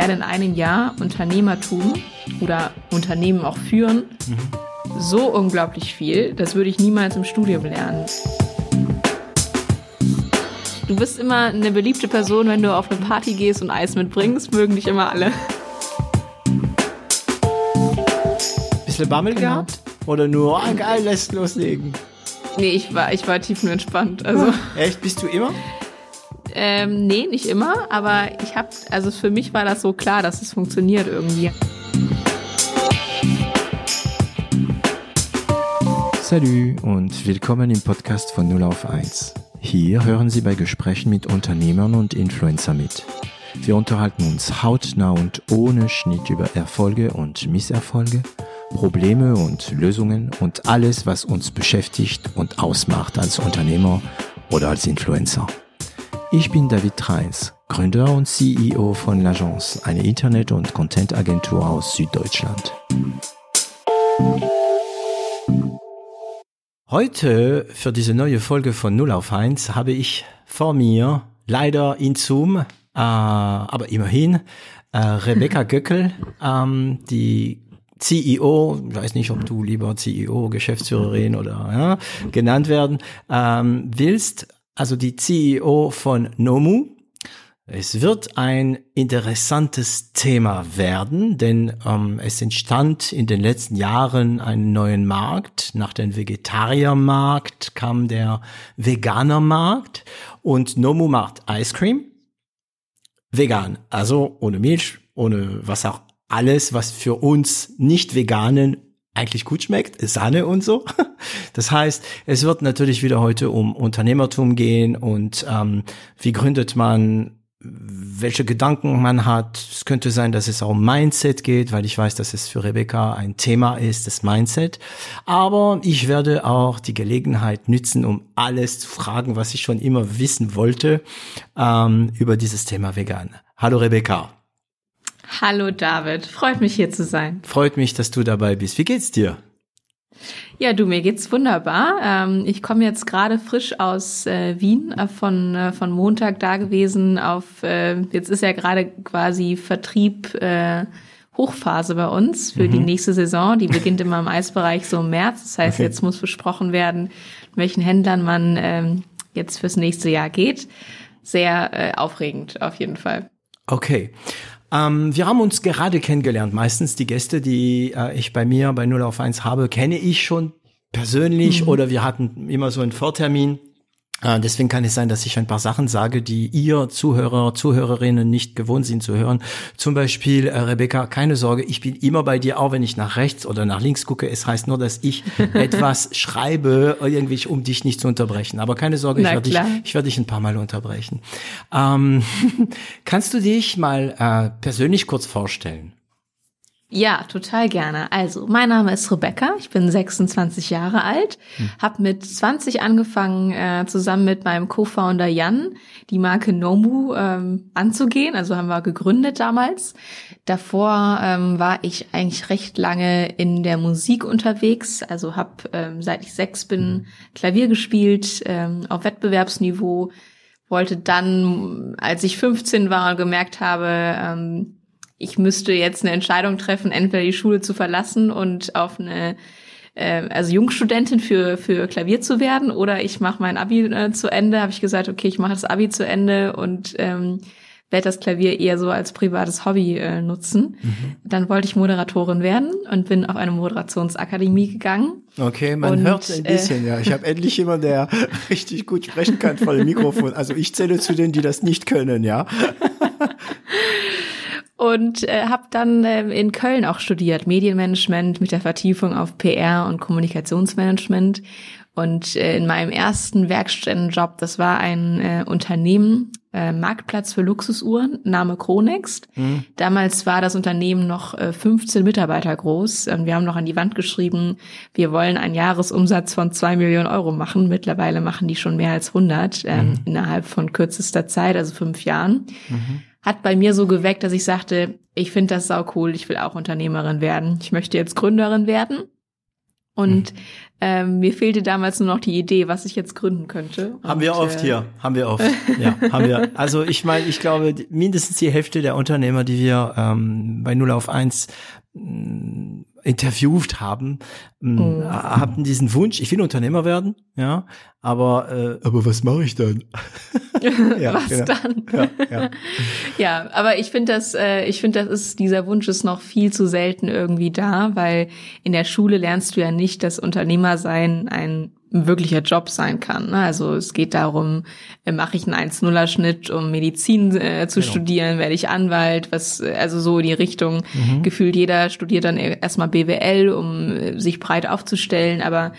lerne in einem Jahr Unternehmertum oder Unternehmen auch führen mhm. so unglaublich viel, das würde ich niemals im Studium lernen. Du bist immer eine beliebte Person, wenn du auf eine Party gehst und Eis mitbringst, mögen dich immer alle. Bisschen Bammel genau. gehabt? Oder nur, oh, geil, lässt loslegen? Nee, ich war, ich war tiefenentspannt. Also. Echt? Bist du immer? Ähm, nee, nicht immer, aber ich hab, also für mich war das so klar, dass es funktioniert irgendwie. Salut und willkommen im Podcast von 0 auf 1. Hier hören Sie bei Gesprächen mit Unternehmern und Influencer mit. Wir unterhalten uns hautnah und ohne Schnitt über Erfolge und Misserfolge, Probleme und Lösungen und alles, was uns beschäftigt und ausmacht als Unternehmer oder als Influencer. Ich bin David Treins, Gründer und CEO von L'Agence, eine Internet- und Content-Agentur aus Süddeutschland. Heute für diese neue Folge von 0 auf 1 habe ich vor mir leider in Zoom, äh, aber immerhin, äh, Rebecca Göckel, ähm, die CEO, ich weiß nicht, ob du lieber CEO, Geschäftsführerin oder ja, genannt werden ähm, willst, also die CEO von Nomu. Es wird ein interessantes Thema werden, denn ähm, es entstand in den letzten Jahren einen neuen Markt. Nach dem Vegetariermarkt kam der Veganermarkt und Nomu macht Ice Cream. Vegan, also ohne Milch, ohne was auch alles, was für uns nicht veganen eigentlich gut schmeckt, Sahne und so. Das heißt, es wird natürlich wieder heute um Unternehmertum gehen und ähm, wie gründet man, welche Gedanken man hat. Es könnte sein, dass es auch um Mindset geht, weil ich weiß, dass es für Rebecca ein Thema ist, das Mindset. Aber ich werde auch die Gelegenheit nützen, um alles zu fragen, was ich schon immer wissen wollte ähm, über dieses Thema Vegan. Hallo Rebecca. Hallo David, freut mich hier zu sein. Freut mich, dass du dabei bist. Wie geht's dir? Ja, du, mir geht's wunderbar. Ähm, ich komme jetzt gerade frisch aus äh, Wien, äh, von, äh, von Montag da gewesen auf, jetzt ist ja gerade quasi Vertrieb Hochphase bei uns für mhm. die nächste Saison. Die beginnt immer im Eisbereich so im März. Das heißt, okay. jetzt muss besprochen werden, welchen Händlern man ähm, jetzt fürs nächste Jahr geht. Sehr aufregend auf jeden Fall. Okay. Ähm, wir haben uns gerade kennengelernt. Meistens die Gäste, die äh, ich bei mir bei 0 auf 1 habe, kenne ich schon persönlich mhm. oder wir hatten immer so einen Vortermin. Äh, deswegen kann es sein, dass ich ein paar Sachen sage, die ihr Zuhörer, Zuhörerinnen nicht gewohnt sind zu hören. Zum Beispiel, äh, Rebecca, keine Sorge, ich bin immer bei dir, auch wenn ich nach rechts oder nach links gucke. Es heißt nur, dass ich etwas schreibe, irgendwie, um dich nicht zu unterbrechen. Aber keine Sorge, ich werde dich, ich werde dich ein paar Mal unterbrechen. Ähm, kannst du dich mal äh, persönlich kurz vorstellen? Ja, total gerne. Also, mein Name ist Rebecca, ich bin 26 Jahre alt, hm. habe mit 20 angefangen, äh, zusammen mit meinem Co-Founder Jan die Marke Nomu ähm, anzugehen. Also haben wir gegründet damals. Davor ähm, war ich eigentlich recht lange in der Musik unterwegs. Also habe ähm, seit ich sechs bin hm. Klavier gespielt ähm, auf Wettbewerbsniveau. Wollte dann, als ich 15 war und gemerkt habe, ähm, ich müsste jetzt eine Entscheidung treffen, entweder die Schule zu verlassen und auf eine äh, also Jungstudentin für für Klavier zu werden oder ich mache mein Abi äh, zu Ende, habe ich gesagt, okay, ich mache das Abi zu Ende und ähm, werde das Klavier eher so als privates Hobby äh, nutzen. Mhm. Dann wollte ich Moderatorin werden und bin auf eine Moderationsakademie gegangen. Okay, man und, hört ein bisschen, äh, ja. Ich habe endlich jemanden, der richtig gut sprechen kann vor dem Mikrofon. Also ich zähle zu denen, die das nicht können, ja. und äh, habe dann äh, in Köln auch studiert, Medienmanagement mit der Vertiefung auf PR und Kommunikationsmanagement. Und äh, in meinem ersten Werkstättenjob, das war ein äh, Unternehmen, äh, Marktplatz für Luxusuhren, Name Chronext. Mhm. Damals war das Unternehmen noch äh, 15 Mitarbeiter groß. Und wir haben noch an die Wand geschrieben, wir wollen einen Jahresumsatz von zwei Millionen Euro machen. Mittlerweile machen die schon mehr als 100 ähm, mhm. innerhalb von kürzester Zeit, also fünf Jahren. Mhm hat bei mir so geweckt, dass ich sagte, ich finde das sau cool, ich will auch Unternehmerin werden. Ich möchte jetzt Gründerin werden. Und mhm. ähm, mir fehlte damals nur noch die Idee, was ich jetzt gründen könnte. Und, haben wir oft äh, hier, haben wir oft. ja, haben wir. Also ich meine, ich glaube, mindestens die Hälfte der Unternehmer, die wir ähm, bei Null auf eins interviewt haben, mhm. hatten diesen Wunsch, ich will Unternehmer werden, ja, aber äh, aber was mache ich dann? ja, was genau. dann? Ja, ja. ja, aber ich finde das, äh, ich finde, das ist dieser Wunsch ist noch viel zu selten irgendwie da, weil in der Schule lernst du ja nicht, dass Unternehmersein ein wirklicher Job sein kann. Ne? Also es geht darum, äh, mache ich einen 1-0er-Schnitt, um Medizin äh, zu genau. studieren, werde ich Anwalt, was, also so in die Richtung. Mhm. Gefühlt jeder studiert dann erstmal BWL, um äh, sich breit aufzustellen, aber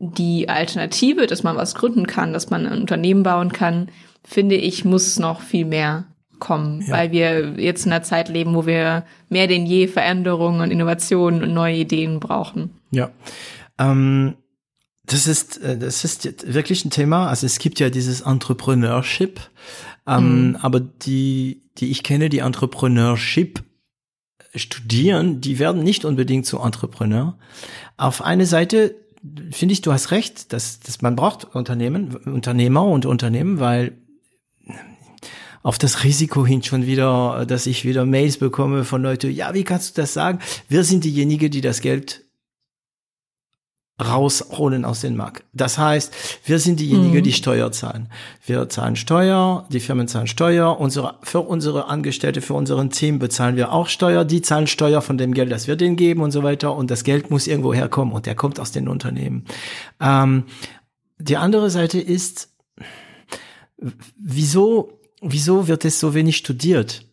die Alternative, dass man was gründen kann, dass man ein Unternehmen bauen kann, finde ich, muss noch viel mehr kommen, ja. weil wir jetzt in einer Zeit leben, wo wir mehr denn je Veränderungen und Innovationen und neue Ideen brauchen. Ja. Ähm das ist, äh, das ist wirklich ein Thema. Also es gibt ja dieses Entrepreneurship, ähm, mhm. aber die, die ich kenne, die Entrepreneurship studieren, die werden nicht unbedingt zu Entrepreneur. Auf eine Seite finde ich, du hast recht, dass, dass man braucht Unternehmen, Unternehmer und Unternehmen, weil auf das Risiko hin schon wieder, dass ich wieder Mails bekomme von Leuten, ja, wie kannst du das sagen? Wir sind diejenigen, die das Geld rausholen aus dem Markt. Das heißt, wir sind diejenigen, mhm. die Steuer zahlen. Wir zahlen Steuer, die Firmen zahlen Steuer, unsere, für unsere Angestellte, für unseren Team bezahlen wir auch Steuer, die zahlen Steuer von dem Geld, das wir denen geben und so weiter und das Geld muss irgendwo herkommen und der kommt aus den Unternehmen. Ähm, die andere Seite ist, wieso, wieso wird es so wenig studiert?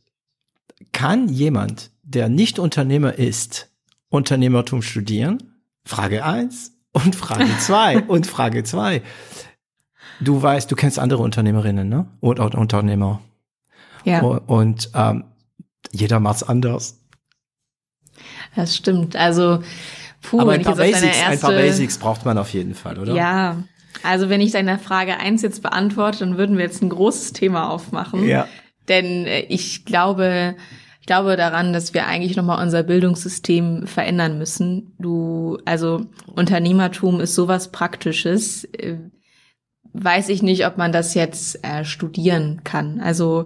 Kann jemand, der nicht Unternehmer ist, Unternehmertum studieren? Frage eins. Und Frage zwei. und Frage zwei. Du weißt, du kennst andere Unternehmerinnen, ne? Und, und Unternehmer. Ja. Und, und ähm, jeder macht's anders. Das stimmt. Also, puh, Aber ein paar, Basics, erste... ein paar Basics braucht man auf jeden Fall, oder? Ja. Also, wenn ich deine Frage eins jetzt beantworte, dann würden wir jetzt ein großes Thema aufmachen. Ja. Denn äh, ich glaube, ich glaube daran, dass wir eigentlich nochmal unser Bildungssystem verändern müssen. Du, also Unternehmertum ist sowas Praktisches. Äh, weiß ich nicht, ob man das jetzt äh, studieren kann. Also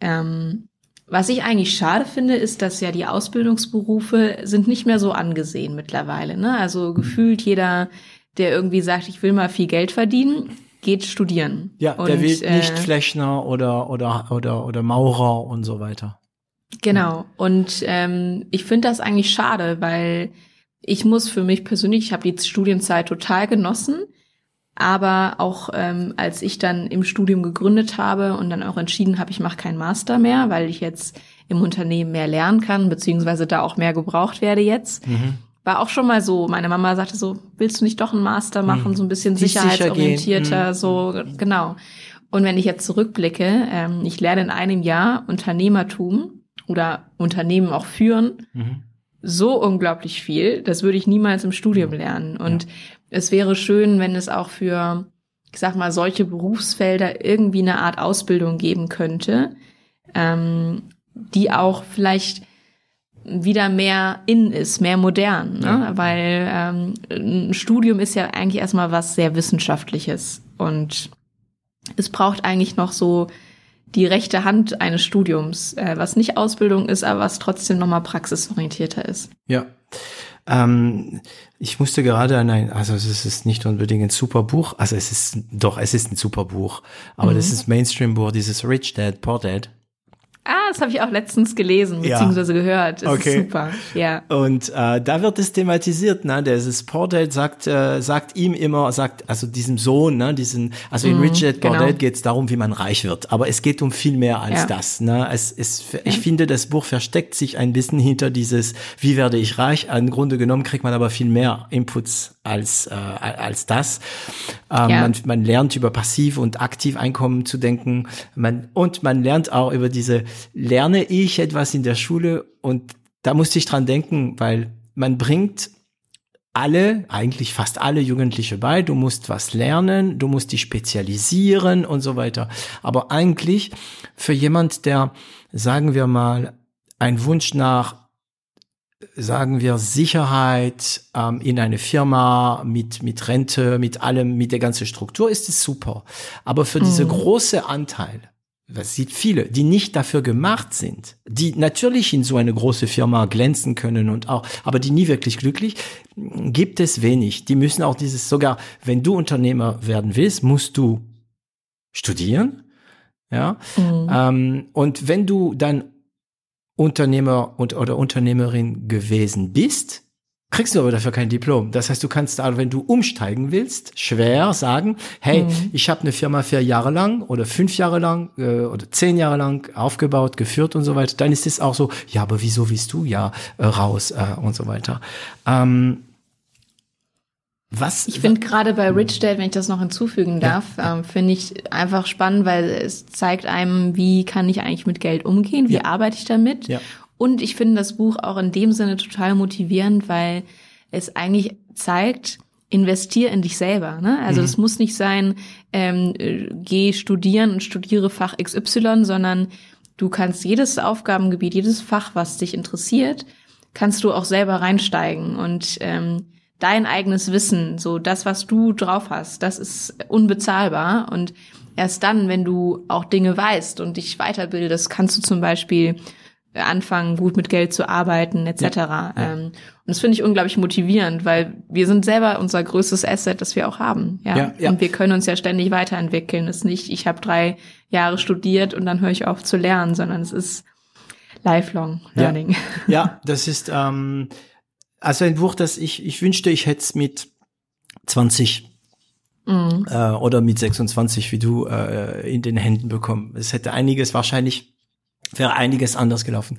ähm, was ich eigentlich schade finde, ist, dass ja die Ausbildungsberufe sind nicht mehr so angesehen mittlerweile. Ne? Also gefühlt jeder, der irgendwie sagt, ich will mal viel Geld verdienen, geht studieren. Ja, und, der will nicht äh, Flächner oder oder oder oder Maurer und so weiter. Genau. Und ähm, ich finde das eigentlich schade, weil ich muss für mich persönlich, ich habe die Studienzeit total genossen, aber auch ähm, als ich dann im Studium gegründet habe und dann auch entschieden habe, ich mache keinen Master mehr, weil ich jetzt im Unternehmen mehr lernen kann, beziehungsweise da auch mehr gebraucht werde jetzt. Mhm. War auch schon mal so, meine Mama sagte so, willst du nicht doch einen Master machen, mhm. so ein bisschen Die sicherheitsorientierter, sicher so, genau. Und wenn ich jetzt zurückblicke, ähm, ich lerne in einem Jahr Unternehmertum oder Unternehmen auch führen, mhm. so unglaublich viel. Das würde ich niemals im Studium lernen. Und ja. es wäre schön, wenn es auch für, ich sag mal, solche Berufsfelder irgendwie eine Art Ausbildung geben könnte, ähm, die auch vielleicht wieder mehr in ist, mehr modern, ne? Ja. weil ähm, ein Studium ist ja eigentlich erstmal was sehr Wissenschaftliches und es braucht eigentlich noch so die rechte Hand eines Studiums, äh, was nicht Ausbildung ist, aber was trotzdem nochmal praxisorientierter ist. Ja. Ähm, ich musste gerade an ein, also es ist nicht unbedingt ein super Buch, also es ist, doch, es ist ein super Buch, aber mhm. das ist Mainstream-Buch, dieses Rich Dad, Poor Dad. Ah, das habe ich auch letztens gelesen beziehungsweise ja. gehört. Das okay. ist super. Ja. Und äh, da wird es thematisiert, ne? Der Portet sagt äh, sagt ihm immer, sagt also diesem Sohn, ne, diesen also in mm, Richard Portet genau. geht es darum, wie man reich wird, aber es geht um viel mehr als ja. das, ne? Es ist ich ja. finde das Buch versteckt sich ein bisschen hinter dieses wie werde ich reich? Im Grunde genommen kriegt man aber viel mehr Inputs als äh, als das. Ähm, ja. man, man lernt über passiv und aktiv Einkommen zu denken, man und man lernt auch über diese lerne ich etwas in der Schule und da musste ich dran denken, weil man bringt alle, eigentlich fast alle Jugendliche bei, du musst was lernen, du musst dich spezialisieren und so weiter. Aber eigentlich für jemand, der, sagen wir mal, einen Wunsch nach sagen wir, Sicherheit ähm, in eine Firma mit, mit Rente, mit allem, mit der ganzen Struktur ist es super. Aber für mhm. diese große Anteil, das sieht viele, die nicht dafür gemacht sind, die natürlich in so eine große Firma glänzen können und auch, aber die nie wirklich glücklich, gibt es wenig. Die müssen auch dieses, sogar wenn du Unternehmer werden willst, musst du studieren, ja. Mhm. Ähm, und wenn du dann Unternehmer und oder Unternehmerin gewesen bist, kriegst du aber dafür kein Diplom. Das heißt, du kannst da, wenn du umsteigen willst, schwer sagen, hey, mhm. ich habe eine Firma vier Jahre lang oder fünf Jahre lang äh, oder zehn Jahre lang aufgebaut, geführt und so weiter. Dann ist es auch so, ja, aber wieso willst du ja äh, raus äh, und so weiter. Ähm, was? Ich finde gerade bei Rich Dad, wenn ich das noch hinzufügen darf, ja. ähm, finde ich einfach spannend, weil es zeigt einem, wie kann ich eigentlich mit Geld umgehen, wie ja. arbeite ich damit. Ja. Und ich finde das Buch auch in dem Sinne total motivierend, weil es eigentlich zeigt, investier in dich selber. Ne? Also es mhm. muss nicht sein, ähm, geh studieren und studiere Fach XY, sondern du kannst jedes Aufgabengebiet, jedes Fach, was dich interessiert, kannst du auch selber reinsteigen und ähm, dein eigenes Wissen, so das, was du drauf hast, das ist unbezahlbar. Und erst dann, wenn du auch Dinge weißt und dich weiterbildest, kannst du zum Beispiel anfangen, gut mit Geld zu arbeiten, etc. Ja, ja. Ähm, und das finde ich unglaublich motivierend, weil wir sind selber unser größtes Asset, das wir auch haben. Ja? ja, ja. Und wir können uns ja ständig weiterentwickeln. Es ist nicht, ich habe drei Jahre studiert und dann höre ich auf zu lernen, sondern es ist lifelong learning. Ja, ja das ist ähm, also ein Buch, das ich, ich wünschte, ich hätte es mit 20 mhm. äh, oder mit 26 wie du äh, in den Händen bekommen. Es hätte einiges wahrscheinlich wäre einiges anders gelaufen.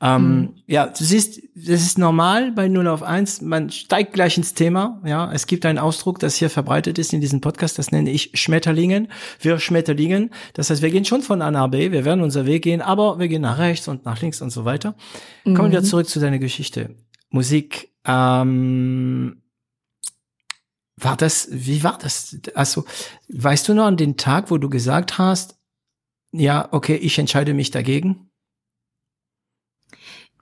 Ähm, mhm. Ja, du siehst, das ist normal bei 0 auf 1. Man steigt gleich ins Thema. Ja, es gibt einen Ausdruck, das hier verbreitet ist in diesem Podcast. Das nenne ich Schmetterlingen. Wir Schmetterlingen. Das heißt, wir gehen schon von A nach B. Wir werden unser Weg gehen, aber wir gehen nach rechts und nach links und so weiter. Mhm. Kommen wir mhm. zurück zu deiner Geschichte. Musik, ähm, war das, wie war das? Also, weißt du noch an den Tag, wo du gesagt hast, ja, okay, ich entscheide mich dagegen?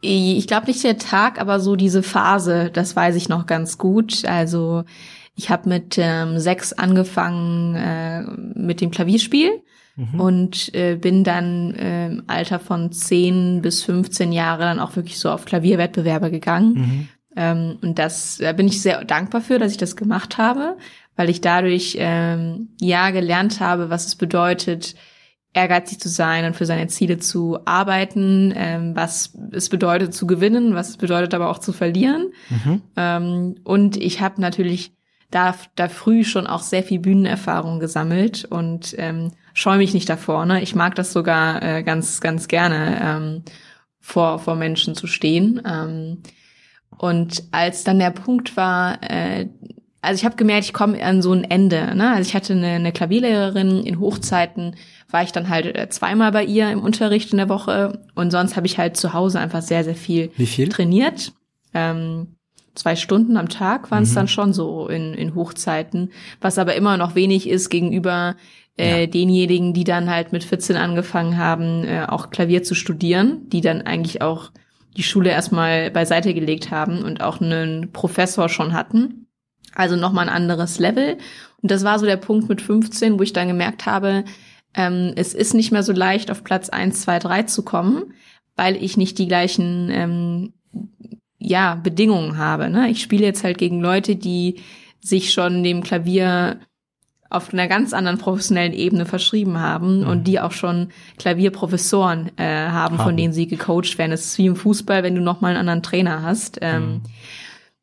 Ich glaube nicht der Tag, aber so diese Phase, das weiß ich noch ganz gut. Also ich habe mit ähm, sechs angefangen äh, mit dem Klavierspiel mhm. und äh, bin dann äh, im Alter von 10 bis 15 Jahre dann auch wirklich so auf Klavierwettbewerbe gegangen. Mhm. Ähm, und das, da bin ich sehr dankbar für, dass ich das gemacht habe, weil ich dadurch ähm, ja gelernt habe, was es bedeutet, ehrgeizig zu sein und für seine Ziele zu arbeiten, ähm, was es bedeutet zu gewinnen, was es bedeutet aber auch zu verlieren. Mhm. Ähm, und ich habe natürlich da, da früh schon auch sehr viel Bühnenerfahrung gesammelt und ähm, scheue mich nicht davor. Ne? Ich mag das sogar äh, ganz, ganz gerne, ähm, vor, vor Menschen zu stehen. Ähm, und als dann der Punkt war, äh, also ich habe gemerkt, ich komme an so ein Ende. Ne? Also ich hatte eine, eine Klavierlehrerin in Hochzeiten, war ich dann halt äh, zweimal bei ihr im Unterricht in der Woche und sonst habe ich halt zu Hause einfach sehr, sehr viel, Wie viel? trainiert. Ähm, zwei Stunden am Tag waren es mhm. dann schon so in, in Hochzeiten, was aber immer noch wenig ist gegenüber äh, ja. denjenigen, die dann halt mit 14 angefangen haben, äh, auch Klavier zu studieren, die dann eigentlich auch die Schule erstmal beiseite gelegt haben und auch einen Professor schon hatten. Also nochmal ein anderes Level. Und das war so der Punkt mit 15, wo ich dann gemerkt habe, ähm, es ist nicht mehr so leicht, auf Platz 1, 2, 3 zu kommen, weil ich nicht die gleichen ähm, ja, Bedingungen habe. Ne? Ich spiele jetzt halt gegen Leute, die sich schon dem Klavier auf einer ganz anderen professionellen Ebene verschrieben haben mhm. und die auch schon Klavierprofessoren äh, haben, haben, von denen sie gecoacht werden. Es ist wie im Fußball, wenn du noch mal einen anderen Trainer hast. Ähm, mhm.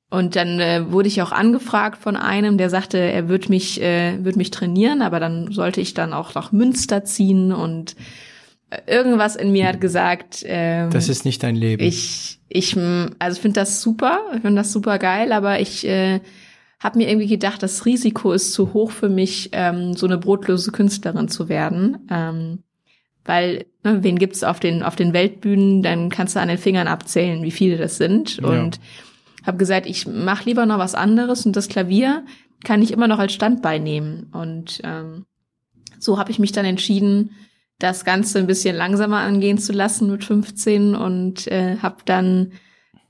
Und dann äh, wurde ich auch angefragt von einem, der sagte, er wird mich, äh, wird mich trainieren, aber dann sollte ich dann auch nach Münster ziehen und äh, irgendwas in mir hat gesagt, ähm, das ist nicht dein Leben. Ich, ich, also finde das super, ich finde das super geil, aber ich äh, habe mir irgendwie gedacht, das Risiko ist zu hoch für mich, ähm, so eine brotlose Künstlerin zu werden. Ähm, weil, ne, wen gibt's auf den, auf den Weltbühnen, dann kannst du an den Fingern abzählen, wie viele das sind. Ja. Und habe gesagt, ich mache lieber noch was anderes und das Klavier kann ich immer noch als Standbein nehmen. Und ähm, so habe ich mich dann entschieden, das Ganze ein bisschen langsamer angehen zu lassen mit 15 und äh, habe dann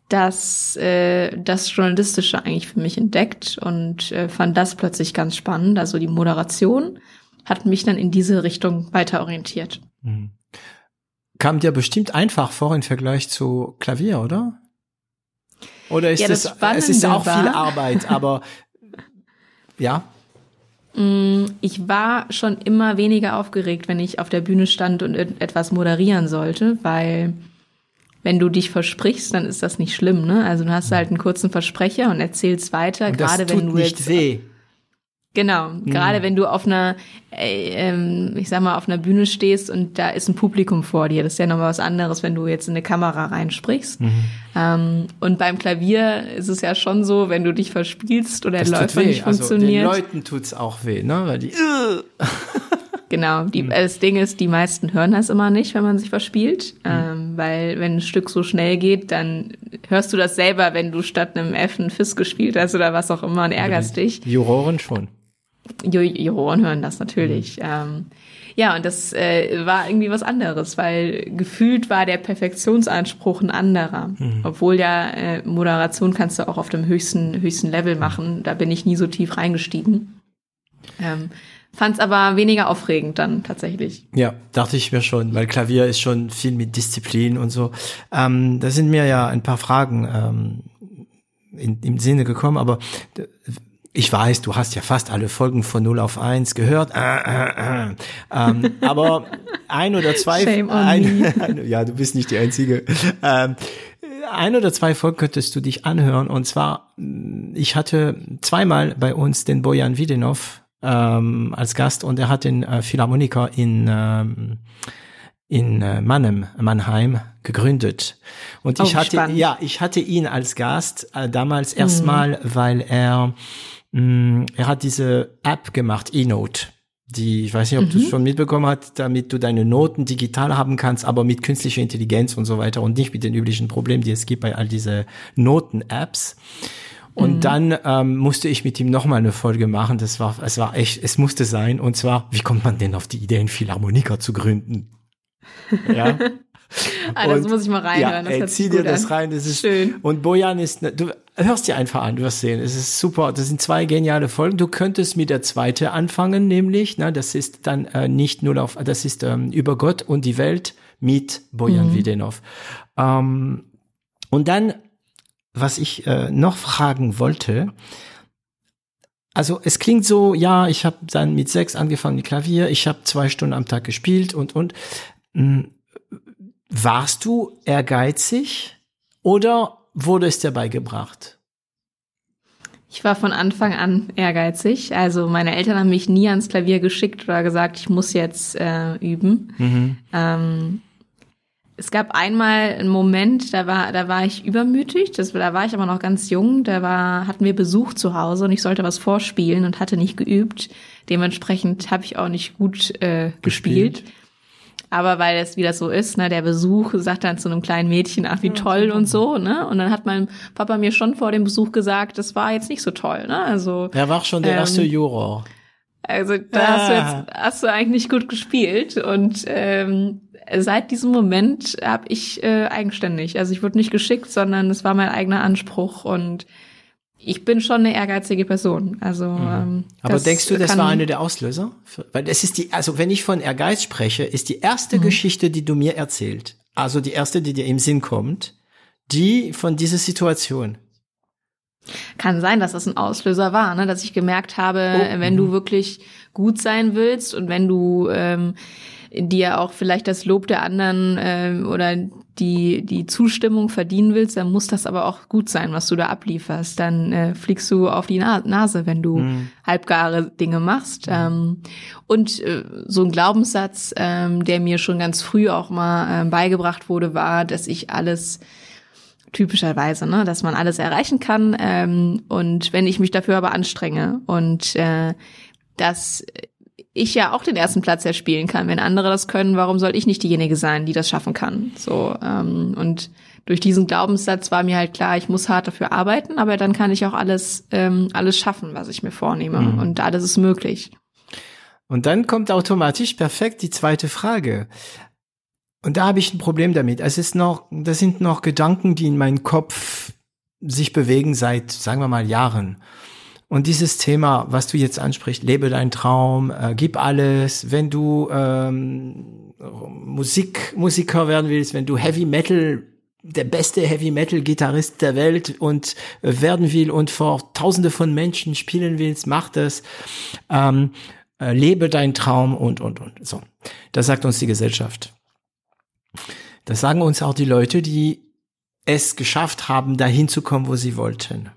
das, äh, das Journalistische eigentlich für mich entdeckt und äh, fand das plötzlich ganz spannend. Also die Moderation hat mich dann in diese Richtung weiter orientiert. Mhm. Kam dir bestimmt einfach vor im Vergleich zu Klavier, oder? Oder ist ja, es, es ist auch war, viel Arbeit, aber ja. Mm, ich war schon immer weniger aufgeregt, wenn ich auf der Bühne stand und etwas moderieren sollte, weil wenn du dich versprichst, dann ist das nicht schlimm, ne? Also du hast halt einen kurzen Versprecher und erzählst weiter, und gerade wenn du nicht jetzt weh. Genau, mhm. gerade wenn du auf einer, äh, ähm, ich sag mal, auf einer Bühne stehst und da ist ein Publikum vor dir. Das ist ja nochmal was anderes, wenn du jetzt in eine Kamera reinsprichst. Mhm. Ähm, und beim Klavier ist es ja schon so, wenn du dich verspielst oder der Läufer nicht also funktioniert. Den Leuten tut's auch weh, ne? Weil die Genau, die, mhm. das Ding ist, die meisten hören das immer nicht, wenn man sich verspielt, mhm. ähm, weil wenn ein Stück so schnell geht, dann hörst du das selber, wenn du statt einem F einen Fist gespielt hast oder was auch immer und ärgerst dich. Juroren schon. Juroren hören das natürlich. Mhm. Ähm, ja, und das äh, war irgendwie was anderes, weil gefühlt war der Perfektionsanspruch ein anderer. Mhm. Obwohl ja äh, Moderation kannst du auch auf dem höchsten, höchsten Level machen. Da bin ich nie so tief reingestiegen. Ähm, Fand es aber weniger aufregend dann tatsächlich. Ja, dachte ich mir schon, weil Klavier ist schon viel mit Disziplin und so. Ähm, da sind mir ja ein paar Fragen ähm, in, im Sinne gekommen, aber ich weiß, du hast ja fast alle Folgen von 0 auf 1 gehört, äh, äh, äh. Ähm, aber ein oder zwei, Shame ein, me. ja, du bist nicht die Einzige. Ähm, ein oder zwei Folgen könntest du dich anhören. Und zwar, ich hatte zweimal bei uns den Bojan Widenov ähm, als Gast und er hat den äh, Philharmoniker in ähm, in äh, Mannheim, Mannheim gegründet. Und ich oh, hatte, spannend. ja, ich hatte ihn als Gast äh, damals mhm. erstmal, weil er, mm, er hat diese App gemacht, eNote. Die, ich weiß nicht, ob mhm. du es schon mitbekommen hast, damit du deine Noten digital haben kannst, aber mit künstlicher Intelligenz und so weiter und nicht mit den üblichen Problemen, die es gibt bei all diese Noten-Apps. Und mhm. dann ähm, musste ich mit ihm nochmal eine Folge machen. Das war, es war echt, es musste sein. Und zwar, wie kommt man denn auf die Idee, einen Philharmoniker zu gründen? Ja. ah, das muss ich mal reinhören. Ja, ey, zieh dir das an. rein. Das ist schön. Und Bojan ist, ne, du hörst dir einfach an, du wirst sehen. Es ist super. Das sind zwei geniale Folgen. Du könntest mit der zweite anfangen, nämlich, ne, das ist dann äh, nicht nur auf, das ist ähm, über Gott und die Welt mit Bojan mhm. Widenov. Ähm, und dann, was ich äh, noch fragen wollte, also es klingt so, ja, ich habe dann mit sechs angefangen mit Klavier, ich habe zwei Stunden am Tag gespielt und und. Mh, warst du ehrgeizig oder wurde es dir beigebracht? Ich war von Anfang an ehrgeizig. Also meine Eltern haben mich nie ans Klavier geschickt oder gesagt, ich muss jetzt äh, üben. Mhm. Ähm, es gab einmal einen Moment, da war, da war ich übermütig. Das, da war ich aber noch ganz jung. Da war, hatten wir Besuch zu Hause und ich sollte was vorspielen und hatte nicht geübt. Dementsprechend habe ich auch nicht gut äh, gespielt. gespielt. Aber weil es wieder so ist, ne, der Besuch sagt dann zu einem kleinen Mädchen, ach wie toll und so, ne? Und dann hat mein Papa mir schon vor dem Besuch gesagt, das war jetzt nicht so toll, ne? Also Er war schon der ähm, erste Juror. Also da ah. hast du jetzt hast du eigentlich nicht gut gespielt und ähm, seit diesem Moment habe ich äh, eigenständig, also ich wurde nicht geschickt, sondern es war mein eigener Anspruch und ich bin schon eine ehrgeizige Person. Also, mhm. ähm, aber denkst du, das war eine der Auslöser? Weil es ist die, also wenn ich von Ehrgeiz spreche, ist die erste mhm. Geschichte, die du mir erzählt, also die erste, die dir im Sinn kommt, die von dieser Situation. Kann sein, dass das ein Auslöser war, ne? dass ich gemerkt habe, oh, wenn du mhm. wirklich gut sein willst und wenn du ähm, dir auch vielleicht das Lob der anderen äh, oder die, die Zustimmung verdienen willst, dann muss das aber auch gut sein, was du da ablieferst. Dann äh, fliegst du auf die Na Nase, wenn du mhm. halbgare Dinge machst. Mhm. Ähm, und äh, so ein Glaubenssatz, ähm, der mir schon ganz früh auch mal äh, beigebracht wurde, war, dass ich alles typischerweise, ne, dass man alles erreichen kann ähm, und wenn ich mich dafür aber anstrenge und äh, dass ich ja auch den ersten Platz erspielen kann. Wenn andere das können, warum soll ich nicht diejenige sein, die das schaffen kann? So ähm, und durch diesen Glaubenssatz war mir halt klar, ich muss hart dafür arbeiten, aber dann kann ich auch alles ähm, alles schaffen, was ich mir vornehme mhm. und alles ist möglich. Und dann kommt automatisch perfekt die zweite Frage. und da habe ich ein Problem damit. Es ist noch, das sind noch Gedanken, die in meinem Kopf sich bewegen seit, sagen wir mal, Jahren. Und dieses Thema, was du jetzt ansprichst, lebe deinen Traum, äh, gib alles, wenn du ähm, Musik, Musiker werden willst, wenn du Heavy Metal, der beste Heavy Metal Gitarrist der Welt und äh, werden will und vor Tausende von Menschen spielen willst, mach das. Ähm, äh, lebe deinen Traum und, und, und. So. Das sagt uns die Gesellschaft. Das sagen uns auch die Leute, die es geschafft haben, dahin zu kommen, wo sie wollten.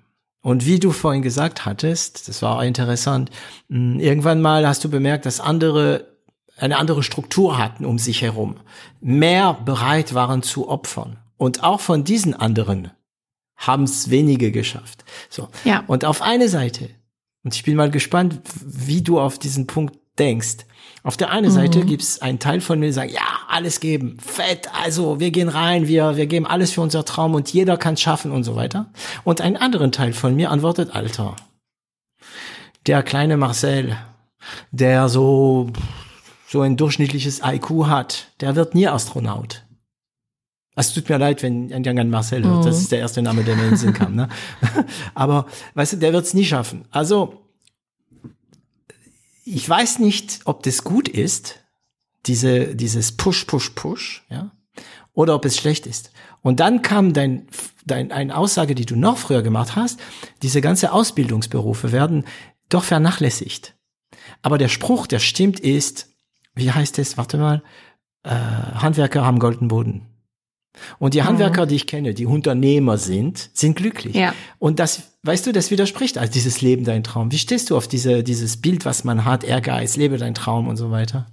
Und wie du vorhin gesagt hattest, das war auch interessant, hm, irgendwann mal hast du bemerkt, dass andere eine andere Struktur hatten um sich herum, mehr bereit waren zu opfern. Und auch von diesen anderen haben es wenige geschafft. So. Ja. Und auf eine Seite, und ich bin mal gespannt, wie du auf diesen Punkt denkst. Auf der einen mhm. Seite gibt es einen Teil von mir, die sagen, ja, alles geben, fett, also wir gehen rein, wir, wir geben alles für unser Traum und jeder kann es schaffen und so weiter. Und ein anderen Teil von mir antwortet, Alter, der kleine Marcel, der so, so ein durchschnittliches IQ hat, der wird nie Astronaut. Es tut mir leid, wenn ein Jan Marcel hört. Das mhm. ist der erste Name, der mir in den Sinn kam. Ne? Aber weißt du, der wird es nie schaffen. Also ich weiß nicht, ob das gut ist, diese, dieses Push, Push, Push, ja, oder ob es schlecht ist. Und dann kam dein, dein, eine Aussage, die du noch früher gemacht hast, diese ganze Ausbildungsberufe werden doch vernachlässigt. Aber der Spruch, der stimmt, ist, wie heißt es, warte mal, äh, Handwerker haben golden Boden. Und die Handwerker, mhm. die ich kenne, die Unternehmer sind, sind glücklich. Ja. Und das, weißt du, das widerspricht also dieses Leben dein Traum. Wie stehst du auf diese, dieses Bild, was man hat, Ehrgeiz, lebe dein Traum und so weiter?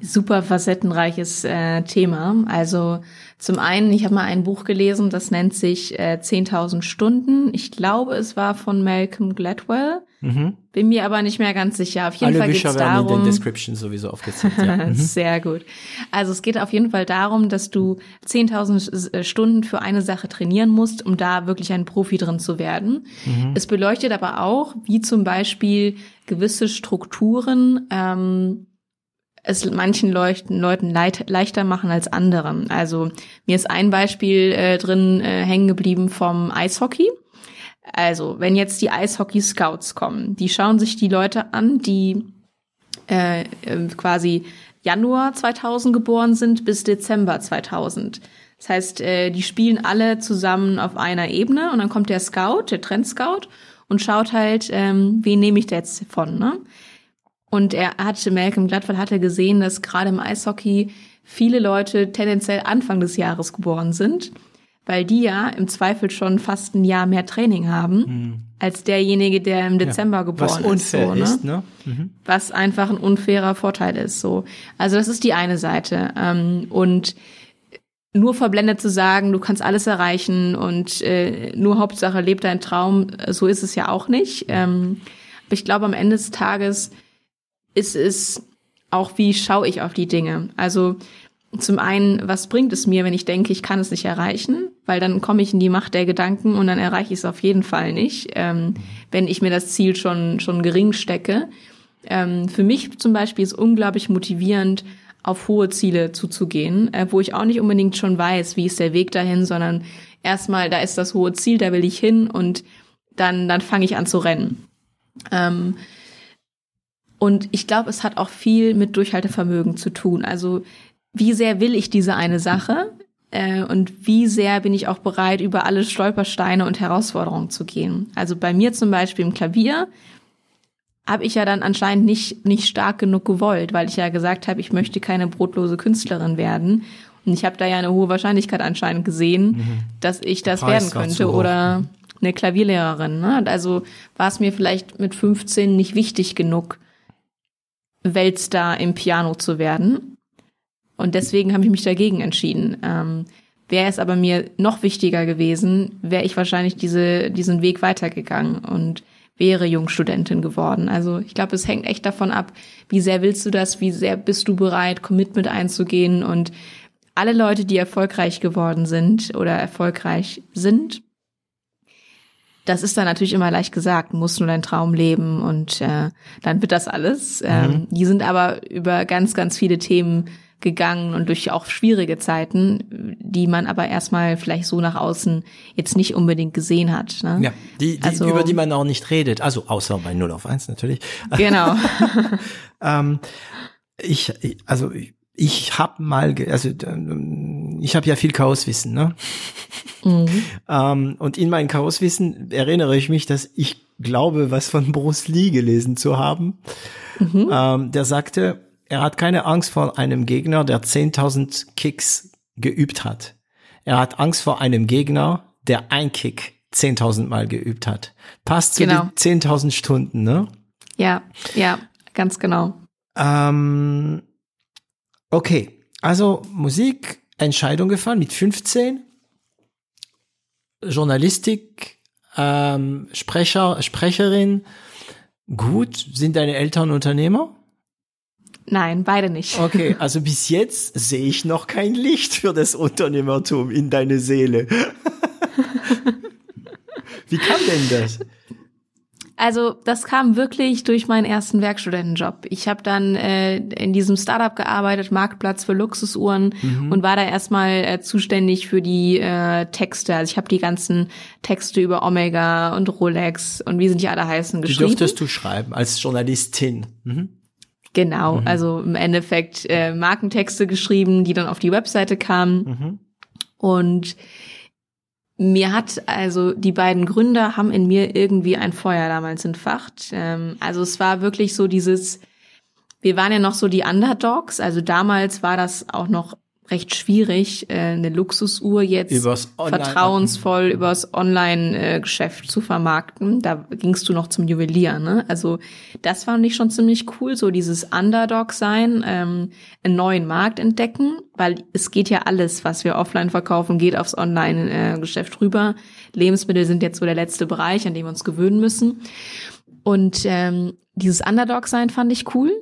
Super facettenreiches äh, Thema. Also zum einen, ich habe mal ein Buch gelesen, das nennt sich äh, 10.000 Stunden. Ich glaube, es war von Malcolm Gladwell. Mhm. Bin mir aber nicht mehr ganz sicher. Auf jeden Alle Fall Bücher geht's darum, werden in den Description sowieso aufgezählt. Ja. Mhm. Sehr gut. Also es geht auf jeden Fall darum, dass du 10.000 äh, Stunden für eine Sache trainieren musst, um da wirklich ein Profi drin zu werden. Mhm. Es beleuchtet aber auch, wie zum Beispiel gewisse Strukturen ähm, es manchen Leuten, Leuten leid, leichter machen als anderen. Also mir ist ein Beispiel äh, drin äh, hängen geblieben vom Eishockey. Also, wenn jetzt die Eishockey-Scouts kommen, die schauen sich die Leute an, die äh, äh quasi Januar 2000 geboren sind bis Dezember 2000. Das heißt, äh, die spielen alle zusammen auf einer Ebene und dann kommt der Scout, der Trendscout und schaut halt, ähm, wen nehme ich da jetzt von, ne? Und er hatte, Malcolm Gladwell hatte gesehen, dass gerade im Eishockey viele Leute tendenziell Anfang des Jahres geboren sind weil die ja im Zweifel schon fast ein Jahr mehr Training haben mhm. als derjenige, der im Dezember ja, geboren was unfair ist. So, ne? Ist, ne? Mhm. Was einfach ein unfairer Vorteil ist. So, also das ist die eine Seite ähm, und nur verblendet zu sagen, du kannst alles erreichen und äh, nur Hauptsache lebt dein Traum, so ist es ja auch nicht. Ähm, aber ich glaube, am Ende des Tages ist es auch, wie schaue ich auf die Dinge. Also zum einen, was bringt es mir, wenn ich denke, ich kann es nicht erreichen? Weil dann komme ich in die Macht der Gedanken und dann erreiche ich es auf jeden Fall nicht, ähm, wenn ich mir das Ziel schon, schon gering stecke. Ähm, für mich zum Beispiel ist unglaublich motivierend, auf hohe Ziele zuzugehen, äh, wo ich auch nicht unbedingt schon weiß, wie ist der Weg dahin, sondern erstmal, da ist das hohe Ziel, da will ich hin und dann, dann fange ich an zu rennen. Ähm, und ich glaube, es hat auch viel mit Durchhaltevermögen zu tun. Also wie sehr will ich diese eine Sache äh, und wie sehr bin ich auch bereit, über alle Stolpersteine und Herausforderungen zu gehen. Also bei mir zum Beispiel im Klavier habe ich ja dann anscheinend nicht, nicht stark genug gewollt, weil ich ja gesagt habe, ich möchte keine brotlose Künstlerin werden. Und ich habe da ja eine hohe Wahrscheinlichkeit anscheinend gesehen, mhm. dass ich das werden könnte oder eine Klavierlehrerin. Ne? Also war es mir vielleicht mit 15 nicht wichtig genug, Weltstar im Piano zu werden. Und deswegen habe ich mich dagegen entschieden. Ähm, wäre es aber mir noch wichtiger gewesen, wäre ich wahrscheinlich diese, diesen Weg weitergegangen und wäre Jungstudentin geworden. Also ich glaube, es hängt echt davon ab, wie sehr willst du das, wie sehr bist du bereit, Commitment einzugehen und alle Leute, die erfolgreich geworden sind oder erfolgreich sind, das ist dann natürlich immer leicht gesagt, musst nur deinen Traum leben und äh, dann wird das alles. Ähm, mhm. Die sind aber über ganz, ganz viele Themen gegangen und durch auch schwierige Zeiten, die man aber erstmal vielleicht so nach außen jetzt nicht unbedingt gesehen hat. Ne? Ja, die, die also, über die man auch nicht redet, also außer bei 0 auf 1 natürlich. Genau. ähm, ich, also ich habe mal, also ich habe ja viel Chaoswissen, ne? Mhm. ähm, und in meinem Chaoswissen erinnere ich mich, dass ich glaube, was von Bruce Lee gelesen zu haben. Mhm. Ähm, der sagte, er hat keine Angst vor einem Gegner, der 10.000 Kicks geübt hat. Er hat Angst vor einem Gegner, der ein Kick 10.000 Mal geübt hat. Passt zu genau. den 10.000 Stunden, ne? Ja, ja, ganz genau. Ähm, okay, also Musik, Entscheidung gefallen mit 15. Journalistik, ähm, Sprecher, Sprecherin. Gut, sind deine Eltern Unternehmer? Nein, beide nicht. Okay, also bis jetzt sehe ich noch kein Licht für das Unternehmertum in deine Seele. Wie kam denn das? Also das kam wirklich durch meinen ersten Werkstudentenjob. Ich habe dann äh, in diesem Startup gearbeitet, Marktplatz für Luxusuhren mhm. und war da erstmal äh, zuständig für die äh, Texte. Also ich habe die ganzen Texte über Omega und Rolex und wie sind die alle heißen geschrieben. Die dürftest du schreiben als Journalistin. Mhm. Genau, mhm. also im Endeffekt äh, Markentexte geschrieben, die dann auf die Webseite kamen. Mhm. Und mir hat also die beiden Gründer haben in mir irgendwie ein Feuer damals entfacht. Ähm, also es war wirklich so dieses, wir waren ja noch so die Underdogs. Also damals war das auch noch recht schwierig, äh, eine Luxusuhr jetzt übers vertrauensvoll übers Online-Geschäft zu vermarkten. Da gingst du noch zum Juwelier. Ne? Also das fand ich schon ziemlich cool, so dieses Underdog sein, ähm, einen neuen Markt entdecken, weil es geht ja alles, was wir offline verkaufen, geht aufs Online-Geschäft rüber. Lebensmittel sind jetzt so der letzte Bereich, an dem wir uns gewöhnen müssen. Und ähm, dieses Underdog sein fand ich cool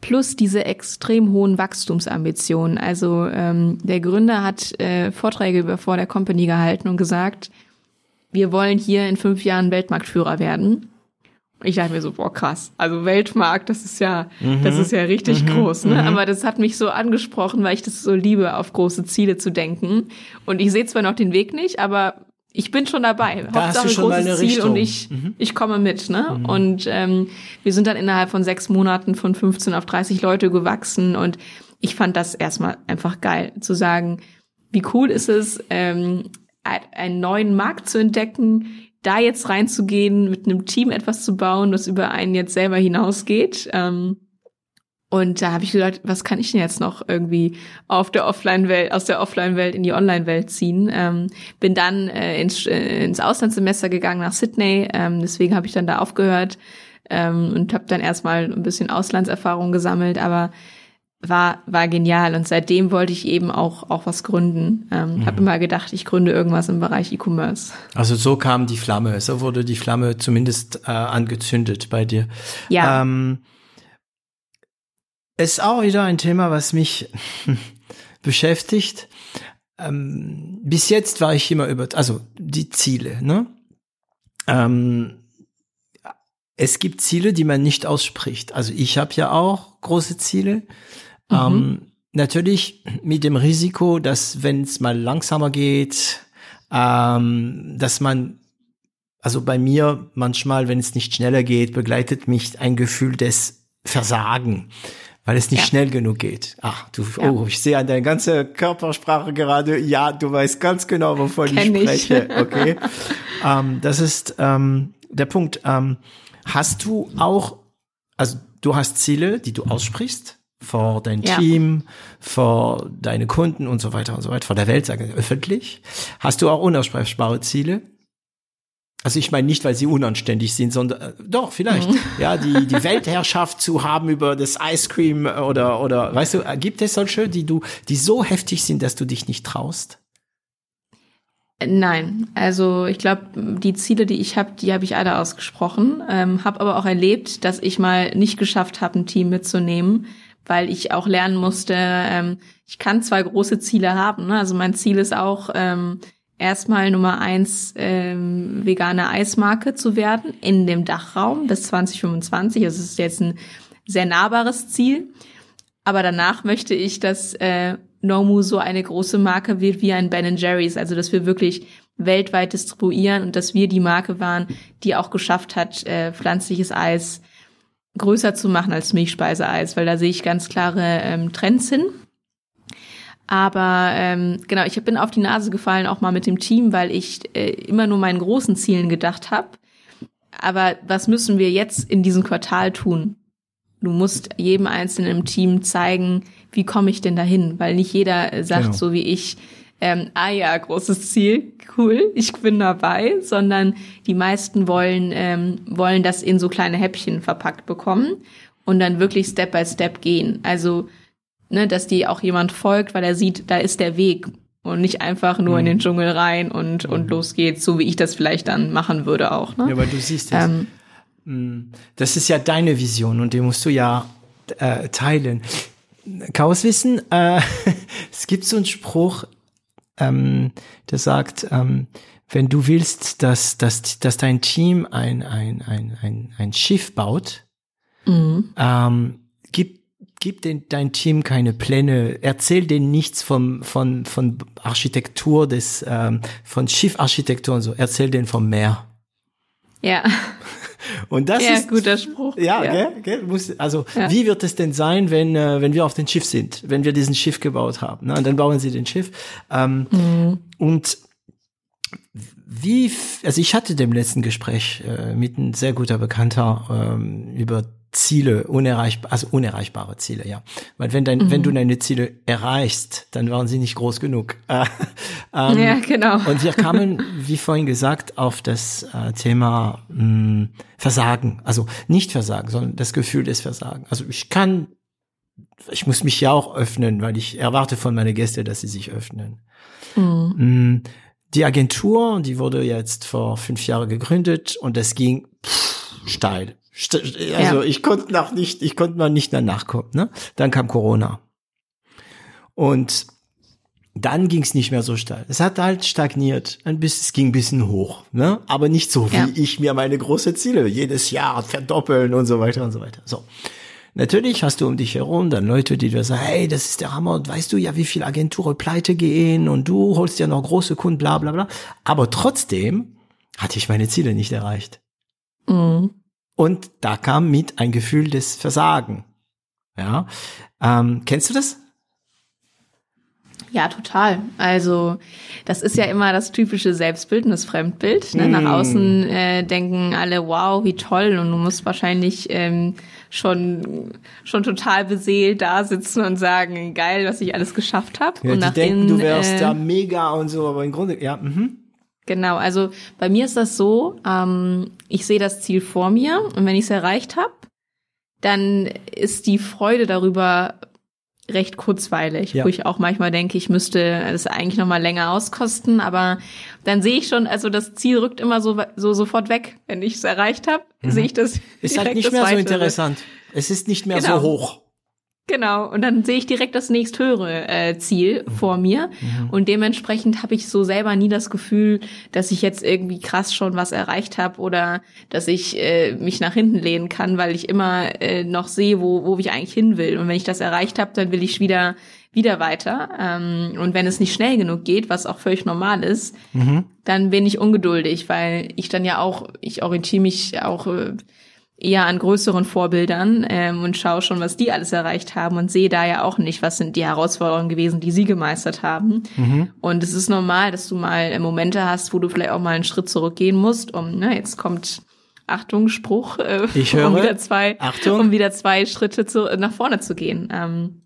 plus diese extrem hohen Wachstumsambitionen. Also ähm, der Gründer hat äh, Vorträge über vor der Company gehalten und gesagt, wir wollen hier in fünf Jahren Weltmarktführer werden. Ich dachte mir so, boah, krass. Also Weltmarkt, das ist ja, mhm. das ist ja richtig mhm. groß, ne? Mhm. Aber das hat mich so angesprochen, weil ich das so liebe, auf große Ziele zu denken. Und ich sehe zwar noch den Weg nicht, aber ich bin schon dabei. Da Hauptsache schon großes Ziel Richtung. und ich, mhm. ich komme mit. Ne? Mhm. Und ähm, wir sind dann innerhalb von sechs Monaten von 15 auf 30 Leute gewachsen und ich fand das erstmal einfach geil, zu sagen, wie cool ist es, ähm, einen neuen Markt zu entdecken, da jetzt reinzugehen, mit einem Team etwas zu bauen, das über einen jetzt selber hinausgeht. Ähm, und da habe ich gedacht, was kann ich denn jetzt noch irgendwie auf der Offline-Welt, aus der Offline-Welt in die Online-Welt ziehen? Ähm, bin dann äh, ins, äh, ins Auslandssemester gegangen nach Sydney, ähm, deswegen habe ich dann da aufgehört ähm, und habe dann erstmal ein bisschen Auslandserfahrung gesammelt, aber war war genial und seitdem wollte ich eben auch auch was gründen. Ähm, mhm. Habe immer gedacht, ich gründe irgendwas im Bereich E-Commerce. Also so kam die Flamme, so wurde die Flamme zumindest äh, angezündet bei dir. Ja. Ähm, ist auch wieder ein Thema, was mich beschäftigt. Ähm, bis jetzt war ich immer über, also die Ziele, ne? Ähm, es gibt Ziele, die man nicht ausspricht. Also ich habe ja auch große Ziele. Mhm. Ähm, natürlich mit dem Risiko, dass wenn es mal langsamer geht, ähm, dass man, also bei mir manchmal, wenn es nicht schneller geht, begleitet mich ein Gefühl des Versagen weil es nicht ja. schnell genug geht. Ach, du, ja. oh, ich sehe an deiner ganzen Körpersprache gerade, ja, du weißt ganz genau, wovon Kenn ich spreche. Ich. Okay. ähm, das ist ähm, der Punkt. Ähm, hast du auch, also du hast Ziele, die du aussprichst vor dein ja. Team, vor deine Kunden und so weiter und so weiter, vor der Welt, sagen öffentlich. Hast du auch unaussprechbare Ziele? Also ich meine nicht, weil sie unanständig sind, sondern äh, doch vielleicht, mhm. ja, die die Weltherrschaft zu haben über das Ice Cream oder oder weißt du, gibt es solche, die du die so heftig sind, dass du dich nicht traust? Nein, also ich glaube, die Ziele, die ich habe, die habe ich alle ausgesprochen, ähm, habe aber auch erlebt, dass ich mal nicht geschafft habe, ein Team mitzunehmen, weil ich auch lernen musste. Ähm, ich kann zwei große Ziele haben. Ne? Also mein Ziel ist auch ähm, erstmal Nummer eins ähm, vegane Eismarke zu werden in dem Dachraum bis 2025. Das ist jetzt ein sehr nahbares Ziel. Aber danach möchte ich, dass äh, Nomu so eine große Marke wird wie ein Ben Jerry's, also dass wir wirklich weltweit distribuieren und dass wir die Marke waren, die auch geschafft hat, äh, pflanzliches Eis größer zu machen als Milchspeiseeis, weil da sehe ich ganz klare ähm, Trends hin. Aber ähm, genau, ich bin auf die Nase gefallen, auch mal mit dem Team, weil ich äh, immer nur meinen großen Zielen gedacht habe. Aber was müssen wir jetzt in diesem Quartal tun? Du musst jedem Einzelnen im Team zeigen, wie komme ich denn dahin? Weil nicht jeder sagt genau. so wie ich, ähm, ah ja, großes Ziel, cool, ich bin dabei, sondern die meisten wollen, ähm, wollen das in so kleine Häppchen verpackt bekommen und dann wirklich Step by Step gehen. Also, ne, dass die auch jemand folgt, weil er sieht, da ist der Weg und nicht einfach nur mhm. in den Dschungel rein und, und mhm. los geht's, so wie ich das vielleicht dann machen würde auch. Ne? Ja, weil du siehst es. Ähm, mm, das ist ja deine Vision und die musst du ja äh, teilen. Chaoswissen, äh, es gibt so einen Spruch, ähm, der sagt, ähm, wenn du willst, dass, dass, dass dein Team ein, ein, ein, ein, ein Schiff baut, mhm. ähm, gib, gib den, dein Team keine Pläne, erzähl denen nichts vom, von, von Architektur des, ähm, von Schiffarchitektur und so, erzähl denen vom Meer. Ja. Und das ja, ist guter Spruch. Ja, ja. Gell, gell, muss, also ja. wie wird es denn sein, wenn äh, wenn wir auf dem Schiff sind, wenn wir diesen Schiff gebaut haben? Ne? Und dann bauen sie den Schiff. Ähm, mhm. Und wie, also ich hatte dem letzten Gespräch äh, mit einem sehr guter Bekannter ähm, über Ziele, unerreichbar, also unerreichbare Ziele, ja. Weil wenn dein, mhm. wenn du deine Ziele erreichst, dann waren sie nicht groß genug. Äh, ähm, ja, genau. Und wir kamen, wie vorhin gesagt, auf das äh, Thema mh, hm, Versagen. Also nicht Versagen, sondern das Gefühl des Versagen. Also ich kann, ich muss mich ja auch öffnen, weil ich erwarte von meinen Gästen, dass sie sich öffnen. Mhm. Hm, die Agentur, die wurde jetzt vor fünf Jahren gegründet und es ging pff, steil. Also ja. ich konnte noch nicht, ich konnte mal nicht mehr nachkommen. Ne? Dann kam Corona. Und dann ging es nicht mehr so steil. Es hat halt stagniert, ein bisschen, es ging ein bisschen hoch, ne? Aber nicht so, wie ja. ich mir meine große Ziele jedes Jahr verdoppeln und so weiter und so weiter. So. Natürlich hast du um dich herum dann Leute, die dir sagen, hey, das ist der Hammer und weißt du ja, wie viele Agenturen pleite gehen und du holst ja noch große Kunden, bla bla bla. Aber trotzdem hatte ich meine Ziele nicht erreicht. Mhm. Und da kam mit ein Gefühl des Versagen. Ja, ähm, kennst du das? Ja, total. Also das ist ja immer das typische Selbstbild und das Fremdbild. Ne? Mm. Nach außen äh, denken alle, wow, wie toll. Und du musst wahrscheinlich ähm, schon schon total beseelt da sitzen und sagen, geil, was ich alles geschafft habe. Ja, und die denken, innen, du wärst äh, ja mega und so, aber im Grunde, ja. Mhm. Genau, also bei mir ist das so, ähm, ich sehe das Ziel vor mir und wenn ich es erreicht habe, dann ist die Freude darüber recht kurzweilig, ja. wo ich auch manchmal denke, ich müsste es eigentlich noch mal länger auskosten, aber dann sehe ich schon, also das Ziel rückt immer so, so sofort weg, wenn ich es erreicht habe, mhm. sehe ich das. Ist halt nicht mehr so interessant. Es ist nicht mehr genau. so hoch. Genau, und dann sehe ich direkt das nächsthöhere äh, Ziel mhm. vor mir. Mhm. Und dementsprechend habe ich so selber nie das Gefühl, dass ich jetzt irgendwie krass schon was erreicht habe oder dass ich äh, mich nach hinten lehnen kann, weil ich immer äh, noch sehe, wo, wo ich eigentlich hin will. Und wenn ich das erreicht habe, dann will ich wieder wieder weiter. Ähm, und wenn es nicht schnell genug geht, was auch völlig normal ist, mhm. dann bin ich ungeduldig, weil ich dann ja auch, ich orientiere mich auch äh, eher an größeren Vorbildern ähm, und schaue schon, was die alles erreicht haben und sehe da ja auch nicht, was sind die Herausforderungen gewesen, die sie gemeistert haben. Mhm. Und es ist normal, dass du mal Momente hast, wo du vielleicht auch mal einen Schritt zurückgehen musst, um, ne, jetzt kommt Achtung, Spruch, äh, ich höre, um wieder zwei, Achtung. um wieder zwei Schritte zu, nach vorne zu gehen. Ähm,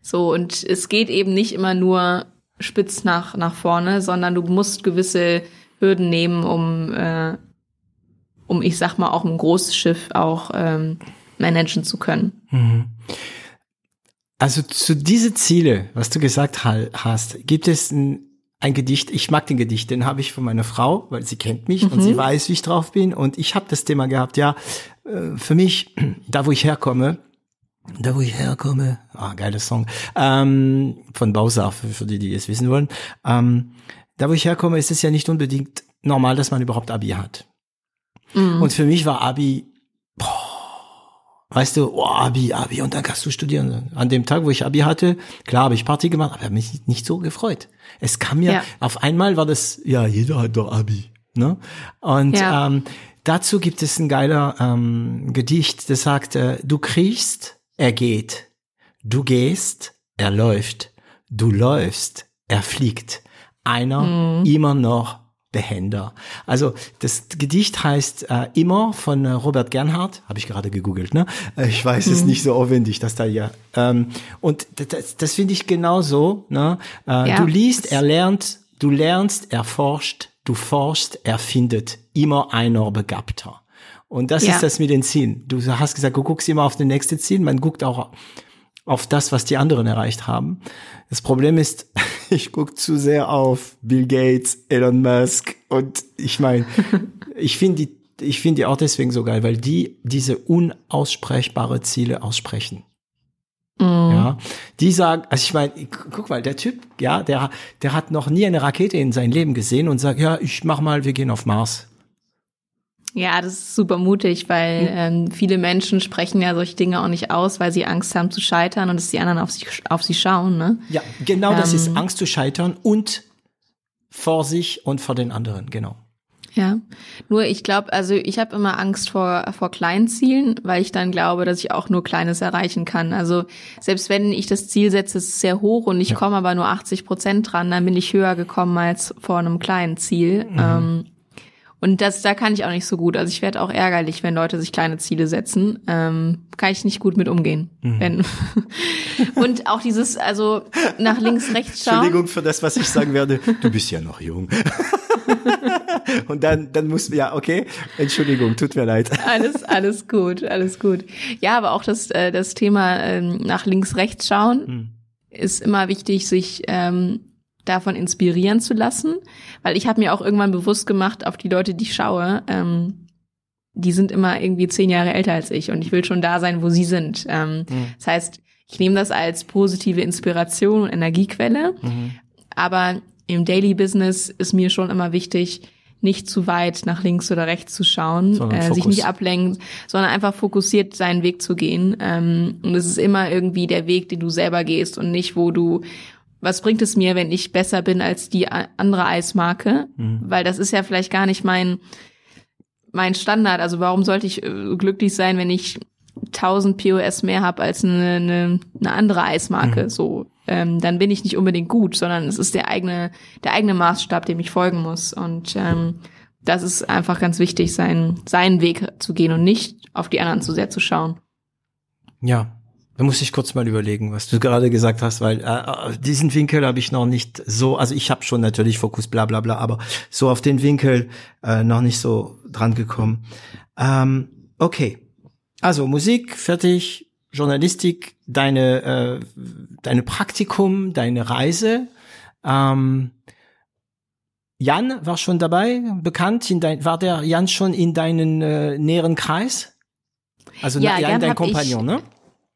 so, und es geht eben nicht immer nur spitz nach, nach vorne, sondern du musst gewisse Hürden nehmen, um äh, um, ich sag mal, auch ein großes Schiff auch ähm, managen zu können. Mhm. Also zu diese Ziele, was du gesagt hast, gibt es ein, ein Gedicht, ich mag den Gedicht, den habe ich von meiner Frau, weil sie kennt mich mhm. und sie mhm. weiß, wie ich drauf bin und ich habe das Thema gehabt, ja, äh, für mich, da wo ich herkomme, da wo ich herkomme, ah, geiler Song, ähm, von für, für die, die es wissen wollen, ähm, da wo ich herkomme, ist es ja nicht unbedingt normal, dass man überhaupt Abi hat. Mhm. Und für mich war Abi, boah, Weißt du, oh, Abi, Abi, und dann kannst du studieren. An dem Tag, wo ich Abi hatte, klar habe ich Party gemacht, aber ich habe mich nicht so gefreut. Es kam mir, ja. auf einmal war das, ja, jeder hat doch Abi. Ne? Und ja. ähm, dazu gibt es ein geiler ähm, Gedicht, das sagt, äh, du kriegst, er geht. Du gehst, er läuft. Du läufst, er fliegt. Einer mhm. immer noch behender. Also das Gedicht heißt äh, Immer von äh, Robert Gernhardt, habe ich gerade gegoogelt, ne? Äh, ich weiß, es mhm. nicht so aufwendig, dass da ja. Ähm, und das, das finde ich genauso, ne? Äh, ja. Du liest, er lernt, du lernst, er forscht, du forschst, er findet, immer einer begabter. Und das ja. ist das mit den Zielen. Du hast gesagt, du guckst immer auf den nächsten Ziel, man guckt auch auf das, was die anderen erreicht haben. Das Problem ist, ich gucke zu sehr auf Bill Gates, Elon Musk und ich meine, ich finde die, ich finde die auch deswegen so geil, weil die diese unaussprechbare Ziele aussprechen. Mm. Ja, die sagen, also ich meine, guck mal, der Typ, ja, der, der hat noch nie eine Rakete in sein Leben gesehen und sagt, ja, ich mach mal, wir gehen auf Mars. Ja, das ist super mutig, weil mhm. ähm, viele Menschen sprechen ja solche Dinge auch nicht aus, weil sie Angst haben zu scheitern und dass die anderen auf sie, auf sie schauen. Ne? Ja, genau ähm, das ist ähm. Angst zu scheitern und vor sich und vor den anderen, genau. Ja, nur ich glaube, also ich habe immer Angst vor, vor kleinen Zielen, weil ich dann glaube, dass ich auch nur Kleines erreichen kann. Also selbst wenn ich das Ziel setze, ist es sehr hoch und ich ja. komme aber nur 80 Prozent dran, dann bin ich höher gekommen als vor einem kleinen Ziel. Mhm. Ähm, und das, da kann ich auch nicht so gut. Also ich werde auch ärgerlich, wenn Leute sich kleine Ziele setzen. Ähm, kann ich nicht gut mit umgehen. Mhm. Wenn und auch dieses, also nach links, rechts schauen. Entschuldigung für das, was ich sagen werde. Du bist ja noch jung. und dann, dann muss, ja, okay. Entschuldigung, tut mir leid. Alles, alles gut, alles gut. Ja, aber auch das, äh, das Thema ähm, nach links, rechts schauen mhm. ist immer wichtig, sich ähm, davon inspirieren zu lassen, weil ich habe mir auch irgendwann bewusst gemacht, auf die Leute, die ich schaue, ähm, die sind immer irgendwie zehn Jahre älter als ich und ich will schon da sein, wo sie sind. Ähm, mhm. Das heißt, ich nehme das als positive Inspiration und Energiequelle, mhm. aber im Daily Business ist mir schon immer wichtig, nicht zu weit nach links oder rechts zu schauen, äh, sich nicht ablenken, sondern einfach fokussiert seinen Weg zu gehen. Ähm, und es ist immer irgendwie der Weg, den du selber gehst und nicht, wo du was bringt es mir, wenn ich besser bin als die andere Eismarke? Mhm. Weil das ist ja vielleicht gar nicht mein, mein Standard. Also warum sollte ich äh, glücklich sein, wenn ich 1000 POS mehr habe als eine, eine, eine andere Eismarke? Mhm. So, ähm, dann bin ich nicht unbedingt gut, sondern es ist der eigene, der eigene Maßstab, dem ich folgen muss. Und ähm, das ist einfach ganz wichtig, seinen, seinen Weg zu gehen und nicht auf die anderen zu sehr zu schauen. Ja, da muss ich kurz mal überlegen, was du gerade gesagt hast, weil äh, äh diesen Winkel habe ich noch nicht so, also ich habe schon natürlich Fokus, bla bla bla, aber so auf den Winkel äh, noch nicht so dran gekommen. Ähm, okay, also Musik, fertig, Journalistik, deine, äh, deine Praktikum, deine Reise. Ähm, Jan war schon dabei, bekannt. In dein, war der Jan schon in deinen äh, näheren Kreis? Also ja, Jan, dein Kompagnon, ne?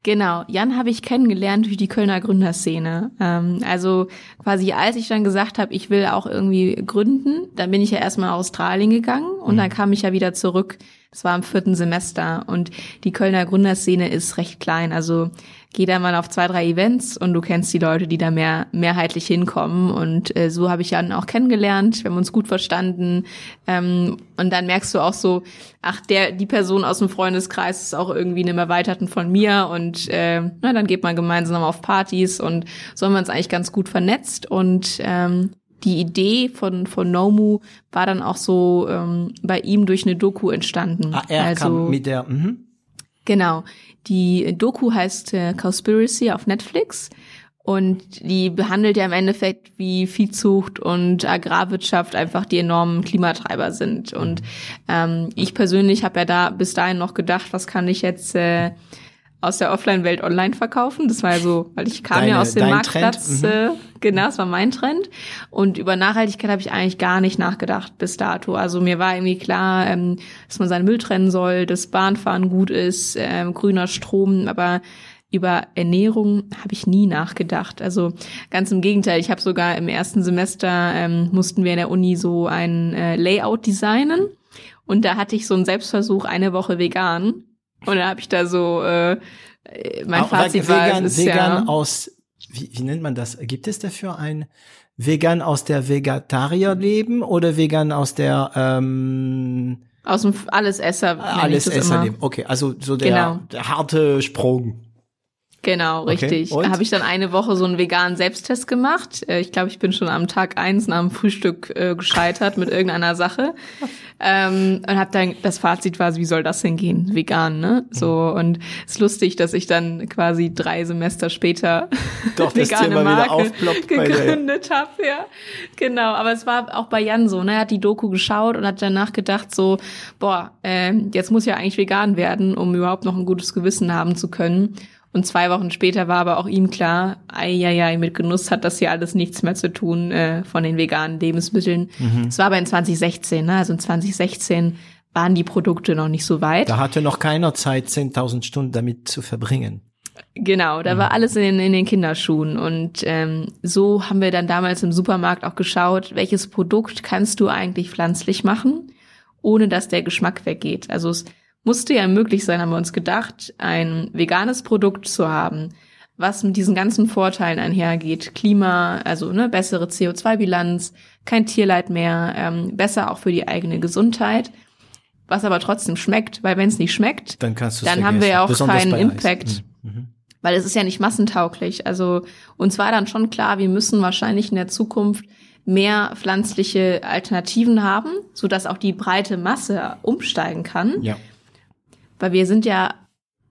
Genau, Jan habe ich kennengelernt durch die Kölner Gründerszene. Ähm, also quasi als ich dann gesagt habe, ich will auch irgendwie gründen, dann bin ich ja erstmal nach Australien gegangen und mhm. dann kam ich ja wieder zurück das war im vierten Semester und die Kölner Gründerszene ist recht klein. Also geh da mal auf zwei, drei Events und du kennst die Leute, die da mehr mehrheitlich hinkommen. Und äh, so habe ich Jan auch kennengelernt. Wir haben uns gut verstanden. Ähm, und dann merkst du auch so, ach, der, die Person aus dem Freundeskreis ist auch irgendwie einem Erweiterten von mir. Und äh, na, dann geht man gemeinsam auf Partys und so haben wir uns eigentlich ganz gut vernetzt. Und ähm, die Idee von, von Nomu war dann auch so ähm, bei ihm durch eine Doku entstanden. Ah, er also, kam mit der, mhm. Genau. Die Doku heißt äh, Conspiracy auf Netflix und die behandelt ja im Endeffekt, wie Viehzucht und Agrarwirtschaft einfach die enormen Klimatreiber sind. Und ähm, ich persönlich habe ja da bis dahin noch gedacht, was kann ich jetzt äh, aus der Offline-Welt online verkaufen. Das war ja so, weil ich kam Deine, ja aus dem Marktplatz, mhm. äh, genau, das war mein Trend. Und über Nachhaltigkeit habe ich eigentlich gar nicht nachgedacht bis dato. Also mir war irgendwie klar, ähm, dass man seinen Müll trennen soll, dass Bahnfahren gut ist, ähm, grüner Strom, aber über Ernährung habe ich nie nachgedacht. Also ganz im Gegenteil, ich habe sogar im ersten Semester ähm, mussten wir in der Uni so ein äh, Layout designen und da hatte ich so einen Selbstversuch eine Woche vegan Und dann habe ich da so, äh, mein Fazit vegan, war, es ist vegan ja, aus, wie, wie nennt man das? Gibt es dafür ein vegan aus der Vegetarierleben oder vegan aus der ähm, aus dem Allesesser. alles das immer. Esserleben? Okay, also so der, Genau. der harte Sprung. Genau, Okay, richtig. und? Habe ich dann eine Woche so einen veganen Selbsttest gemacht. Äh, Ich glaube, ich bin schon am Tag eins nach dem Frühstück äh, gescheitert mit irgendeiner Sache. Ähm, und habe dann, das Fazit war, so, wie soll das denn gehen? Vegan, ne? So, und es ist lustig, dass ich dann quasi drei Semester später Doch, vegane Marke gegründet habe, ja. Genau, aber es war auch bei Jan so, ne? Er hat die Doku geschaut und hat danach gedacht so, boah, ähm, jetzt muss ja eigentlich vegan werden, um überhaupt noch ein gutes Gewissen haben zu können. Und zwei Wochen später war aber auch ihm klar, ja, mit Genuss hat das hier alles nichts mehr zu tun äh, von den veganen Lebensmitteln. Mhm. Es war aber in 2016, ne? Also in 2016 waren die Produkte noch nicht so weit. Da hatte noch keiner Zeit, 10.000 Stunden damit zu verbringen. Genau, da war alles in den, in den Kinderschuhen. Und ähm, so haben wir dann damals im Supermarkt auch geschaut, welches Produkt kannst du eigentlich pflanzlich machen, ohne dass der Geschmack weggeht. Also es musste ja möglich sein, haben wir uns gedacht, ein veganes Produkt zu haben, was mit diesen ganzen Vorteilen einhergeht. Klima, also ne, bessere CO2-Bilanz, kein Tierleid mehr, ähm, besser auch für die eigene Gesundheit, was aber trotzdem schmeckt, weil wenn es nicht schmeckt, Dann kannst dann haben wir ja auch Besonders keinen. Impact. Mhm. Weil es ist ja nicht massentauglich. Also uns war dann schon klar, wir müssen wahrscheinlich in der Zukunft mehr pflanzliche Alternativen haben, sodass auch die breite Masse umsteigen kann. Ja. Weil wir sind ja,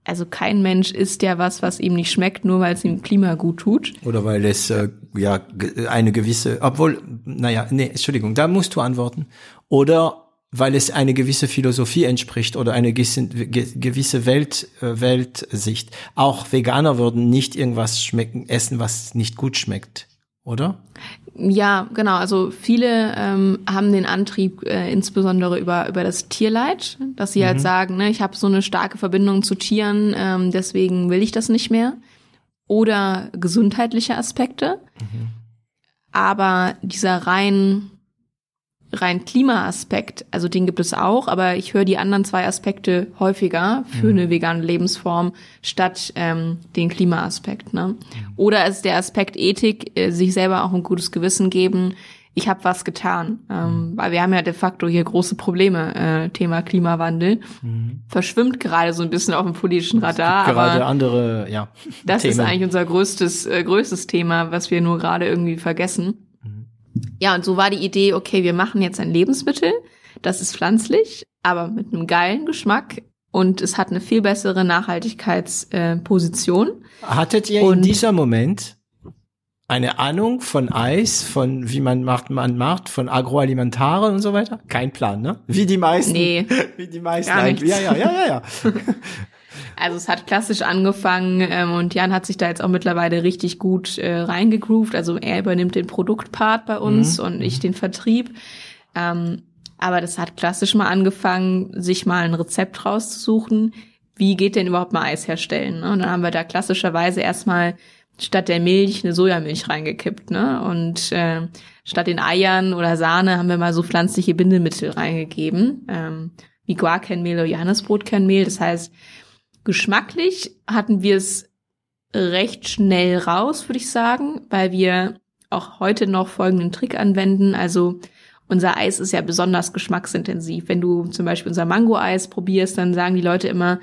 also kein Mensch isst ja was, was ihm nicht schmeckt, nur weil es ihm Klima gut tut. Oder weil es äh, ja eine gewisse, obwohl, naja, nee, Entschuldigung, da musst du antworten. Oder weil es eine gewisse Philosophie entspricht oder eine gewisse, ge- gewisse Welt, äh, Weltsicht. Auch Veganer würden nicht irgendwas schmecken, essen, was nicht gut schmeckt, oder? Ja, genau. Also viele ähm, haben den Antrieb äh, insbesondere über über das Tierleid, dass sie halt sagen, ne, ich habe so eine starke Verbindung zu Tieren, ähm, deswegen will ich das nicht mehr. Oder gesundheitliche Aspekte. Aber dieser rein rein Klimaaspekt, also den gibt es auch, aber ich höre die anderen zwei Aspekte häufiger für eine vegane Lebensform statt ähm, den Klimaaspekt. Ne? Oder ist der Aspekt Ethik, äh, sich selber auch ein gutes Gewissen geben. Ich habe was getan, ähm, weil wir haben ja de facto hier große Probleme. Äh, Thema Klimawandel verschwimmt gerade so ein bisschen auf dem politischen Radar, Gerade aber andere, ja. das ist Themen. eigentlich unser größtes, äh, größtes Thema, was wir nur gerade irgendwie vergessen. Ja, und so war die Idee, okay, wir machen jetzt ein Lebensmittel, das ist pflanzlich, aber mit einem geilen Geschmack und es hat eine viel bessere Nachhaltigkeitsposition. Äh. Hattet ihr in Und- dieser Moment eine Ahnung von Eis, von wie man macht, man macht, von Agroalimentare und so weiter? Kein Plan, ne? Wie die meisten. Nee, Wie die meisten Gar eigentlich. Ja, ja, ja, ja, ja. also es hat klassisch angefangen ähm, und Jan hat sich da jetzt auch mittlerweile richtig gut äh, reingegroovt. Also er übernimmt den Produktpart bei uns Mhm, und ich den Vertrieb. Ähm, aber das hat klassisch mal angefangen, sich mal ein Rezept rauszusuchen. Wie geht denn überhaupt mal Eis herstellen? Ne? Und dann haben wir da klassischerweise erstmal statt der Milch eine Sojamilch reingekippt. Ne? Und äh, statt den Eiern oder Sahne haben wir mal so pflanzliche Bindemittel reingegeben, ähm, wie Guarkernmehl oder Johannesbrotkernmehl. Das heißt, geschmacklich hatten wir es recht schnell raus, würde ich sagen, weil wir auch heute noch folgenden Trick anwenden. Also unser Eis ist ja besonders geschmacksintensiv. Wenn du zum Beispiel unser Mango-Eis probierst, dann sagen die Leute immer,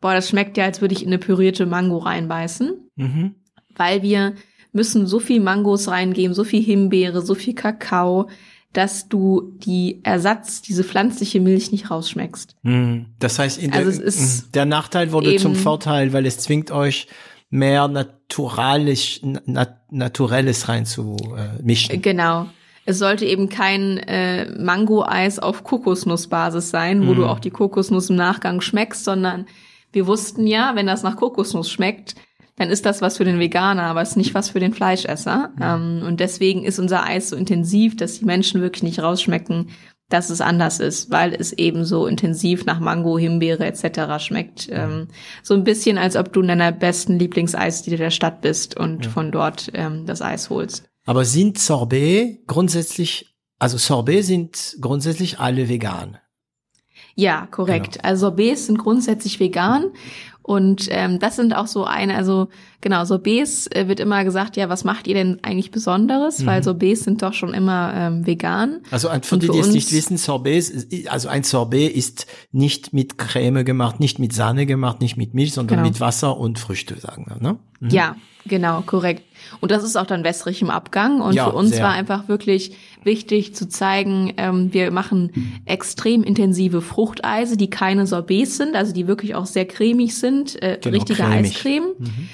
boah, das schmeckt ja, als würde ich in eine pürierte Mango reinbeißen Mhm. weil wir müssen so viel Mangos reingeben, so viel Himbeere, so viel Kakao, dass du die Ersatz, diese pflanzliche Milch nicht rausschmeckst. Mhm. Das heißt, in der, Also ist Mhm. der Nachteil wurde zum Vorteil, weil es zwingt euch mehr naturalisch, na, naturelles reinzumischen. Genau. Es sollte eben kein äh, Mango-Eis auf Kokosnussbasis sein, wo Mhm. du auch die Kokosnuss im Nachgang schmeckst, sondern wir wussten ja, wenn das nach Kokosnuss schmeckt, dann ist das was für den Veganer, aber es ist nicht was für den Fleischesser. Ähm, und deswegen ist unser Eis so intensiv, dass die Menschen wirklich nicht rausschmecken, dass es anders ist, weil es eben so intensiv nach Mango, Himbeere etc. schmeckt. Ähm, so ein bisschen, als ob du in deiner besten Lieblingseisdiele der Stadt bist und von dort ähm, das Eis holst. Aber sind Sorbet grundsätzlich, also Sorbet sind grundsätzlich alle vegan? Ja, korrekt. Genau. Also Sorbets sind grundsätzlich vegan und ähm, das sind auch so eine, also genau, Sorbets äh, wird immer gesagt, ja, was macht ihr denn eigentlich Besonderes? Mhm. Weil Sorbets sind doch schon immer ähm, vegan. Also für die, die es nicht wissen, Sorbets, also ein Sorbet ist nicht mit Creme gemacht, nicht mit Sahne gemacht, nicht mit Milch, sondern genau. mit Wasser und Früchte, sagen wir, ne? Mhm. Ja, genau, korrekt. Und das ist auch dann wässrig im Abgang. Und ja, für uns sehr. war einfach wirklich wichtig zu zeigen, ähm, wir machen extrem intensive Fruchteise, die keine Sorbets sind, also die wirklich auch sehr cremig sind, äh, genau, richtige cremig. Eiscreme. Mhm.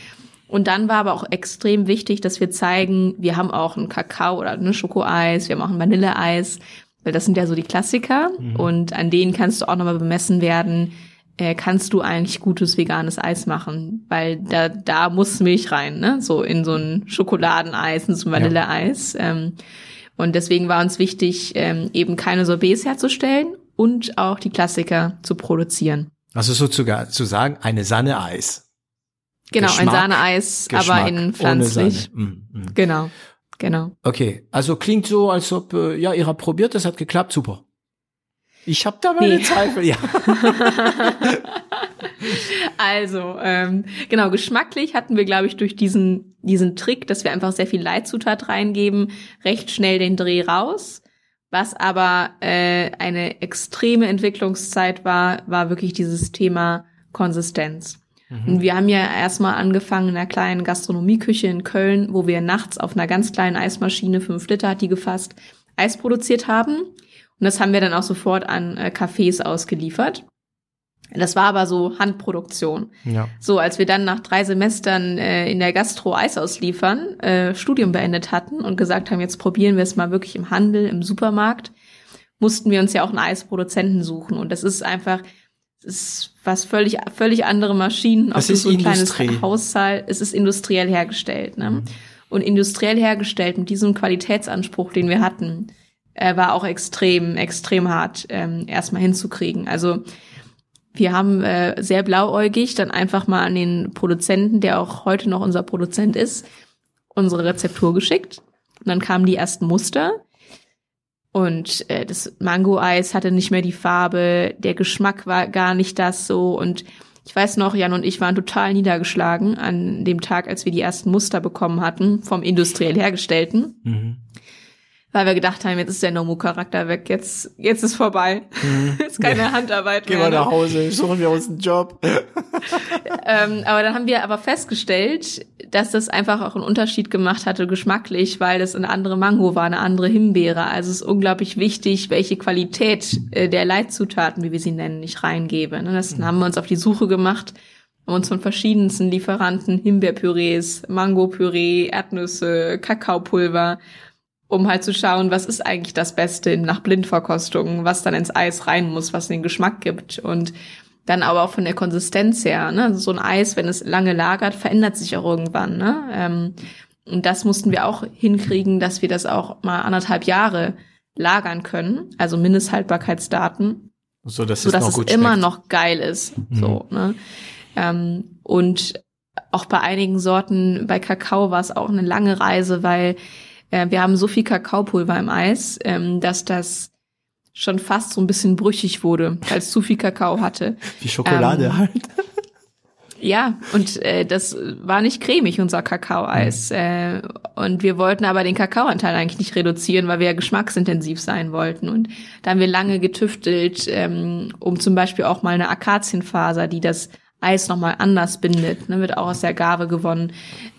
Und dann war aber auch extrem wichtig, dass wir zeigen, wir haben auch ein Kakao oder ein Schokoeis, wir haben auch ein Vanilleeis, weil das sind ja so die Klassiker. Mhm. Und an denen kannst du auch nochmal bemessen werden, äh, kannst du eigentlich gutes veganes Eis machen, weil da da muss Milch rein, ne? So in so ein Schokoladeneis, in so ein Vanilleeis. Ja. Ähm, und deswegen war uns wichtig, ähm, eben keine Sorbets herzustellen und auch die Klassiker zu produzieren. Also sozusagen zu sagen, eine Sahne-Eis. Genau, Geschmack, ein Sahneeis, aber in pflanzlich. Mm, mm. Genau, genau. Okay, also klingt so, als ob äh, ja, ihr habt probiert, das hat geklappt, super. Ich habe da meine nee. Zweifel, ja. also, ähm, genau, geschmacklich hatten wir, glaube ich, durch diesen, diesen Trick, dass wir einfach sehr viel Leitzutat reingeben, recht schnell den Dreh raus. Was aber äh, eine extreme Entwicklungszeit war, war wirklich dieses Thema Konsistenz. Mhm. Und wir haben ja erstmal angefangen in einer kleinen Gastronomieküche in Köln, wo wir nachts auf einer ganz kleinen Eismaschine, fünf Liter hat die gefasst, Eis produziert haben. Und das haben wir dann auch sofort an äh, Cafés ausgeliefert. Das war aber so Handproduktion. Ja. So, als wir dann nach drei Semestern äh, in der Gastro Eis ausliefern, äh, Studium beendet hatten und gesagt haben, jetzt probieren wir es mal wirklich im Handel, im Supermarkt, mussten wir uns ja auch einen Eisproduzenten suchen. Und das ist einfach, es ist was völlig, völlig andere Maschinen. Das ist so ein Industrie. kleines Haushalt. Es ist industriell hergestellt. Ne? Mhm. Und industriell hergestellt mit diesem Qualitätsanspruch, den wir hatten, äh, war auch extrem, extrem hart ähm, erstmal hinzukriegen. Also wir haben äh, sehr blauäugig dann einfach mal an den Produzenten, der auch heute noch unser Produzent ist, unsere Rezeptur geschickt. Und dann kamen die ersten Muster. Und äh, das Mango-Eis hatte nicht mehr die Farbe, der Geschmack war gar nicht das so. Und ich weiß noch, Jan und ich waren total niedergeschlagen an dem Tag, als wir die ersten Muster bekommen hatten vom industriell hergestellten. Mhm weil wir gedacht haben, jetzt ist der Nomu-Charakter weg, jetzt, jetzt ist vorbei. Mhm. ist keine ja. Handarbeit mehr. Gehen wir nach Hause, suchen wir uns einen Job. ähm, aber dann haben wir aber festgestellt, dass das einfach auch einen Unterschied gemacht hatte, geschmacklich, weil das eine andere Mango war, eine andere Himbeere. Also es ist unglaublich wichtig, welche Qualität äh, der Leitzutaten, wie wir sie nennen, ich reingebe. Ne? Das mhm. haben wir uns auf die Suche gemacht haben uns von verschiedensten Lieferanten Himbeerpürees, Mangopüree, Erdnüsse, Kakaopulver um halt zu schauen, was ist eigentlich das Beste nach Blindverkostung, was dann ins Eis rein muss, was den Geschmack gibt und dann aber auch von der Konsistenz her. Ne? So ein Eis, wenn es lange lagert, verändert sich auch irgendwann. Ne? Ähm, und das mussten wir auch hinkriegen, dass wir das auch mal anderthalb Jahre lagern können, also Mindesthaltbarkeitsdaten, so dass, so, dass es, es immer noch geil ist. Mhm. So, ne? Ähm, und auch bei einigen Sorten, bei Kakao war es auch eine lange Reise, weil äh, wir haben so viel Kakaopulver im Eis, ähm, dass das schon fast so ein bisschen brüchig wurde, weil es zu viel Kakao hatte. Wie Schokolade ähm, halt. Ja, und äh, das war nicht cremig, unser Kakaoeis. Mhm. Äh, und wir wollten aber den Kakaoanteil eigentlich nicht reduzieren, weil wir ja geschmacksintensiv sein wollten. Und da haben wir lange getüftelt, ähm, um zum Beispiel auch mal eine Akazienfaser, die das Eis nochmal anders bindet, ne, wird auch aus der Agave gewonnen,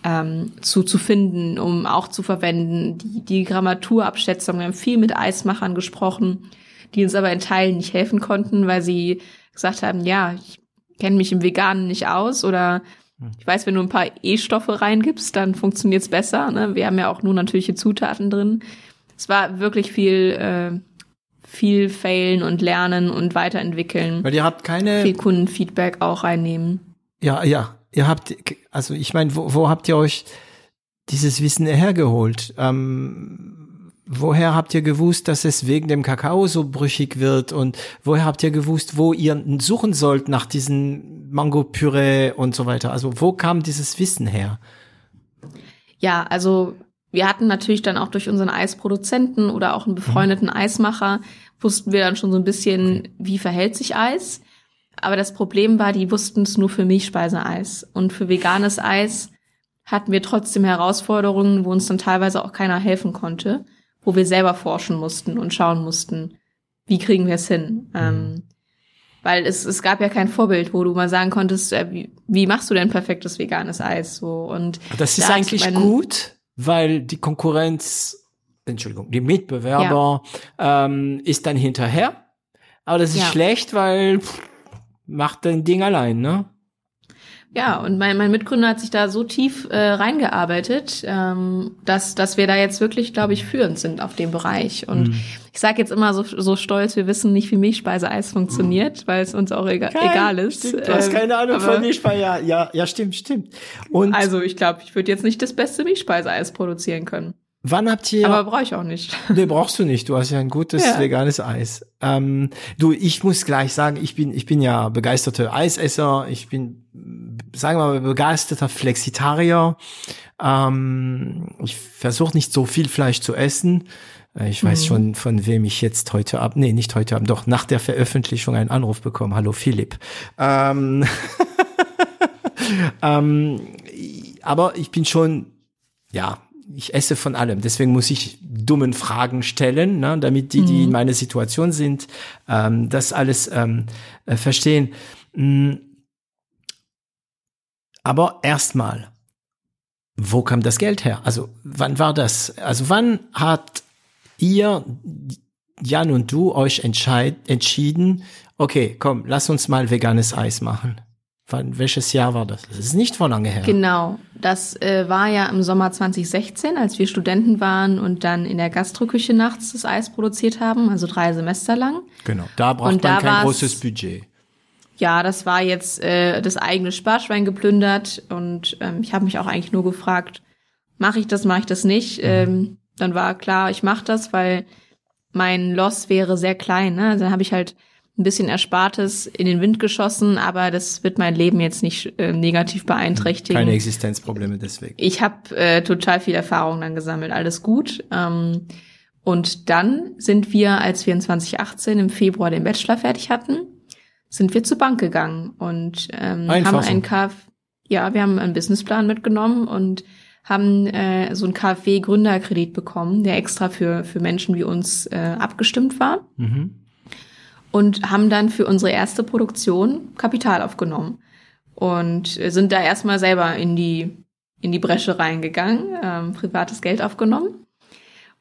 ähm, zu, zu finden, um auch zu verwenden. Die, die Grammaturabschätzung, wir haben viel mit Eismachern gesprochen, die uns aber in Teilen nicht helfen konnten, weil sie gesagt haben, ja, ich kenne mich im Veganen nicht aus oder ich weiß, wenn du ein paar E-Stoffe reingibst, dann funktioniert's besser. Ne? Wir haben ja auch nur natürliche Zutaten drin. Es war wirklich viel äh, viel failen und lernen und weiterentwickeln. Weil ihr habt keine viel Kundenfeedback auch reinnehmen. Ja, ja. Ihr habt, also ich meine, wo, wo habt ihr euch dieses Wissen hergeholt? Ähm, woher habt ihr gewusst, dass es wegen dem Kakao so brüchig wird? Und woher habt ihr gewusst, wo ihr suchen sollt nach diesen Mango-Püree und so weiter? Also wo kam dieses Wissen her? Ja, also wir hatten natürlich dann auch durch unseren Eisproduzenten oder auch einen befreundeten mhm. Eismacher, wussten wir dann schon so ein bisschen, wie verhält sich Eis. Aber das Problem war, die wussten es nur für Milchspeiseeis. Und für veganes Eis hatten wir trotzdem Herausforderungen, wo uns dann teilweise auch keiner helfen konnte, wo wir selber forschen mussten und schauen mussten, wie kriegen wir es hin. Mhm. Ähm, weil es, es gab ja kein Vorbild, wo du mal sagen konntest, äh, wie, wie machst du denn perfektes veganes Eis? So und das ist da eigentlich gut, weil die Konkurrenz, Entschuldigung, die Mitbewerber ja. ähm, ist dann hinterher. Aber das ist ja. schlecht, weil pff, macht dein Ding allein, ne? Ja, und mein, mein Mitgründer hat sich da so tief äh, reingearbeitet, ähm, dass, dass wir da jetzt wirklich, glaube ich, führend sind auf dem Bereich. Und mm. ich sage jetzt immer so, so stolz, wir wissen nicht, wie Milchspeiseeis funktioniert, mm. weil es uns auch egal, Kein, egal ist. Stimmt, du hast keine Ahnung ähm, von Milchspeise. Ja, ja, ja, stimmt, stimmt. Und also ich glaube, ich würde jetzt nicht das beste Milchspeiseeis produzieren können. Wann habt ihr? Aber brauche ich auch nicht. Nee, brauchst du nicht. Du hast ja ein gutes ja. veganes Eis. Ähm, du, ich muss gleich sagen, ich bin, ich bin ja begeisterter Eisesser. Ich bin, sagen wir mal, begeisterter Flexitarier. Ähm, ich versuche nicht so viel Fleisch zu essen. Äh, ich weiß mhm. schon, von wem ich jetzt heute ab, nee, nicht heute ab, doch nach der Veröffentlichung einen Anruf bekommen. Hallo Philipp. Ähm, ähm, aber ich bin schon, ja, ich esse von allem. Deswegen muss ich dummen Fragen stellen, ne, damit die, die in mhm. meiner Situation sind, ähm, das alles ähm, äh, verstehen. Mhm. Aber erstmal, wo kam das Geld her? Also wann war das? Also wann hat ihr, Jan und du, euch entscheid, entschieden, okay, komm, lass uns mal veganes Eis machen? Wann, welches Jahr war das? Das ist nicht vor lange her. Genau, das äh, war ja im Sommer 2016, als wir Studenten waren und dann in der Gastroküche nachts das Eis produziert haben, also drei Semester lang. Genau, da braucht und man da kein großes Budget. Ja, das war jetzt äh, das eigene Sparschwein geplündert und ähm, ich habe mich auch eigentlich nur gefragt, mache ich das, mache ich das nicht? Mhm. Ähm, dann war klar, ich mache das, weil mein Loss wäre sehr klein. Ne? Also dann habe ich halt ein bisschen Erspartes in den Wind geschossen, aber das wird mein Leben jetzt nicht äh, negativ beeinträchtigen. Keine Existenzprobleme deswegen. Ich habe äh, total viel Erfahrung dann gesammelt, alles gut. Ähm, und dann sind wir, als wir in 2018 im Februar den Bachelor fertig hatten, sind wir zur Bank gegangen und ähm, haben einen KF, ja, wir haben einen Businessplan mitgenommen und haben äh, so einen KfW-Gründerkredit bekommen, der extra für, für Menschen wie uns äh, abgestimmt war. Mhm und haben dann für unsere erste Produktion Kapital aufgenommen und sind da erstmal selber in die in die Bresche reingegangen, ähm, privates Geld aufgenommen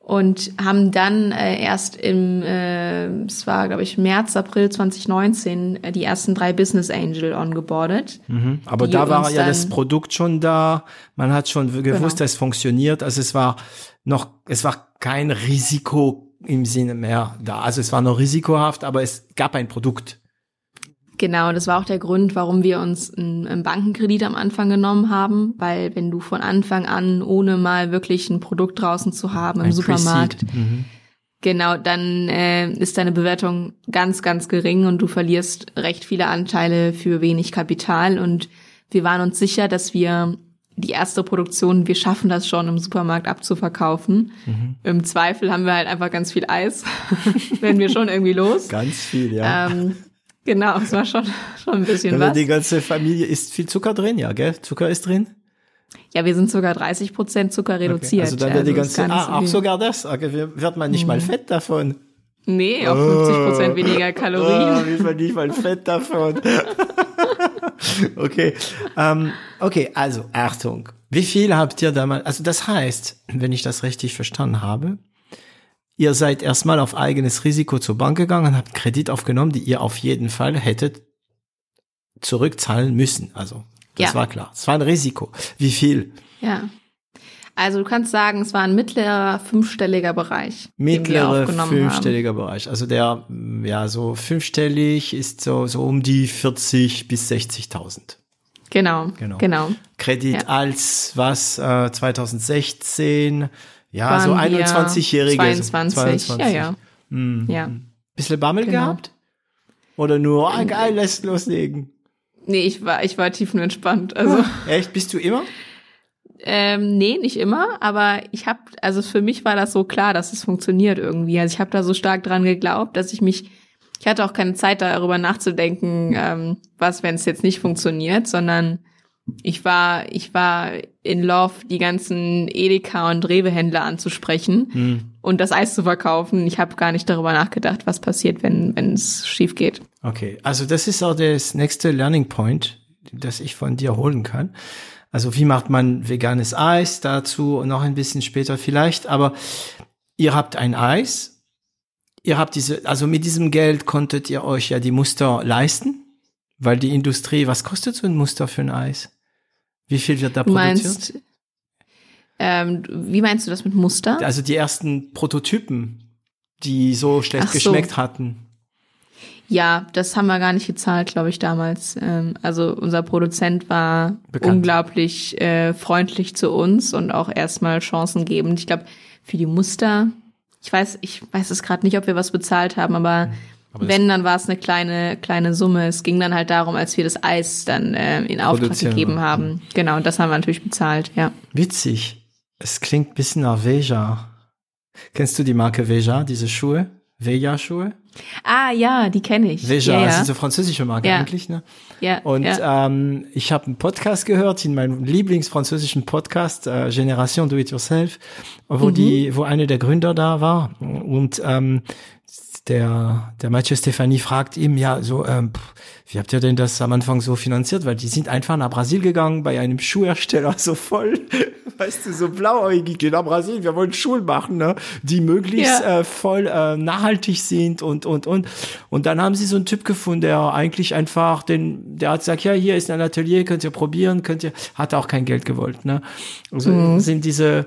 und haben dann äh, erst im, äh, es war glaube ich März, April 2019 äh, die ersten drei Business Angel ongeboardet. Mhm. Aber da war ja das Produkt schon da, man hat schon gewusst, genau. dass es funktioniert. Also es war noch, es war kein Risiko im Sinne mehr da. Also es war noch risikohaft, aber es gab ein Produkt. Genau, das war auch der Grund, warum wir uns einen Bankenkredit am Anfang genommen haben, weil wenn du von Anfang an, ohne mal wirklich ein Produkt draußen zu haben im ein Supermarkt, mhm. genau, dann äh, ist deine Bewertung ganz, ganz gering und du verlierst recht viele Anteile für wenig Kapital. Und wir waren uns sicher, dass wir die erste Produktion, wir schaffen das schon im Supermarkt abzuverkaufen. Mhm. Im Zweifel haben wir halt einfach ganz viel Eis, werden wir schon irgendwie los. Ganz viel, ja. Ähm, genau, es war schon, schon ein bisschen was. Die ganze Familie isst viel Zucker drin, ja, gell? Zucker ist drin? Ja, wir sind sogar 30 Prozent Zucker reduziert. Okay. Also dann wird die also ganze, ah, auch sogar das, okay, wird man nicht mhm. mal fett davon. Nee, auf 50 Prozent oh. weniger Kalorien. Oh, wird man nicht mal fett davon. okay. Ähm, okay, also Achtung. Wie viel habt ihr damals, also das heißt, wenn ich das richtig verstanden habe, ihr seid erstmal auf eigenes Risiko zur Bank gegangen, habt Kredit aufgenommen, die ihr auf jeden Fall hättet zurückzahlen müssen. Also, das ja. war klar. Es war ein Risiko. Wie viel? Ja. Also du kannst sagen, es war ein mittlerer fünfstelliger Bereich. Mittlerer fünfstelliger haben. Bereich. Also der, ja, so fünfstellig ist so, so um die 40 bis 60.000. Genau, genau, genau. Kredit ja. als was, äh, 2016, ja, Waren so 21-Jährige. 22, 22, ja, ja. Hm. ja. Bisschen Bammel genau. gehabt? Oder nur, ah, geil, lässt loslegen? Nee, ich war, ich war tiefenentspannt, also. Echt? Bist du immer? Ähm, nee, nicht immer, aber ich habe, also für mich war das so klar, dass es funktioniert irgendwie. Also ich habe da so stark dran geglaubt, dass ich mich, ich hatte auch keine Zeit darüber nachzudenken, ähm, was, wenn es jetzt nicht funktioniert, sondern ich war, ich war in Love, die ganzen Edeka und Rewe-Händler anzusprechen Hm. und das Eis zu verkaufen. Ich habe gar nicht darüber nachgedacht, was passiert, wenn wenn es schief geht. Okay, also das ist auch das nächste Learning Point, das ich von dir holen kann. Also wie macht man veganes Eis dazu noch ein bisschen später vielleicht, aber ihr habt ein Eis, ihr habt diese, also mit diesem Geld konntet ihr euch ja die Muster leisten, weil die Industrie, was kostet so ein Muster für ein Eis? Wie viel wird da Du produziert? meinst, ähm, wie meinst du das mit Muster? Also die ersten Prototypen, die so schlecht so. geschmeckt hatten. Ja, das haben wir gar nicht gezahlt, glaube ich, damals. Ähm, also unser Produzent war Bekannt. unglaublich äh, freundlich zu uns und auch erstmal chancengebend. Ich glaube, für die Muster, ich weiß, ich weiß es gerade nicht, ob wir was bezahlt haben, aber, Mhm. Aber wenn, dann war es eine kleine, kleine Summe. Es ging dann halt darum, als wir das Eis dann äh, in Auftrag gegeben haben. Genau, und das haben wir natürlich bezahlt, ja. Witzig. Es klingt ein bisschen nach Veja. Kennst du die Marke Veja, diese Schuhe? Veja-Schuhe? Ah, ja, die kenne ich. Veja, ja, das ja. ist eine französische Marke Ja. eigentlich, ne? ja, Und ähm, ich habe einen Podcast gehört, in meinem Lieblingsfranzösischen Podcast, äh, Generation Do It Yourself, Mhm. wo die, wo einer der Gründer da war und ähm, der der Mathieu Stefani fragt ihm ja so, ähm, wie habt ihr denn das am Anfang so finanziert? Weil die sind einfach nach Brasil gegangen bei einem Schuhhersteller, so voll, weißt du, so blauäugig gehen nach Brasil, wir wollen Schuhe machen, ne? die möglichst Ja. äh, voll äh, nachhaltig sind und und und und dann haben sie so einen Typ gefunden, der eigentlich einfach den, der hat gesagt, ja hier ist ein Atelier, könnt ihr probieren, könnt ihr, hat auch kein Geld gewollt, ne? Also sind diese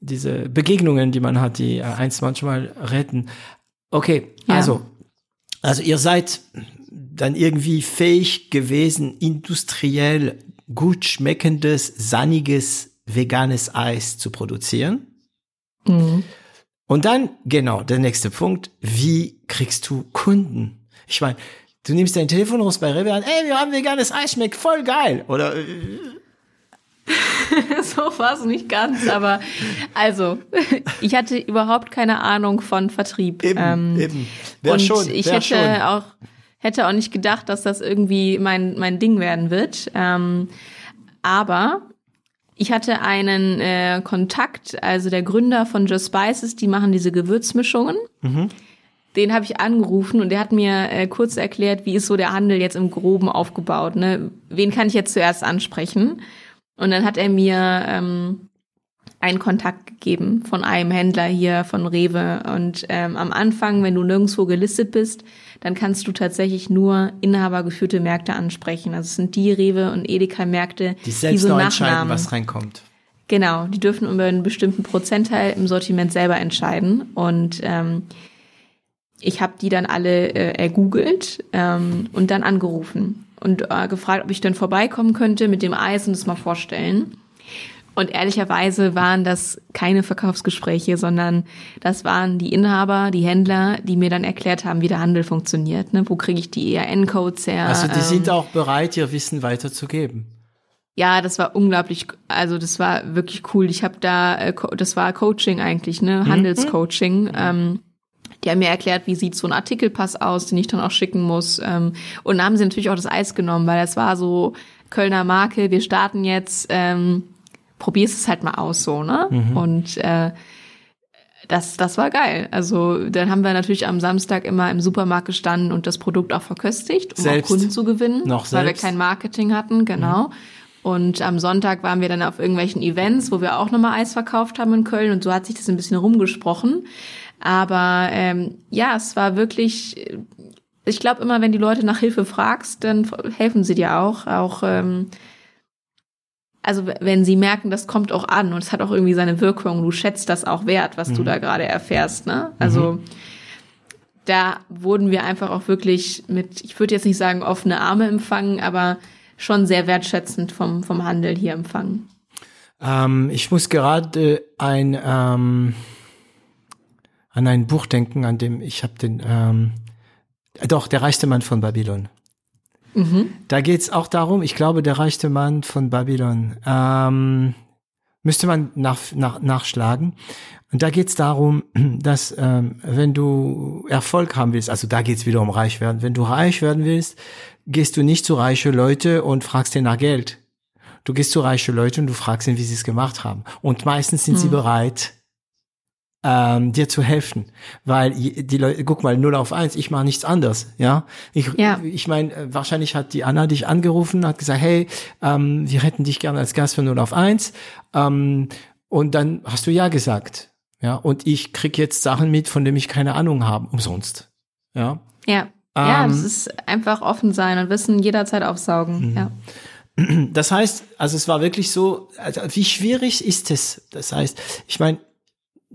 diese Begegnungen, die man hat, die äh, eins manchmal retten. Okay, Ja. also also ihr seid dann irgendwie fähig gewesen, industriell gut schmeckendes, sanniges, veganes Eis zu produzieren. Mhm. Und dann, genau, der nächste Punkt, wie kriegst du Kunden? Ich meine, du nimmst dein Telefon raus bei Rewe an, ey, wir haben veganes Eis, schmeckt voll geil. Oder äh, so war es nicht ganz, aber also, ich hatte überhaupt keine Ahnung von Vertrieb. eben, Ähm, eben. Wer und schon, ich hätte schon. auch hätte auch nicht gedacht, dass das irgendwie mein mein Ding werden wird. Ähm, aber ich hatte einen äh, Kontakt, also der Gründer von Just Spices, die machen diese Gewürzmischungen. Den habe ich angerufen und der hat mir äh, kurz erklärt, wie ist so der Handel jetzt im Groben aufgebaut. Ne? Wen kann ich jetzt zuerst ansprechen? Und dann hat er mir ähm, einen Kontakt gegeben von einem Händler hier von Rewe. Und ähm, am Anfang, wenn du nirgendwo gelistet bist, dann kannst du tatsächlich nur inhabergeführte Märkte ansprechen. Also es sind die Rewe und Edeka-Märkte, die selbst so noch entscheiden, was reinkommt. Genau, die dürfen über einen bestimmten Prozentteil im Sortiment selber entscheiden. Und ähm, ich habe die dann alle äh, ergoogelt ähm, und dann angerufen und äh, gefragt, ob ich dann vorbeikommen könnte mit dem Eis und es mal vorstellen. Und ehrlicherweise waren das keine Verkaufsgespräche, sondern das waren die Inhaber, die Händler, die mir dann erklärt haben, wie der Handel funktioniert. Ne? Wo kriege ich die ERN-Codes her? Also die ähm, sind auch bereit, ihr Wissen weiterzugeben. ja, das war unglaublich, also das war wirklich cool. Ich habe da, äh, das war Coaching eigentlich, ne, Handelscoaching. Ähm, die haben mir erklärt, wie sieht so ein Artikelpass aus, den ich dann auch schicken muss. Ähm, und dann haben sie natürlich auch das Eis genommen, weil das war so Kölner Marke. Wir starten jetzt, ähm, probierst es halt mal aus so, ne? Und äh, das, das war geil. Also dann haben wir natürlich am Samstag immer im Supermarkt gestanden und das Produkt auch verköstigt, um Selbst? auch Kunden zu gewinnen, Noch weil wir kein Marketing hatten, genau. Und am Sonntag waren wir dann auf irgendwelchen Events, wo wir auch nochmal Eis verkauft haben in Köln und so hat sich das ein bisschen rumgesprochen. Aber ähm, ja, es war wirklich, ich glaube immer, wenn die Leute nach Hilfe fragst, dann helfen sie dir auch. Auch ähm, also wenn sie merken, das kommt auch an und es hat auch irgendwie seine Wirkung, du schätzt das auch wert, was du da gerade erfährst, ne? Also da wurden wir einfach auch wirklich mit, ich würde jetzt nicht sagen offene Arme empfangen, aber schon sehr wertschätzend vom, vom Handel hier empfangen. Ähm, ich muss gerade ein ähm, an ein Buch denken, an dem ich habe den ähm, doch der reichste Mann von Babylon. Da geht's auch darum. Ich glaube, der reichste Mann von Babylon. Ähm, Müsste man nach, nach, nachschlagen. Und da geht's darum, dass ähm, wenn du Erfolg haben willst, also da geht's wieder um reich werden. Wenn du reich werden willst, gehst du nicht zu reiche Leute und fragst denen nach Geld. Du gehst zu reiche Leute und du fragst ihn, wie sie es gemacht haben. Und meistens sind hm. sie bereit, ähm, dir zu helfen. Weil die Leute, guck mal, 0 auf 1, ich mache nichts anderes, ja. Ich, ja. ich meine, äh, wahrscheinlich hat die Anna dich angerufen, hat gesagt, hey, ähm, wir hätten dich gerne als Gast für 0 auf 1. Ähm, und dann hast du ja gesagt. Ja, und ich krieg jetzt Sachen mit, von denen ich keine Ahnung habe, umsonst. Ja. Ja. ja, das ähm, ist einfach offen sein und Wissen jederzeit aufsaugen. Mhm. Ja. Das heißt, also es war wirklich so, also wie schwierig ist es? Das heißt, ich meine,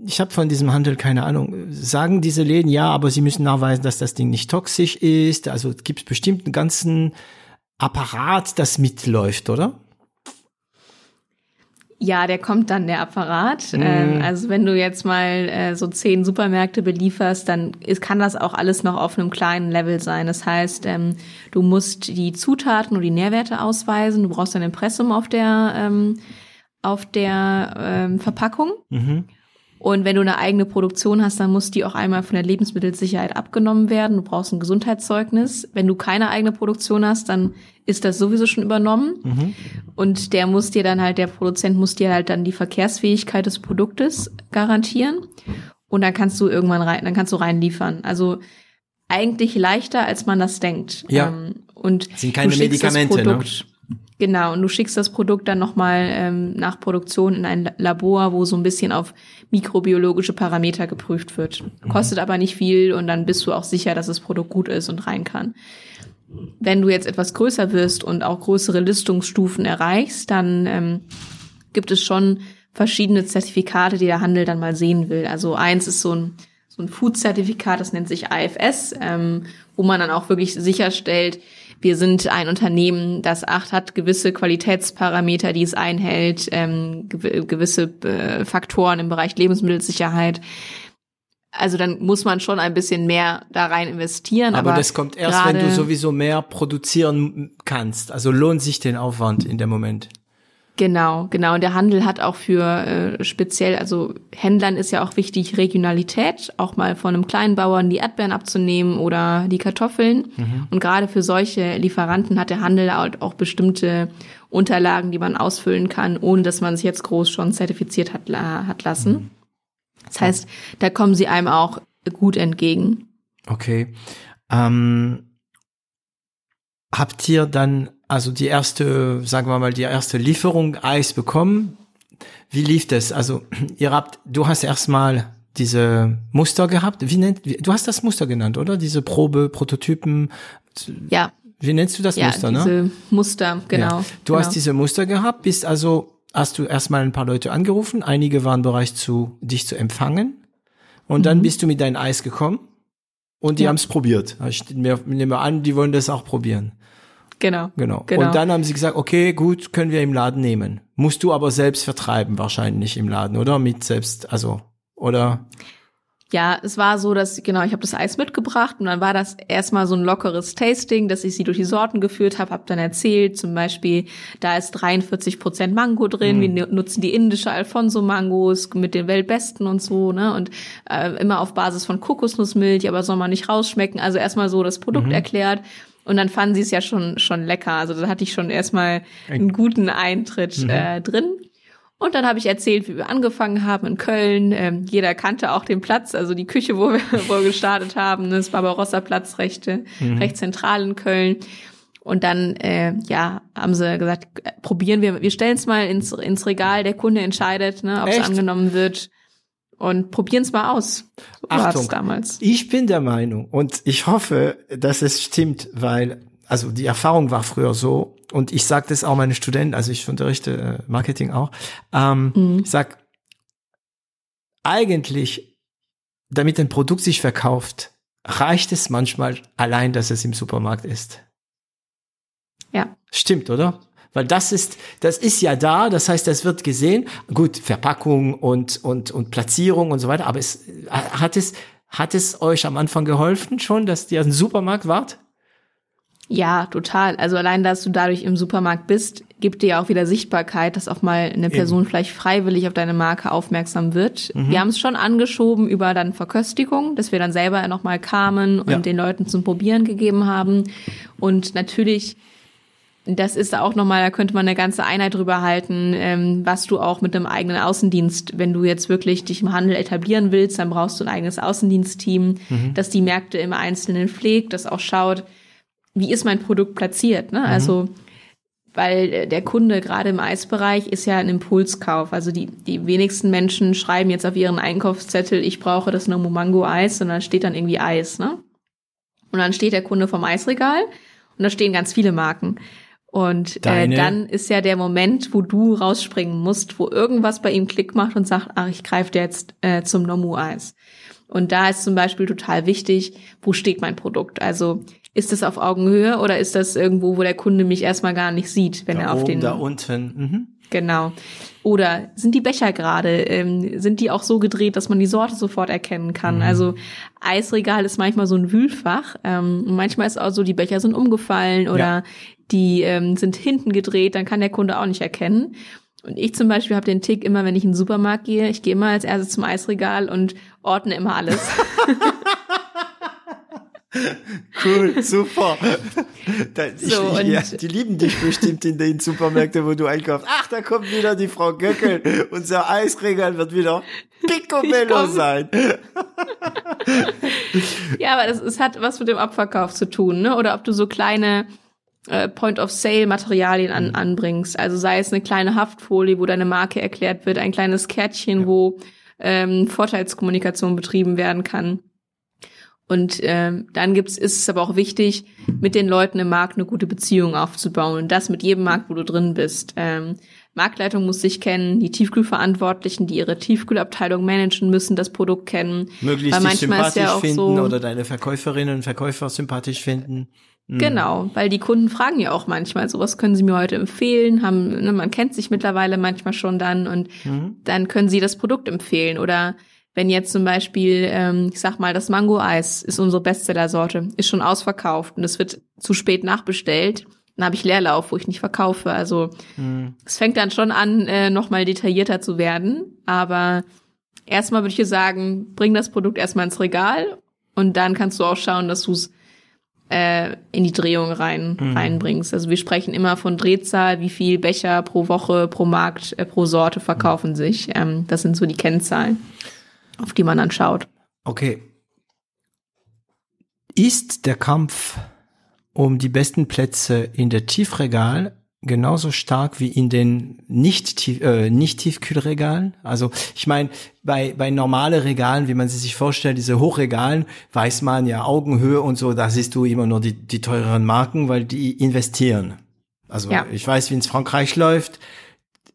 ich habe von diesem Handel keine Ahnung. Sagen diese Läden ja, aber sie müssen nachweisen, dass das Ding nicht toxisch ist. Also gibt es bestimmt einen ganzen Apparat, das mitläuft, oder? Ja, der kommt dann, der Apparat. Mhm. Ähm, also wenn du jetzt mal äh, so zehn Supermärkte belieferst, dann ist, kann das auch alles noch auf einem kleinen Level sein. Das heißt, ähm, du musst die Zutaten und die Nährwerte ausweisen. Du brauchst ein Impressum auf der, ähm, auf der ähm, Verpackung. Mhm. Und wenn du eine eigene Produktion hast, dann muss die auch einmal von der Lebensmittelsicherheit abgenommen werden. Du brauchst ein Gesundheitszeugnis. Wenn du keine eigene Produktion hast, dann ist das sowieso schon übernommen. Mhm. Und der muss dir dann halt, der Produzent muss dir halt dann die Verkehrsfähigkeit des Produktes garantieren. Und dann kannst du irgendwann rein, dann kannst du reinliefern. Also eigentlich leichter, als man das denkt. Ja. Ähm, und sind keine Medikamente, ne? Genau, und du schickst das Produkt dann nochmal ähm, nach Produktion in ein Labor, wo so ein bisschen auf mikrobiologische Parameter geprüft wird. Mhm. Kostet aber nicht viel und dann bist du auch sicher, dass das Produkt gut ist und rein kann. Wenn du jetzt etwas größer wirst und auch größere Listungsstufen erreichst, dann ähm, gibt es schon verschiedene Zertifikate, die der Handel dann mal sehen will. Also eins ist so ein, so ein Food-Zertifikat, das nennt sich AFS, ähm, wo man dann auch wirklich sicherstellt, wir sind ein Unternehmen, das acht hat gewisse Qualitätsparameter, die es einhält, ähm, gewisse äh, Faktoren im Bereich Lebensmittelsicherheit. Also dann muss man schon ein bisschen mehr da rein investieren. Aber, aber das kommt erst, wenn du sowieso mehr produzieren kannst. Also lohnt sich den Aufwand in dem Moment. Genau, genau. Und der Handel hat auch für äh, speziell, also Händlern ist ja auch wichtig, Regionalität, auch mal von einem kleinen Bauern die Erdbeeren abzunehmen oder die Kartoffeln. Mhm. Und gerade für solche Lieferanten hat der Handel auch bestimmte Unterlagen, die man ausfüllen kann, ohne dass man sich jetzt groß schon zertifiziert hat, hat lassen. Mhm. Das heißt, da kommen sie einem auch gut entgegen. Okay. Ähm, habt ihr dann also die erste, sagen wir mal, die erste Lieferung Eis bekommen. Wie lief das? Also ihr habt, du hast erstmal diese Muster gehabt. Wie nennt, du hast das Muster genannt, oder? Diese Probe, Prototypen. Ja. Wie nennst du das ja, Muster, diese ne? Muster, genau. Ja. Du genau. hast diese Muster gehabt, bist also, hast du erstmal ein paar Leute angerufen, einige waren bereit zu, dich zu empfangen. Und mhm. dann bist du mit deinem Eis gekommen und die ja. haben es probiert. Ich nehme an, die wollen das auch probieren. Genau. Genau. genau. Und dann haben sie gesagt, okay, gut, können wir im Laden nehmen. Musst du aber selbst vertreiben, wahrscheinlich im Laden, oder? Mit selbst, also, oder? Ja, es war so, dass, genau, ich habe das Eis mitgebracht und dann war das erstmal so ein lockeres Tasting, dass ich sie durch die Sorten geführt habe, habe dann erzählt, zum Beispiel, da ist 43 Prozent Mango drin, mm. wir nutzen die indische Alfonso-Mangos mit den Weltbesten und so, ne, und äh, immer auf Basis von Kokosnussmilch, aber soll man nicht rausschmecken, also erstmal so das Produkt mhm. erklärt und dann fanden sie es ja schon, schon lecker. Also da hatte ich schon erstmal einen guten Eintritt mhm. äh, drin. Und dann habe ich erzählt, wie wir angefangen haben in Köln. Ähm, jeder kannte auch den Platz, also die Küche, wo wir, wo wir gestartet haben. Das Barbarossa-Platz recht, mhm. recht zentral in Köln. Und dann, äh, ja, haben sie gesagt, probieren wir, wir stellen es mal ins, ins Regal, der Kunde entscheidet, ne, ob es angenommen wird und probieren es mal aus. So Achtung, damals. Ich bin der Meinung und ich hoffe, dass es stimmt, weil also die Erfahrung war früher so und ich sage das auch meinen Studenten, also ich unterrichte äh, Marketing auch, ähm, mhm. ich sag eigentlich, damit ein Produkt sich verkauft, reicht es manchmal allein, dass es im Supermarkt ist. Ja. Stimmt, oder? Weil das ist, das ist ja da, das heißt, das wird gesehen. Gut, Verpackung und, und, und Platzierung und so weiter, aber es, hat es, hat es euch am Anfang geholfen schon, dass ihr ein Supermarkt wart? Ja, total. Also allein, dass du dadurch im Supermarkt bist, gibt dir ja auch wieder Sichtbarkeit, dass auch mal eine Person Eben. vielleicht freiwillig auf deine Marke aufmerksam wird. Mhm. Wir haben es schon angeschoben über dann Verköstigung, dass wir dann selber nochmal kamen und ja. den Leuten zum Probieren gegeben haben. Und natürlich das ist auch nochmal, da könnte man eine ganze Einheit drüber halten, ähm, was du auch mit einem eigenen Außendienst, wenn du jetzt wirklich dich im Handel etablieren willst, dann brauchst du ein eigenes Außendienstteam, mhm. das die Märkte im Einzelnen pflegt, das auch schaut, wie ist mein Produkt platziert. Ne? Mhm. Also weil der Kunde gerade im Eisbereich ist ja ein Impulskauf. Also die, die wenigsten Menschen schreiben jetzt auf ihren Einkaufszettel, ich brauche das Nomo Mango Eis, sondern steht dann irgendwie Eis. Ne? Und dann steht der Kunde vom Eisregal und da stehen ganz viele Marken. Und äh, dann ist ja der Moment, wo du rausspringen musst, wo irgendwas bei ihm Klick macht und sagt, ach, ich greife jetzt äh, zum Nomu-Eis. Und da ist zum Beispiel total wichtig, wo steht mein Produkt? Also ist das auf Augenhöhe oder ist das irgendwo, wo der Kunde mich erstmal gar nicht sieht, wenn da er auf oben, den da unten. Mhm. Genau. Oder sind die Becher gerade, ähm, sind die auch so gedreht, dass man die Sorte sofort erkennen kann? Mhm. Also Eisregal ist manchmal so ein Wühlfach. Ähm, manchmal ist auch so, die Becher sind umgefallen oder ja die ähm, sind hinten gedreht, dann kann der Kunde auch nicht erkennen. Und ich zum Beispiel habe den Tick immer, wenn ich in den Supermarkt gehe, ich gehe immer als erstes zum Eisregal und ordne immer alles. cool, super. Ich, so, ja, die lieben dich bestimmt in den Supermärkten, wo du einkaufst. Ach, da kommt wieder die Frau Göckel. Unser Eisregal wird wieder picobello sein. ja, aber das, es hat was mit dem Abverkauf zu tun, ne? Oder ob du so kleine äh, Point-of-Sale-Materialien an, mhm. anbringst. Also sei es eine kleine Haftfolie, wo deine Marke erklärt wird, ein kleines Kärtchen, ja. wo ähm, Vorteilskommunikation betrieben werden kann. Und ähm, dann gibt's, ist es aber auch wichtig, mit den Leuten im Markt eine gute Beziehung aufzubauen. Und das mit jedem Markt, wo du drin bist. Ähm, Marktleitung muss sich kennen, die Tiefkühlverantwortlichen, die ihre Tiefkühlabteilung managen, müssen das Produkt kennen. Möglichst dich sympathisch ja finden so, oder deine Verkäuferinnen und Verkäufer sympathisch finden. Mhm. Genau, weil die Kunden fragen ja auch manchmal, so was können Sie mir heute empfehlen? Haben, ne, man kennt sich mittlerweile manchmal schon dann und mhm. dann können Sie das Produkt empfehlen. Oder wenn jetzt zum Beispiel, ähm, ich sag mal, das Mango-Eis ist unsere Bestseller-Sorte, ist schon ausverkauft und es wird zu spät nachbestellt, dann habe ich Leerlauf, wo ich nicht verkaufe. Also mhm. es fängt dann schon an, äh, nochmal detaillierter zu werden. Aber erstmal würde ich sagen, bring das Produkt erstmal ins Regal und dann kannst du auch schauen, dass du es äh, in die Drehung rein, mhm. reinbringst. Also wir sprechen immer von Drehzahl, wie viel Becher pro Woche, pro Markt, äh, pro Sorte verkaufen sich. Ähm, das sind so die Kennzahlen, auf die man dann schaut. Okay. Ist der Kampf um die besten Plätze in der Tiefregal genauso stark wie in den nicht tief, äh, nicht Tiefkühlregalen. Also ich meine, bei bei normale Regalen, wie man sie sich vorstellt, diese Hochregalen, weiß man ja Augenhöhe und so, da siehst du immer nur die die teureren Marken, weil die investieren. Also ja. ich weiß, wie es Frankreich läuft.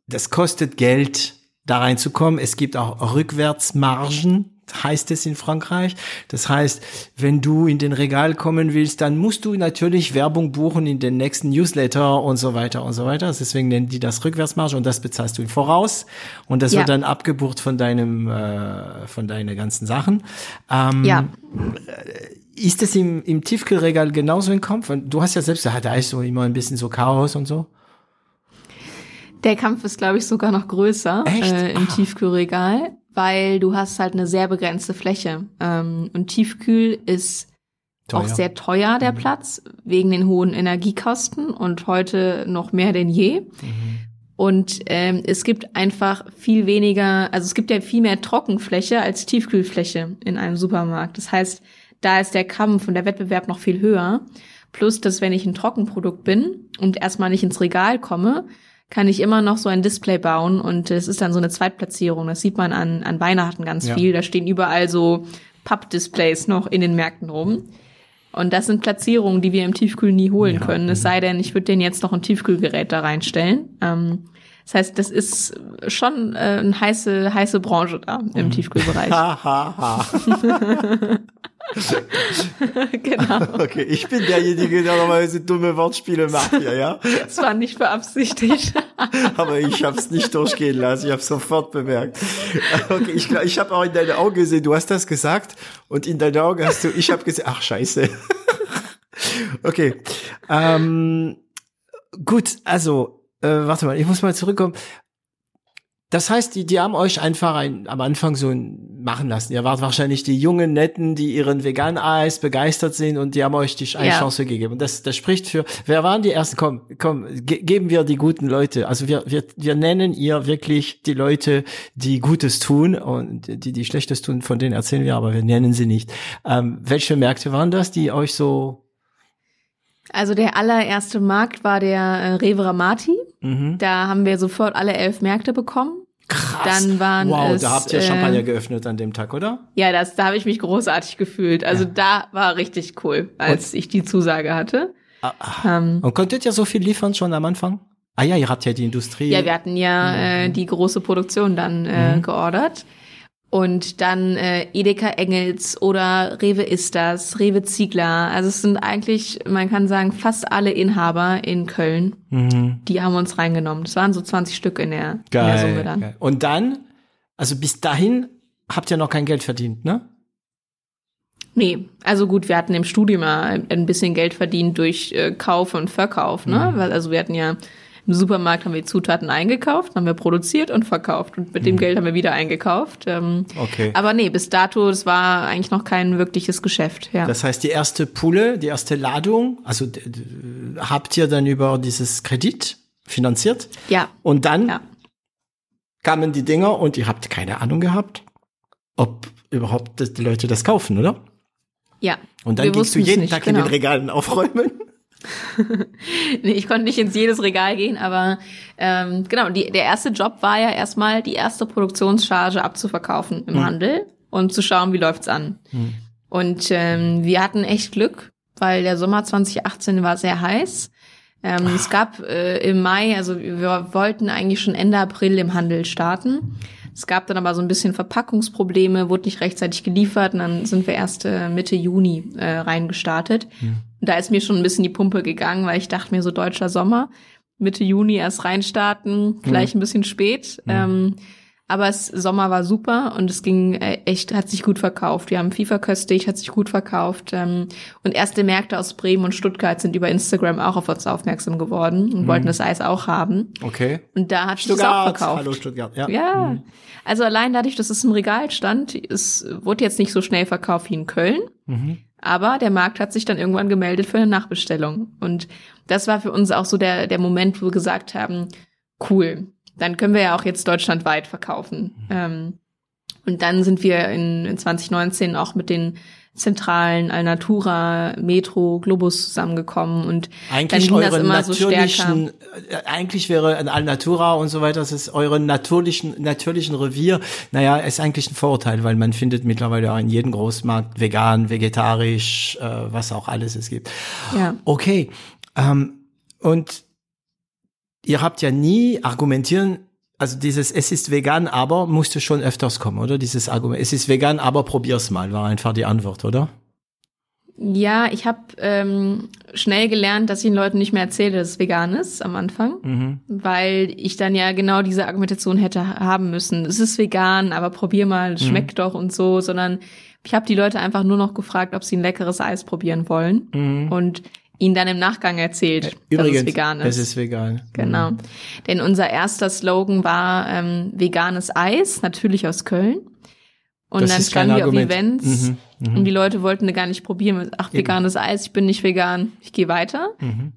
Das kostet Geld, da reinzukommen. Es gibt auch Rückwärtsmargen heißt es in Frankreich. Das heißt, wenn du in den Regal kommen willst, dann musst du natürlich Werbung buchen in den nächsten Newsletter und so weiter und so weiter. Deswegen nennen die das Rückwärtsmarge und das bezahlst du im Voraus und das ja. wird dann abgebucht von deinem äh, von deinen ganzen Sachen. Ähm, ja. Ist es im, im Tiefkühlregal genauso im Kampf? Du hast ja selbst, da ist so immer ein bisschen so Chaos und so. Der Kampf ist, glaube ich, sogar noch größer äh, im ah. Tiefkühlregal weil du hast halt eine sehr begrenzte Fläche. Ähm, und Tiefkühl ist teuer. auch sehr teuer, der mhm. Platz, wegen den hohen Energiekosten und heute noch mehr denn je. Mhm. Und ähm, es gibt einfach viel weniger, also es gibt ja viel mehr Trockenfläche als Tiefkühlfläche in einem Supermarkt. Das heißt, da ist der Kampf und der Wettbewerb noch viel höher. Plus, dass wenn ich ein Trockenprodukt bin und erstmal nicht ins Regal komme, kann ich immer noch so ein Display bauen und es ist dann so eine Zweitplatzierung. Das sieht man an, an Weihnachten ganz ja. viel. Da stehen überall so Pappdisplays noch in den Märkten rum. Und das sind Platzierungen, die wir im Tiefkühl nie holen ja. können. Es mhm. sei denn, ich würde den jetzt noch ein Tiefkühlgerät da reinstellen. Ähm, das heißt, das ist schon äh, eine heiße, heiße Branche da im mhm. Tiefkühlbereich. Ha, ha, ha. genau. Okay, ich bin derjenige, der normalerweise dumme Wortspiele macht hier, ja? Das war nicht beabsichtigt. Aber ich habe es nicht durchgehen lassen, ich habe sofort bemerkt. Okay, ich, ich habe auch in deine Augen gesehen, du hast das gesagt und in deine Augen hast du, ich habe gesehen, ach scheiße. Okay. Ähm, gut, also, äh, warte mal, ich muss mal zurückkommen. Das heißt, die, die haben euch einfach ein, am Anfang so ein, machen lassen. Ihr wart wahrscheinlich die jungen Netten, die ihren veganen Eis begeistert sind und die haben euch die eine Ja. Chance gegeben. Und das, das spricht für, wer waren die ersten? Komm, komm, ge geben wir die guten Leute. Also wir, wir, wir nennen ihr wirklich die Leute, die Gutes tun und die, die Schlechtes tun, von denen erzählen wir, aber wir nennen sie nicht. Ähm, welche Märkte waren das, die euch so, Also der allererste Markt war der äh, Rewe Ramati. Mhm. Da haben wir sofort alle elf Märkte bekommen. krass. Dann waren wow, es, da habt ihr äh, Champagner geöffnet an dem Tag, oder? Ja, das, da habe ich mich großartig gefühlt. Also da war richtig cool, als ich die Zusage hatte. Ah, ah. Ähm, Und konntet ihr so viel liefern schon am Anfang? Ah ja, ihr habt ja die Industrie. ja, wir hatten ja äh, die große Produktion dann äh, Mhm. geordert. Und dann äh, Edeka Engels oder Rewe Istas, Rewe Ziegler. Also es sind eigentlich, man kann sagen, fast alle Inhaber in Köln, mhm. die haben uns reingenommen. Das waren so 20 Stück in der, in Geil, der Summe dann. geil. Und dann, also bis dahin habt ihr noch kein Geld verdient, ne? Nee, also gut, wir hatten im Studium mal ein bisschen Geld verdient durch äh, Kauf und Verkauf, ne? Mhm. Weil, also wir hatten ja im Supermarkt haben wir Zutaten eingekauft, haben wir produziert und verkauft und mit Mhm. dem Geld haben wir wieder eingekauft. Ähm, Okay. aber nee, bis dato, das war eigentlich noch kein wirkliches Geschäft, ja. Das heißt, die erste Pulle, die erste Ladung, also habt ihr dann über dieses Kredit finanziert? ja, Und dann ja. kamen die Dinger und ihr habt keine Ahnung gehabt, ob überhaupt die Leute das kaufen, oder? Ja. Und dann gingst du es jeden nicht, Tag in genau. den Regalen aufräumen. Nee, ich konnte nicht ins jedes Regal gehen, aber ähm, genau, die, der erste Job war ja erstmal die erste Produktionscharge abzuverkaufen im Handel und zu schauen, wie läuft's an. Und ähm, wir hatten echt Glück, weil der Sommer 2018 war sehr heiß. Ähm, es gab äh, im Mai, also wir wollten eigentlich schon Ende April im Handel starten. Es gab dann aber so ein bisschen Verpackungsprobleme, wurde nicht rechtzeitig geliefert und dann sind wir erst äh, Mitte Juni äh, reingestartet. Und da ist mir schon ein bisschen die Pumpe gegangen, weil ich dachte mir so deutscher Sommer, Mitte Juni erst reinstarten, vielleicht ein bisschen spät. Ähm, aber es, Sommer war super und es ging äh, echt, hat sich gut verkauft. Wir haben FIFA köstlich, hat sich gut verkauft. Ähm, und erste Märkte aus Bremen und Stuttgart sind über Instagram auch auf uns aufmerksam geworden und wollten das Eis auch haben. Okay. Und da hat sich das auch Stuttgart. verkauft. Hallo Stuttgart. Ja. Ja. Also allein dadurch, dass es im Regal stand, es wurde jetzt nicht so schnell verkauft wie in Köln. Mhm. Aber der Markt hat sich dann irgendwann gemeldet für eine Nachbestellung. Und das war für uns auch so der, der Moment, wo wir gesagt haben, cool, dann können wir ja auch jetzt deutschlandweit verkaufen. Ähm, und dann sind wir in, in 2019 auch mit den zentralen Alnatura, Metro, Globus zusammengekommen und Eigentlich dann ging das immer so natürlichen, äh, eigentlich wäre Alnatura und so weiter, das ist euren natürlichen, natürlichen Revier. Naja, ist eigentlich ein Vorurteil, weil man findet mittlerweile auch in jedem Großmarkt vegan, vegetarisch, äh, was auch alles es gibt. Ja. Okay. Ähm, und ihr habt ja nie argumentieren, also dieses es ist vegan, aber musste schon öfters kommen, oder? Dieses Argument, es ist vegan, aber probier's mal, war einfach die Antwort, oder? Ja, ich habe ähm, schnell gelernt, dass ich den Leuten nicht mehr erzähle, dass es vegan ist am Anfang, Mhm. weil ich dann ja genau diese Argumentation hätte ha- haben müssen. Es ist vegan, aber probier mal, Mhm. es schmeckt doch und so, sondern ich habe die Leute einfach nur noch gefragt, ob sie ein leckeres Eis probieren wollen Mhm. und ihnen dann im Nachgang erzählt, dass es vegan ist. Es ist vegan. Genau. Denn unser erster Slogan war ähm, veganes Eis, natürlich aus Köln. Und Das dann standen wir auf. Events Mhm, mhm. und die Leute wollten gar nicht probieren. Ach, veganes Eis, ich bin nicht vegan, ich gehe weiter. Mhm.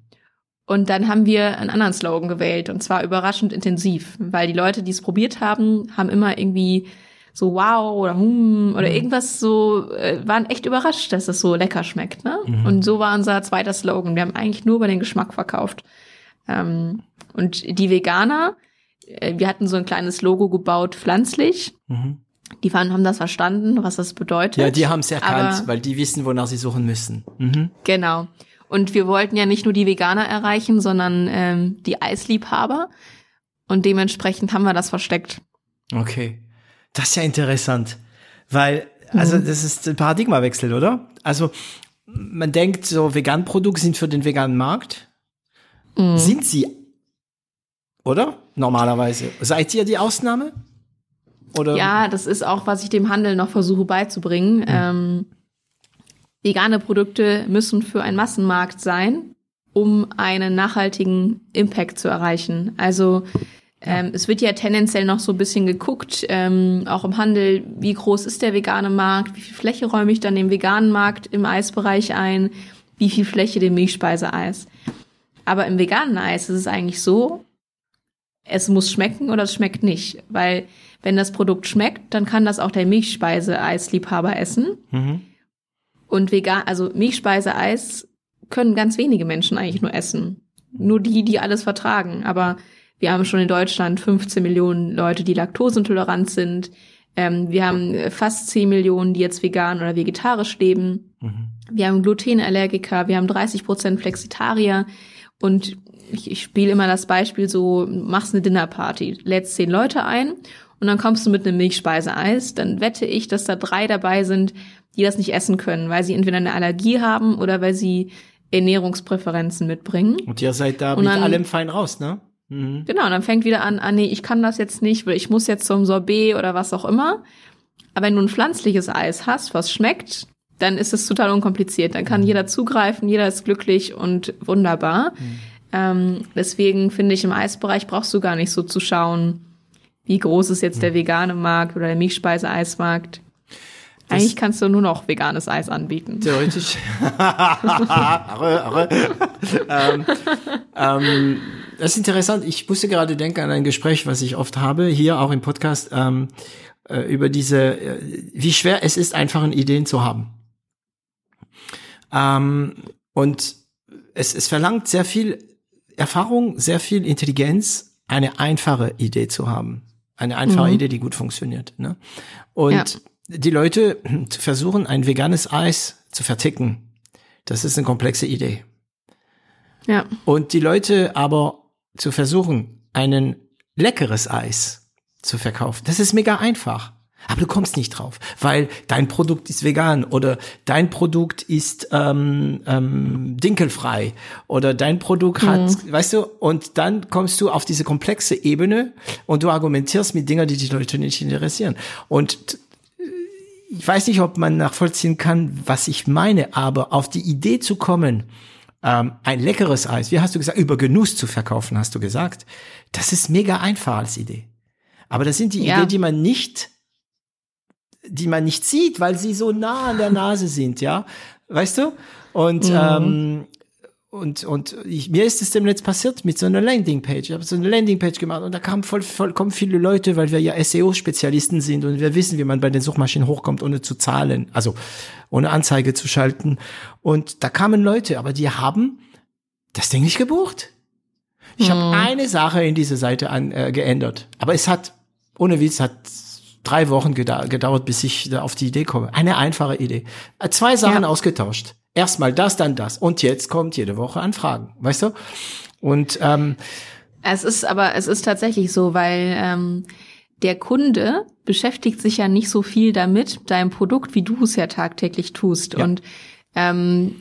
Und dann haben wir einen anderen Slogan gewählt und zwar überraschend intensiv, weil die Leute, die es probiert haben, haben immer irgendwie so wow oder hm oder irgendwas so, äh, waren echt überrascht, dass es so lecker schmeckt. Ne? Und so war unser zweiter Slogan. Wir haben eigentlich nur über den Geschmack verkauft. Ähm, und die Veganer, äh, wir hatten so ein kleines Logo gebaut, pflanzlich. Mhm. Die waren, haben das verstanden, was das bedeutet. Ja, die haben es erkannt, Aber- weil die wissen, wonach sie suchen müssen. Mhm. Genau. Und wir wollten ja nicht nur die Veganer erreichen, sondern ähm, die Eisliebhaber. Und dementsprechend haben wir das versteckt. Okay. Das ist ja interessant. Weil, also Mhm. das ist ein Paradigmawechsel, oder? Also man denkt, so Veganprodukte sind für den veganen Markt. Mhm. Sind sie, oder? Normalerweise. Seid ihr die Ausnahme? Oder? Ja, das ist auch, was ich dem Handel noch versuche beizubringen. Ähm, vegane Produkte müssen für einen Massenmarkt sein, um einen nachhaltigen Impact zu erreichen. Also ähm, es wird ja tendenziell noch so ein bisschen geguckt, ähm, auch im Handel, wie groß ist der vegane Markt, wie viel Fläche räume ich dann dem veganen Markt im Eisbereich ein, wie viel Fläche dem Milchspeiseeis. Aber im veganen Eis ist es eigentlich so, es muss schmecken oder es schmeckt nicht. Weil wenn das Produkt schmeckt, dann kann das auch der Milchspeiseeisliebhaber essen. Mhm. Und vegan, also Milchspeiseeis können ganz wenige Menschen eigentlich nur essen. Nur die, die alles vertragen. Aber wir haben schon in Deutschland 15 Millionen Leute, die laktoseintolerant sind. Ähm, wir haben fast 10 Millionen, die jetzt vegan oder vegetarisch leben. Mhm. Wir haben Glutenallergiker, wir haben 30 Prozent Flexitarier. Und ich, ich spiele immer das Beispiel so, machst eine Dinnerparty, lädst zehn Leute ein und dann kommst du mit einem Milchspeiseeis, dann wette ich, dass da drei dabei sind, die das nicht essen können, weil sie entweder eine Allergie haben oder weil sie Ernährungspräferenzen mitbringen. Und ihr seid da und mit dann, allem fein raus, ne? Mhm. Genau, und dann fängt wieder an, ah nee, ich kann das jetzt nicht, weil ich muss jetzt zum Sorbet oder was auch immer. Aber wenn du ein pflanzliches Eis hast, was schmeckt, dann ist es total unkompliziert. Dann kann mhm. jeder zugreifen, jeder ist glücklich und wunderbar. Mhm. Ähm, deswegen finde ich, im Eisbereich brauchst du gar nicht so zu schauen, wie groß ist jetzt der mhm. vegane Markt oder der Milchspeiseeismarkt. Eigentlich kannst du nur noch veganes Eis anbieten. Theoretisch. arre, arre. ähm, ähm, das ist interessant. Ich musste gerade denken an ein Gespräch, was ich oft habe, hier auch im Podcast, ähm, äh, über diese, äh, wie schwer es ist, einfache Ideen zu haben. Ähm, und es, es verlangt sehr viel Erfahrung, sehr viel Intelligenz, eine einfache Idee zu haben. Eine einfache mhm. Idee, die gut funktioniert. Ne? Und ja. Die Leute versuchen, ein veganes Eis zu verticken. Das ist eine komplexe Idee. Ja. Und die Leute aber zu versuchen, einen leckeres Eis zu verkaufen, das ist mega einfach. Aber du kommst nicht drauf, weil dein Produkt ist vegan oder dein Produkt ist ähm, ähm, dinkelfrei oder dein Produkt hat, mhm. weißt du, und dann kommst du auf diese komplexe Ebene und du argumentierst mit Dingen, die die Leute nicht interessieren. Und ich weiß nicht, ob man nachvollziehen kann, was ich meine, aber auf die Idee zu kommen, ähm, ein leckeres Eis, wie hast du gesagt, über Genuss zu verkaufen, hast du gesagt, das ist mega einfach als Idee. Aber das sind die ja. Ideen, die man nicht die man nicht sieht, weil sie so nah an der Nase sind, ja, weißt du? Und mhm. ähm, und und ich, mir ist es demnächst passiert mit so einer Landingpage. Ich habe so eine Landingpage gemacht und da kamen voll, vollkommen viele Leute, weil wir ja SEO-Spezialisten sind und wir wissen, wie man bei den Suchmaschinen hochkommt, ohne zu zahlen, also ohne Anzeige zu schalten. Und da kamen Leute, aber die haben das Ding nicht gebucht. Ich mhm. habe eine Sache in diese Seite an, äh, geändert, aber es hat ohne Witz hat drei Wochen gedauert, bis ich da auf die Idee komme. Eine einfache Idee. Äh, zwei Sachen ja. ausgetauscht. Erstmal das, dann das. Und jetzt kommt jede Woche Anfragen, weißt du? Und ähm, es ist aber, es ist tatsächlich so, weil ähm, der Kunde beschäftigt sich ja nicht so viel damit, deinem Produkt, wie du es ja tagtäglich tust. Ja. Und ähm,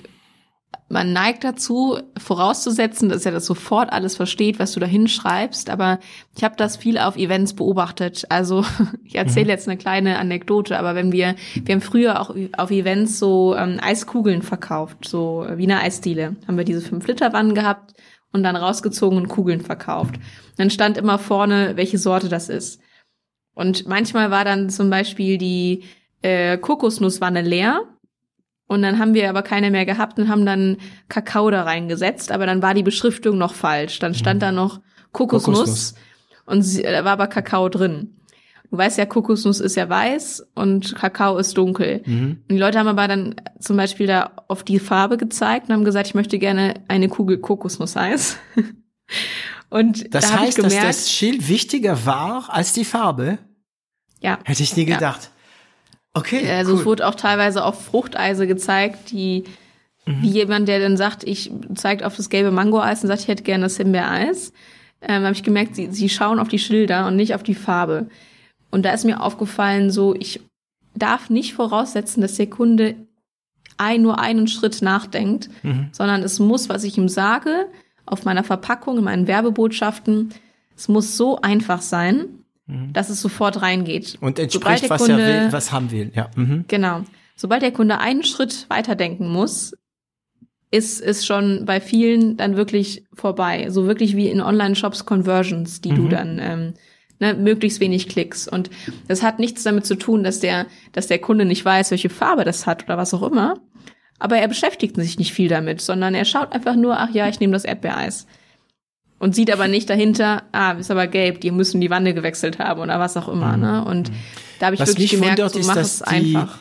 man neigt dazu, vorauszusetzen, dass er das sofort alles versteht, was du da hinschreibst. Aber ich habe das viel auf Events beobachtet. Also ich erzähle mhm. jetzt eine kleine Anekdote, aber wenn wir, wir haben früher auch auf Events so ähm, Eiskugeln verkauft, so Wiener Eisdiele. Haben wir diese 5-Liter-Wannen gehabt und dann rausgezogen und Kugeln verkauft. Dann stand immer vorne, welche Sorte das ist. Und manchmal war dann zum Beispiel die äh, Kokosnusswanne leer und dann haben wir aber keine mehr gehabt und haben dann Kakao da reingesetzt, aber dann war die Beschriftung noch falsch. Dann stand mhm. da noch Kokosnuss, Kokosnuss. und sie, da war aber Kakao drin. Du weißt ja, Kokosnuss ist ja weiß und Kakao ist dunkel. Mhm. Und die Leute haben aber dann zum Beispiel da auf die Farbe gezeigt und haben gesagt, ich möchte gerne eine Kugel Kokosnusseis. und das da heißt, gemerkt, dass das Schild wichtiger war als die Farbe? Ja. Hätte ich nie gedacht. Ja. Okay. Also cool. es wurde auch teilweise auf Fruchteise gezeigt, die mhm. wie jemand, der dann sagt, ich zeigt auf das gelbe Mango-Eis und sagt, ich hätte gerne das Himbeereis. Ähm, habe ich gemerkt, sie, sie schauen auf die Schilder und nicht auf die Farbe. Und da ist mir aufgefallen, so ich darf nicht voraussetzen, dass der Kunde ein, nur einen Schritt nachdenkt, mhm. sondern es muss, was ich ihm sage, auf meiner Verpackung, in meinen Werbebotschaften, es muss so einfach sein, Mhm. dass es sofort reingeht. Und entspricht, was Kunde, er will, was haben will, ja. Mhm. Genau. sobald der Kunde einen Schritt weiterdenken muss, ist, ist schon bei vielen dann wirklich vorbei. So wirklich wie in Online-Shops Conversions, die mhm. du dann ähm, ne, möglichst wenig Klicks. Und das hat nichts damit zu tun, dass der, dass der Kunde nicht weiß, welche Farbe das hat oder was auch immer. Aber er beschäftigt sich nicht viel damit, sondern er schaut einfach nur, ach ja, ich nehme das Erdbeereis. Und sieht aber nicht dahinter, ah, ist aber gelb, die müssen die Wanne gewechselt haben oder was auch immer. Mhm. Ne? Und da habe ich was wirklich gemerkt, wundert, so mach es einfach.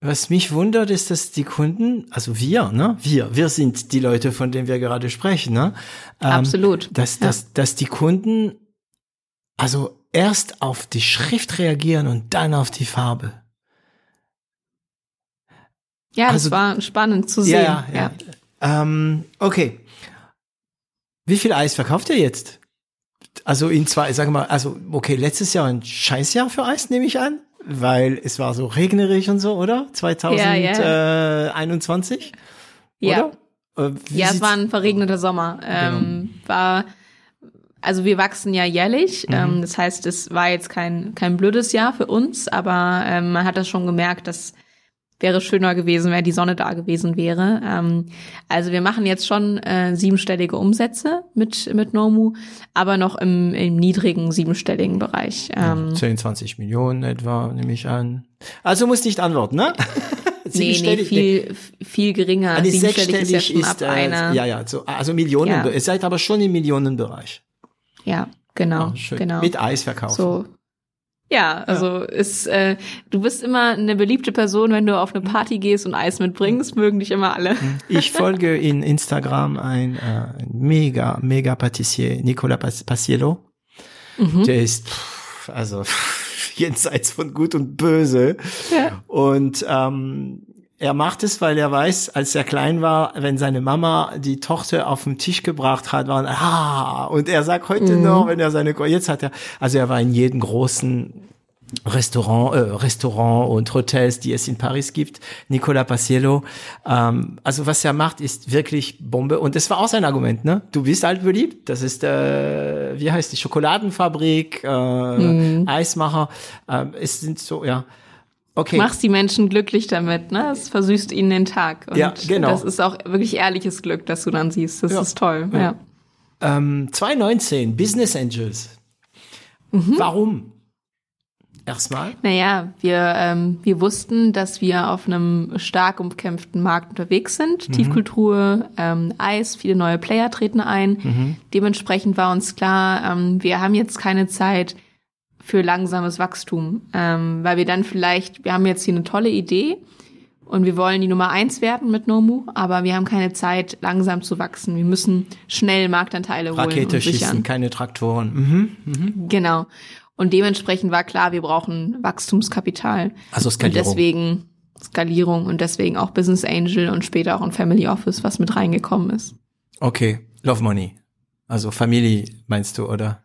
Was mich wundert, ist, dass die Kunden, also wir, ne, wir, wir sind die Leute, von denen wir gerade sprechen, ne? Ähm, Absolut. Dass, ja. dass, dass die Kunden also erst auf die Schrift reagieren und dann auf die Farbe. Ja, also, das war spannend zu sehen. Ja, ja. ja. Ähm, okay. Wie viel Eis verkauft ihr jetzt? Also in zwei, sagen wir mal, also okay, letztes Jahr ein Scheißjahr für Eis, nehme ich an, weil es war so regnerisch und so, oder? 2021? Ja, ja. Äh, ja es war ein verregneter Sommer. Ähm, genau. War also wir wachsen ja jährlich. Mhm. Ähm, das heißt, es war jetzt kein, kein blödes Jahr für uns, aber ähm, man hat das schon gemerkt, dass wäre schöner gewesen, wäre die Sonne da gewesen wäre. Ähm, also wir machen jetzt schon äh, siebenstellige Umsätze mit, mit Nomu, aber noch im, im niedrigen siebenstelligen Bereich. Ähm, 10, 20 Millionen etwa, nehme ich an. Also muss nicht antworten, ne? nee, nee, viel, viel geringer. Ah, siebenstellig ist ja ist, ab äh, Ja, ja, so, also Millionen. Ja. Ihr seid aber schon im Millionenbereich. Ja, genau, oh, genau. Mit Eis verkaufen. So. Ja, also ja. ist äh, du bist immer eine beliebte Person, wenn du auf eine Party gehst und Eis mitbringst, mögen dich immer alle. Mhm. Ich folge in Instagram ein äh, mega mega Patissier Nicolas Paciello. Mhm. Der ist pff, also jenseits von gut und böse. Ja. Und ähm, er macht es, weil er weiß, als er klein war, wenn seine Mama die Tochter auf den Tisch gebracht hat, waren ah und er sagt heute mhm. noch, wenn er seine jetzt hat er also er war in jedem großen Restaurant, äh, Restaurant und Hotels, die es in Paris gibt. Nicola Paciello. Ähm, also was er macht, ist wirklich Bombe. Und das war auch sein Argument, ne? Du bist halt beliebt. Das ist, äh, wie heißt die Schokoladenfabrik, äh, mhm. Eismacher. Äh, es sind so, ja. Okay. Machst die Menschen glücklich damit, ne? Es versüßt ihnen den Tag. Und ja, genau. Das ist auch wirklich ehrliches Glück, dass du dann siehst. Das ja. ist toll, ja. ja. Ähm, 2019, Business Angels. Mhm. Warum? Erstmal? Naja, wir, ähm, wir wussten, dass wir auf einem stark umkämpften Markt unterwegs sind. Mhm. Tiefkultur, ähm, Eis, viele neue Player treten ein. Mhm. Dementsprechend war uns klar, ähm, wir haben jetzt keine Zeit, für langsames Wachstum, ähm, weil wir dann vielleicht, wir haben jetzt hier eine tolle Idee und wir wollen die Nummer eins werden mit Nomu, aber wir haben keine Zeit, langsam zu wachsen. Wir müssen schnell Marktanteile holen Rakete schießen, keine Traktoren. Mhm, mhm. Genau. Und dementsprechend war klar, wir brauchen Wachstumskapital. Also Skalierung. Und deswegen Skalierung und deswegen auch Business Angel und später auch ein Family Office, was mit reingekommen ist. Okay, Love Money. Also Familie meinst du, oder?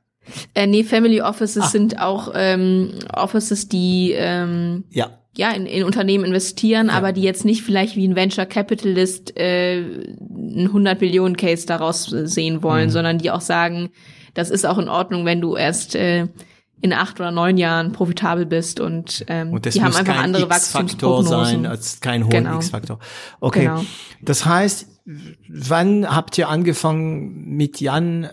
Äh, nee, Family Offices ah. sind auch ähm, Offices, die ähm, ja. Ja, in, in Unternehmen investieren, ja. aber die jetzt nicht vielleicht wie ein Venture Capitalist äh, einen 100 Millionen Case daraus sehen wollen, mhm. sondern die auch sagen, das ist auch in Ordnung, wenn du erst äh, in acht oder neun Jahren profitabel bist und, ähm, und die haben einfach andere Wachstumsprognosen. sein als kein hohen genau. X-Faktor. Okay, genau. das heißt, wann habt ihr angefangen mit Jan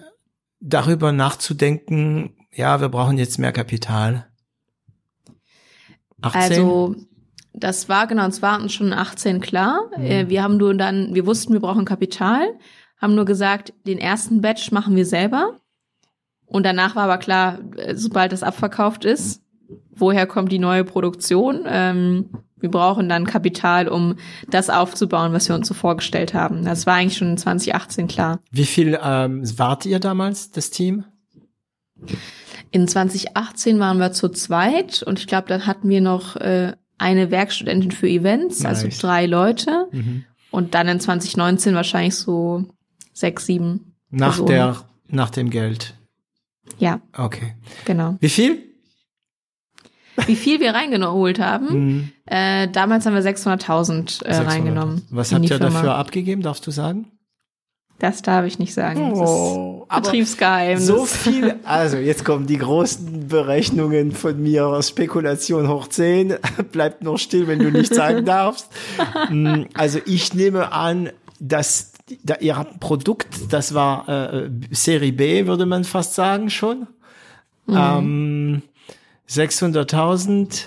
darüber nachzudenken, ja, wir brauchen jetzt mehr Kapital? 18? Also das war genau, es war uns schon 18 klar. Mhm. Wir haben nur dann, wir wussten, wir brauchen Kapital, haben nur gesagt, den ersten Batch machen wir selber. Und danach war aber klar, äh, sobald das abverkauft ist, woher kommt die neue Produktion? Ähm, wir brauchen dann Kapital, um das aufzubauen, was wir uns so vorgestellt haben. Das war eigentlich schon 2018 klar. Wie viel ähm, wart ihr damals, das Team? In 2018 waren wir zu zweit und ich glaube, dann hatten wir noch äh, eine Werkstudentin für Events, also nice. also drei Leute. Mhm. Und dann in 2019 wahrscheinlich so sechs, sieben. Nach Personen. der, nach dem Geld. Ja. Okay. Genau. Wie viel? Wie viel wir reingeholt haben. Mhm. Äh, damals haben wir 600.000 äh, 600. reingenommen. Was habt ihr Firma. dafür abgegeben, darfst du sagen? Das darf ich nicht sagen. Oh. Betriebsgeheimnis. So viel, also jetzt kommen die großen Berechnungen von mir, Spekulation hoch 10, bleibt noch still, wenn du nicht sagen darfst. Mm, also ich nehme an, dass da, ihr habt ein Produkt, das war äh, Serie B, würde man fast sagen schon. Mhm. Ähm, 600.000,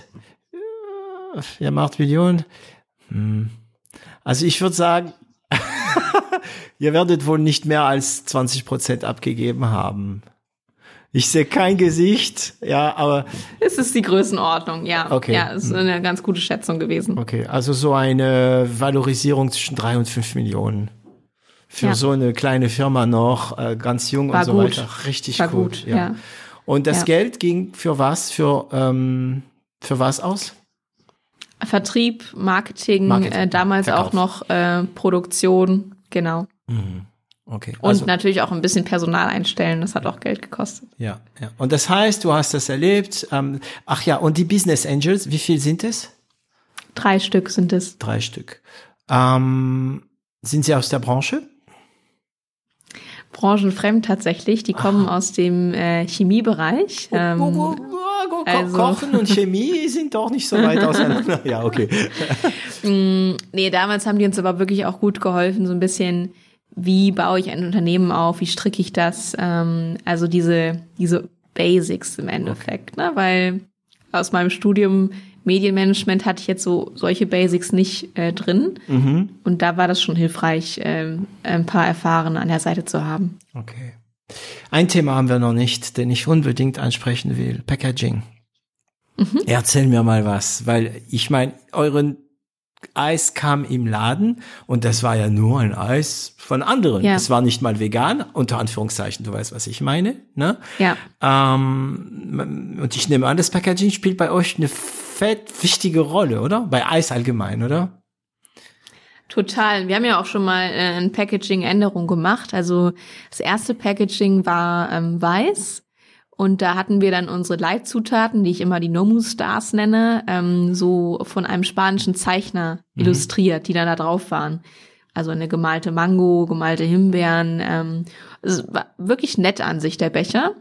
äh, ihr macht Millionen. Hm. Also ich würde sagen, ihr werdet wohl nicht mehr als 20 Prozent abgegeben haben. Ich sehe kein Gesicht, ja, aber. Es ist die Größenordnung, ja. Okay. Ja, es ist eine ganz gute Schätzung gewesen. Okay, also so eine Valorisierung zwischen drei und fünf Millionen. Für ja. so eine kleine Firma noch, äh, ganz jung War und so gut. weiter. Richtig War gut. gut, ja. Und das Ja. Geld ging für was? Für, ähm, für was aus? Vertrieb, Marketing, Marketing, äh, damals Verkauf. auch noch äh, Produktion, genau. Okay. Und also, natürlich auch ein bisschen Personal einstellen, das hat auch Geld gekostet. ja, ja. Und das heißt, du hast das erlebt. Ähm, ach ja, und die Business Angels, wie viel sind es? Drei Stück sind es. Drei Stück. Ähm, sind sie aus der Branche? Branchenfremd tatsächlich, die kommen Ah. aus dem äh, Chemiebereich. Ähm, Ko- ko- ko- also- Kochen und Chemie sind doch nicht so weit auseinander. ja, okay. Nee, damals haben die uns aber wirklich auch gut geholfen, so ein bisschen, wie baue ich ein Unternehmen auf, wie stricke ich das, ähm, also diese, diese Basics im Endeffekt, ne, weil aus meinem Studium Medienmanagement hatte ich jetzt so solche Basics nicht äh, drin Mhm. und da war das schon hilfreich, ähm, ein paar Erfahrene an der Seite zu haben. Okay. Ein Thema haben wir noch nicht, den ich unbedingt ansprechen will. Packaging. Mhm. Erzähl mir mal was, weil ich meine, euren Eis kam im Laden und das war ja nur ein Eis von anderen. Ja. Es war nicht mal vegan, unter Anführungszeichen, du weißt, was ich meine. Ne? Ja. Ähm, und ich nehme an, das Packaging spielt bei euch eine fett wichtige Rolle, oder? Bei Eis allgemein, oder? Total. Wir haben ja auch schon mal äh, eine Packaging-Änderung gemacht. Also das erste Packaging war ähm, weiß und da hatten wir dann unsere Leitzutaten, die ich immer die Nomu Stars nenne, ähm, so von einem spanischen Zeichner illustriert, die dann da drauf waren. Also eine gemalte Mango, gemalte Himbeeren. Ähm, es war wirklich nett an sich der Becher.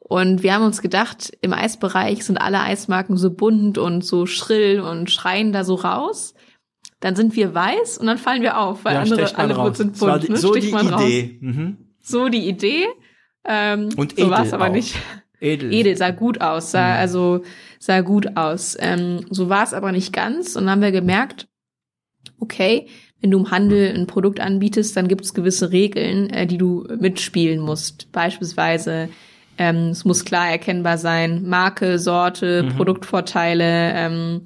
Und wir haben uns gedacht, im Eisbereich sind alle Eismarken so bunt und so schrill und schreien da so raus. Dann sind wir weiß und dann fallen wir auf, weil andere stecht man alle raus. sind bunt. die, ne? so Sticht die. Idee. Mhm. So die Idee. Ähm, Und so war es edel aber auch. nicht. Edel. Edel sah gut aus, sah also sah gut aus. Ähm, so war es aber nicht ganz. Und dann haben wir gemerkt, okay, wenn du im Handel ein Produkt anbietest, dann gibt es gewisse Regeln, äh, die du mitspielen musst. Beispielsweise ähm, es muss klar erkennbar sein, Marke, Sorte, Produktvorteile. Ähm,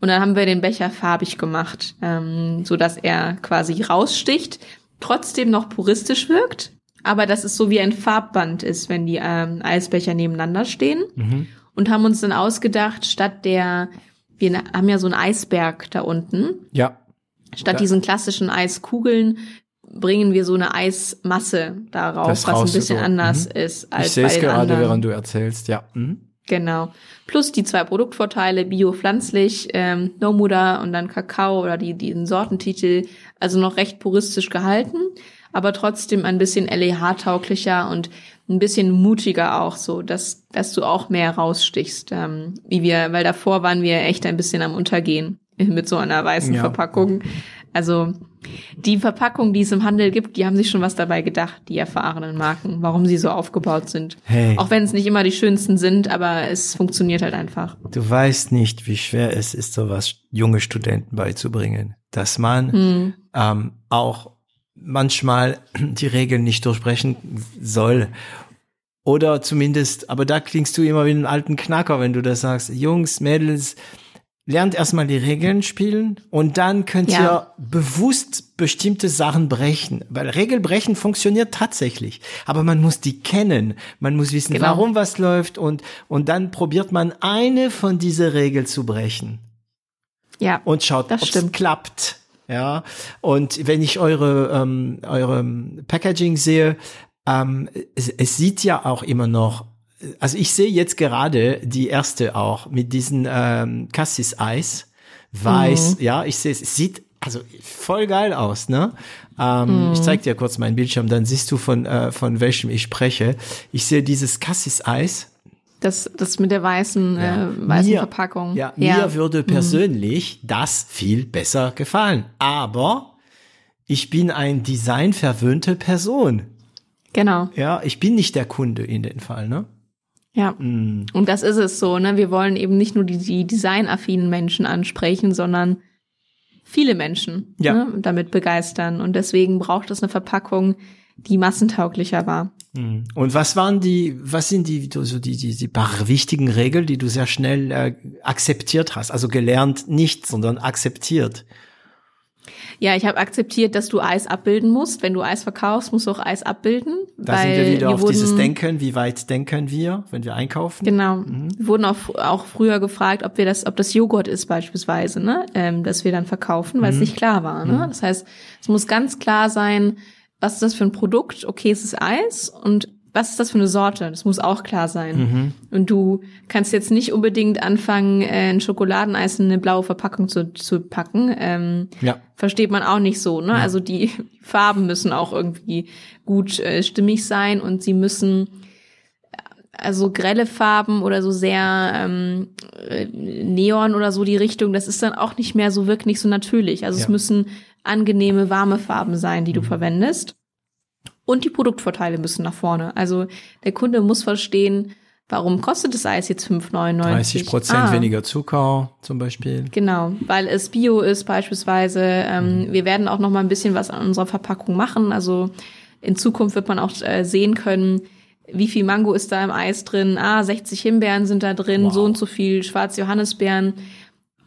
und dann haben wir den Becher farbig gemacht, ähm, so dass er quasi raussticht, trotzdem noch puristisch wirkt, aber dass es so wie ein Farbband ist, wenn die ähm, Eisbecher nebeneinander stehen. Und haben uns dann ausgedacht, statt der, wir haben ja so einen Eisberg da unten, Ja. statt Ja. diesen klassischen Eiskugeln bringen wir so eine Eismasse darauf, was ein bisschen so, anders mhm. ist Ich als sehe bei es den gerade, anderen. während du erzählst, ja. Mhm. Genau. Plus die zwei Produktvorteile, bio, pflanzlich, ähm, No Muda und dann Kakao oder die, die Sortentitel, also noch recht puristisch gehalten, aber trotzdem ein bisschen LEH-tauglicher und ein bisschen mutiger auch so, dass, dass du auch mehr rausstichst, ähm, wie wir, weil davor waren wir echt ein bisschen am Untergehen mit so einer weißen Ja. Verpackung. Also die Verpackung, die es im Handel gibt, die haben sich schon was dabei gedacht, die erfahrenen Marken, warum sie so aufgebaut sind. Hey. Auch wenn es nicht immer die schönsten sind, aber es funktioniert halt einfach. Du weißt nicht, wie schwer es ist, sowas junge Studenten beizubringen, dass man Hm. ähm, auch manchmal die Regeln nicht durchbrechen soll. Oder zumindest, aber da klingst du immer wie ein alten Knacker, wenn du das sagst. Jungs, Mädels, lernt erstmal die Regeln spielen und dann könnt Ja. ihr bewusst bestimmte Sachen brechen. Weil Regelbrechen funktioniert tatsächlich. Aber man muss die kennen. Man muss wissen, Genau. warum was läuft und, und dann probiert man eine von dieser Regeln zu brechen Ja. und schaut, ob es stimmt. klappt. Ja, und wenn ich eure, ähm, eure Packaging sehe, ähm, es, es sieht ja auch immer noch, also ich sehe jetzt gerade die erste auch mit diesen ähm, Cassis Eis, weiß, Mhm. ja, ich sehe es, es sieht also voll geil aus, ne? Ähm, Mhm. Ich zeig dir kurz meinen Bildschirm, dann siehst du von äh, von welchem ich spreche. Ich sehe dieses Cassis-Eis. Das, das mit der weißen, Ja. äh, weißen Mir- Verpackung. Ja, mir würde persönlich das viel besser gefallen. Aber ich bin ein designverwöhnte Person. Genau. Ja, ich bin nicht der Kunde in dem Fall, ne? Ja. Mm. Und das ist es so, ne? Wir wollen eben nicht nur die, die designaffinen Menschen ansprechen, sondern viele Menschen Ja. ne? damit begeistern. Und deswegen braucht es eine Verpackung, die massentauglicher war. Und was waren die, was sind die, so die, die, die paar wichtigen Regeln, die du sehr schnell äh, akzeptiert hast? Also gelernt nicht, sondern akzeptiert. Ja, ich habe akzeptiert, dass du Eis abbilden musst. Wenn du Eis verkaufst, musst du auch Eis abbilden. Da weil sind wir wieder auf wurden, dieses Denken, wie weit denken wir, wenn wir einkaufen? Genau. Mhm. Wir wurden auch, auch früher gefragt, ob wir das, ob das Joghurt ist beispielsweise, ne, ähm, das wir dann verkaufen, weil es Mhm. nicht klar war. Ne? Das heißt, es muss ganz klar sein, was ist das für ein Produkt? Okay, es ist Eis und was ist das für eine Sorte? Das muss auch klar sein. Mhm. Und du kannst jetzt nicht unbedingt anfangen, äh, ein Schokoladeneis in eine blaue Verpackung zu, zu packen. Ähm, Ja. versteht man auch nicht so. Ne? Also die Farben müssen auch irgendwie gut äh, stimmig sein und sie müssen also grelle Farben oder so sehr ähm, äh, Neon oder so die Richtung, das ist dann auch nicht mehr so wirklich so natürlich. Also es Ja. müssen angenehme, warme Farben sein, die du verwendest. Und die Produktvorteile müssen nach vorne. Also der Kunde muss verstehen, warum kostet das Eis jetzt 5,99? 30 Prozent Ah. weniger Zucker zum Beispiel. Genau, weil es Bio ist beispielsweise. Ähm, Wir werden auch noch mal ein bisschen was an unserer Verpackung machen. Also in Zukunft wird man auch äh, sehen können, wie viel Mango ist da im Eis drin. Ah, 60 Himbeeren sind da drin, Wow. so und so viel schwarze Johannisbeeren.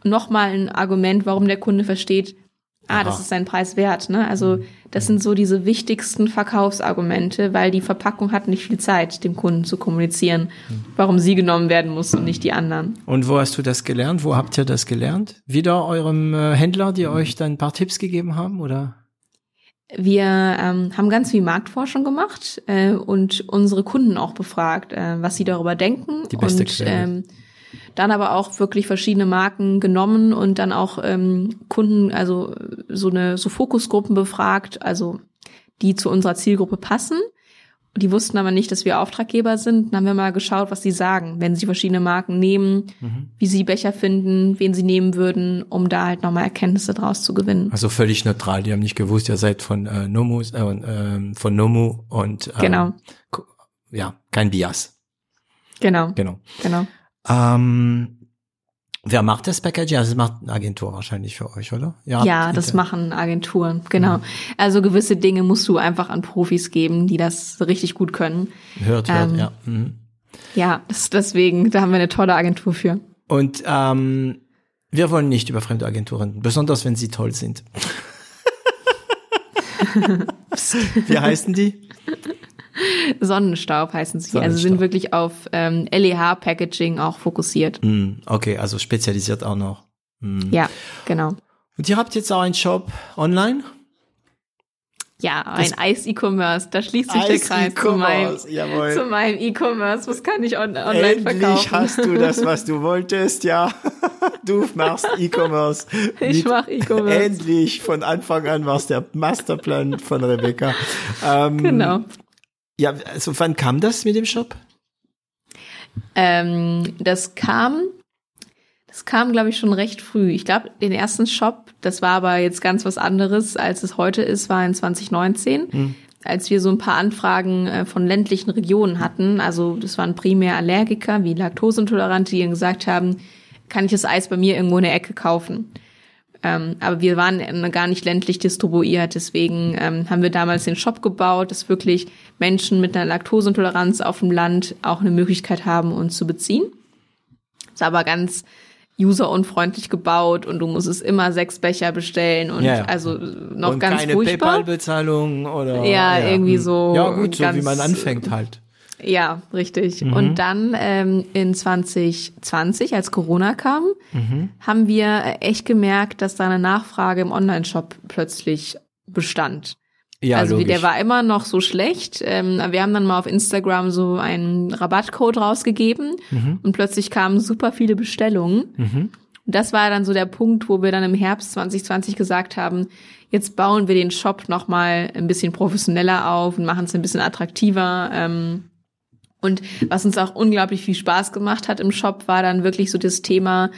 Nochmal ein Argument, warum der Kunde versteht, ah, das ist sein Preis wert. Ne? Also das sind so diese wichtigsten Verkaufsargumente, weil die Verpackung hat nicht viel Zeit, dem Kunden zu kommunizieren, warum sie genommen werden muss und nicht die anderen. Und wo hast du das gelernt? Wo habt ihr das gelernt? Wieder eurem äh, Händler, die euch dann ein paar Tipps gegeben haben, oder? Wir ähm, haben ganz viel Marktforschung gemacht äh, und unsere Kunden auch befragt, äh, was sie darüber denken. Die beste und Quelle. ähm, dann aber auch wirklich verschiedene Marken genommen und dann auch ähm, Kunden, also so eine so Fokusgruppen befragt, also die zu unserer Zielgruppe passen. Die wussten aber nicht, dass wir Auftraggeber sind. Dann haben wir mal geschaut, was sie sagen, wenn sie verschiedene Marken nehmen, Mhm. wie sie Becher finden, wen sie nehmen würden, um da halt nochmal Erkenntnisse draus zu gewinnen. Also völlig neutral. Die haben nicht gewusst, ihr seid von äh, Nomu, äh, ähm, von Nomu und ähm, Genau. ja, kein Bias. Genau, Genau. genau. Ähm, wer macht das Packaging? Also das macht eine Agentur wahrscheinlich für euch, oder? Habt Ja, das machen Agenturen, genau. Also gewisse Dinge musst du einfach an Profis geben, die das richtig gut können. Hört, hört, ähm, ja. Mhm. Ja, das, deswegen, da haben wir eine tolle Agentur für. Und ähm, wir wollen nicht über fremde Agenturen, besonders wenn sie toll sind. Wie heißen die? Sonnenstaub heißen sie. Also Sonnenstaub. sind wirklich auf ähm, LEH-Packaging auch fokussiert. Hm, okay, also spezialisiert auch noch. Hm. Ja, genau. Und ihr habt jetzt auch einen Shop online? Ja, ein Eis-E-Commerce, da schließt sich der Kreis zu meinem, jawohl. zu meinem E-Commerce. Was kann ich on online Endlich verkaufen? hast du das, was du wolltest, ja. Du machst E-Commerce. Ich mach E-Commerce. Endlich, von Anfang an war es der Masterplan von Rebecca. Ähm, Genau. Ja, also wann kam das mit dem Shop? Ähm, das kam, das kam, glaube ich, schon recht früh. Ich glaube, den ersten Shop, das war aber jetzt ganz was anderes, als es heute ist, war in 2019, als wir so ein paar Anfragen äh, von ländlichen Regionen hatten. Also das waren primär Allergiker wie Laktoseintolerante, die gesagt haben, kann ich das Eis bei mir irgendwo in der Ecke kaufen? Ähm, aber wir waren gar nicht ländlich distribuiert, deswegen ähm, haben wir damals den Shop gebaut, dass wirklich Menschen mit einer Laktoseintoleranz auf dem Land auch eine Möglichkeit haben, uns zu beziehen. Ist aber ganz userunfreundlich gebaut und du musstest immer sechs Becher bestellen und Ja, ja. also noch Und ganz keine furchtbar. PayPal-Bezahlung oder? Ja, irgendwie hm. so Ja, gut, so wie man anfängt halt. Ja, richtig. Mhm. Und dann ähm, in 2020, als Corona kam, Mhm. haben wir echt gemerkt, dass da eine Nachfrage im Online-Shop plötzlich bestand. Ja, also logisch. der war immer noch so schlecht. Ähm, wir haben dann mal auf Instagram so einen Rabattcode rausgegeben Mhm. und plötzlich kamen super viele Bestellungen. Und das war dann so der Punkt, wo wir dann im Herbst 2020 gesagt haben, jetzt bauen wir den Shop noch mal ein bisschen professioneller auf und machen es ein bisschen attraktiver. Ähm, und was uns auch unglaublich viel Spaß gemacht hat im Shop, war dann wirklich so das Thema,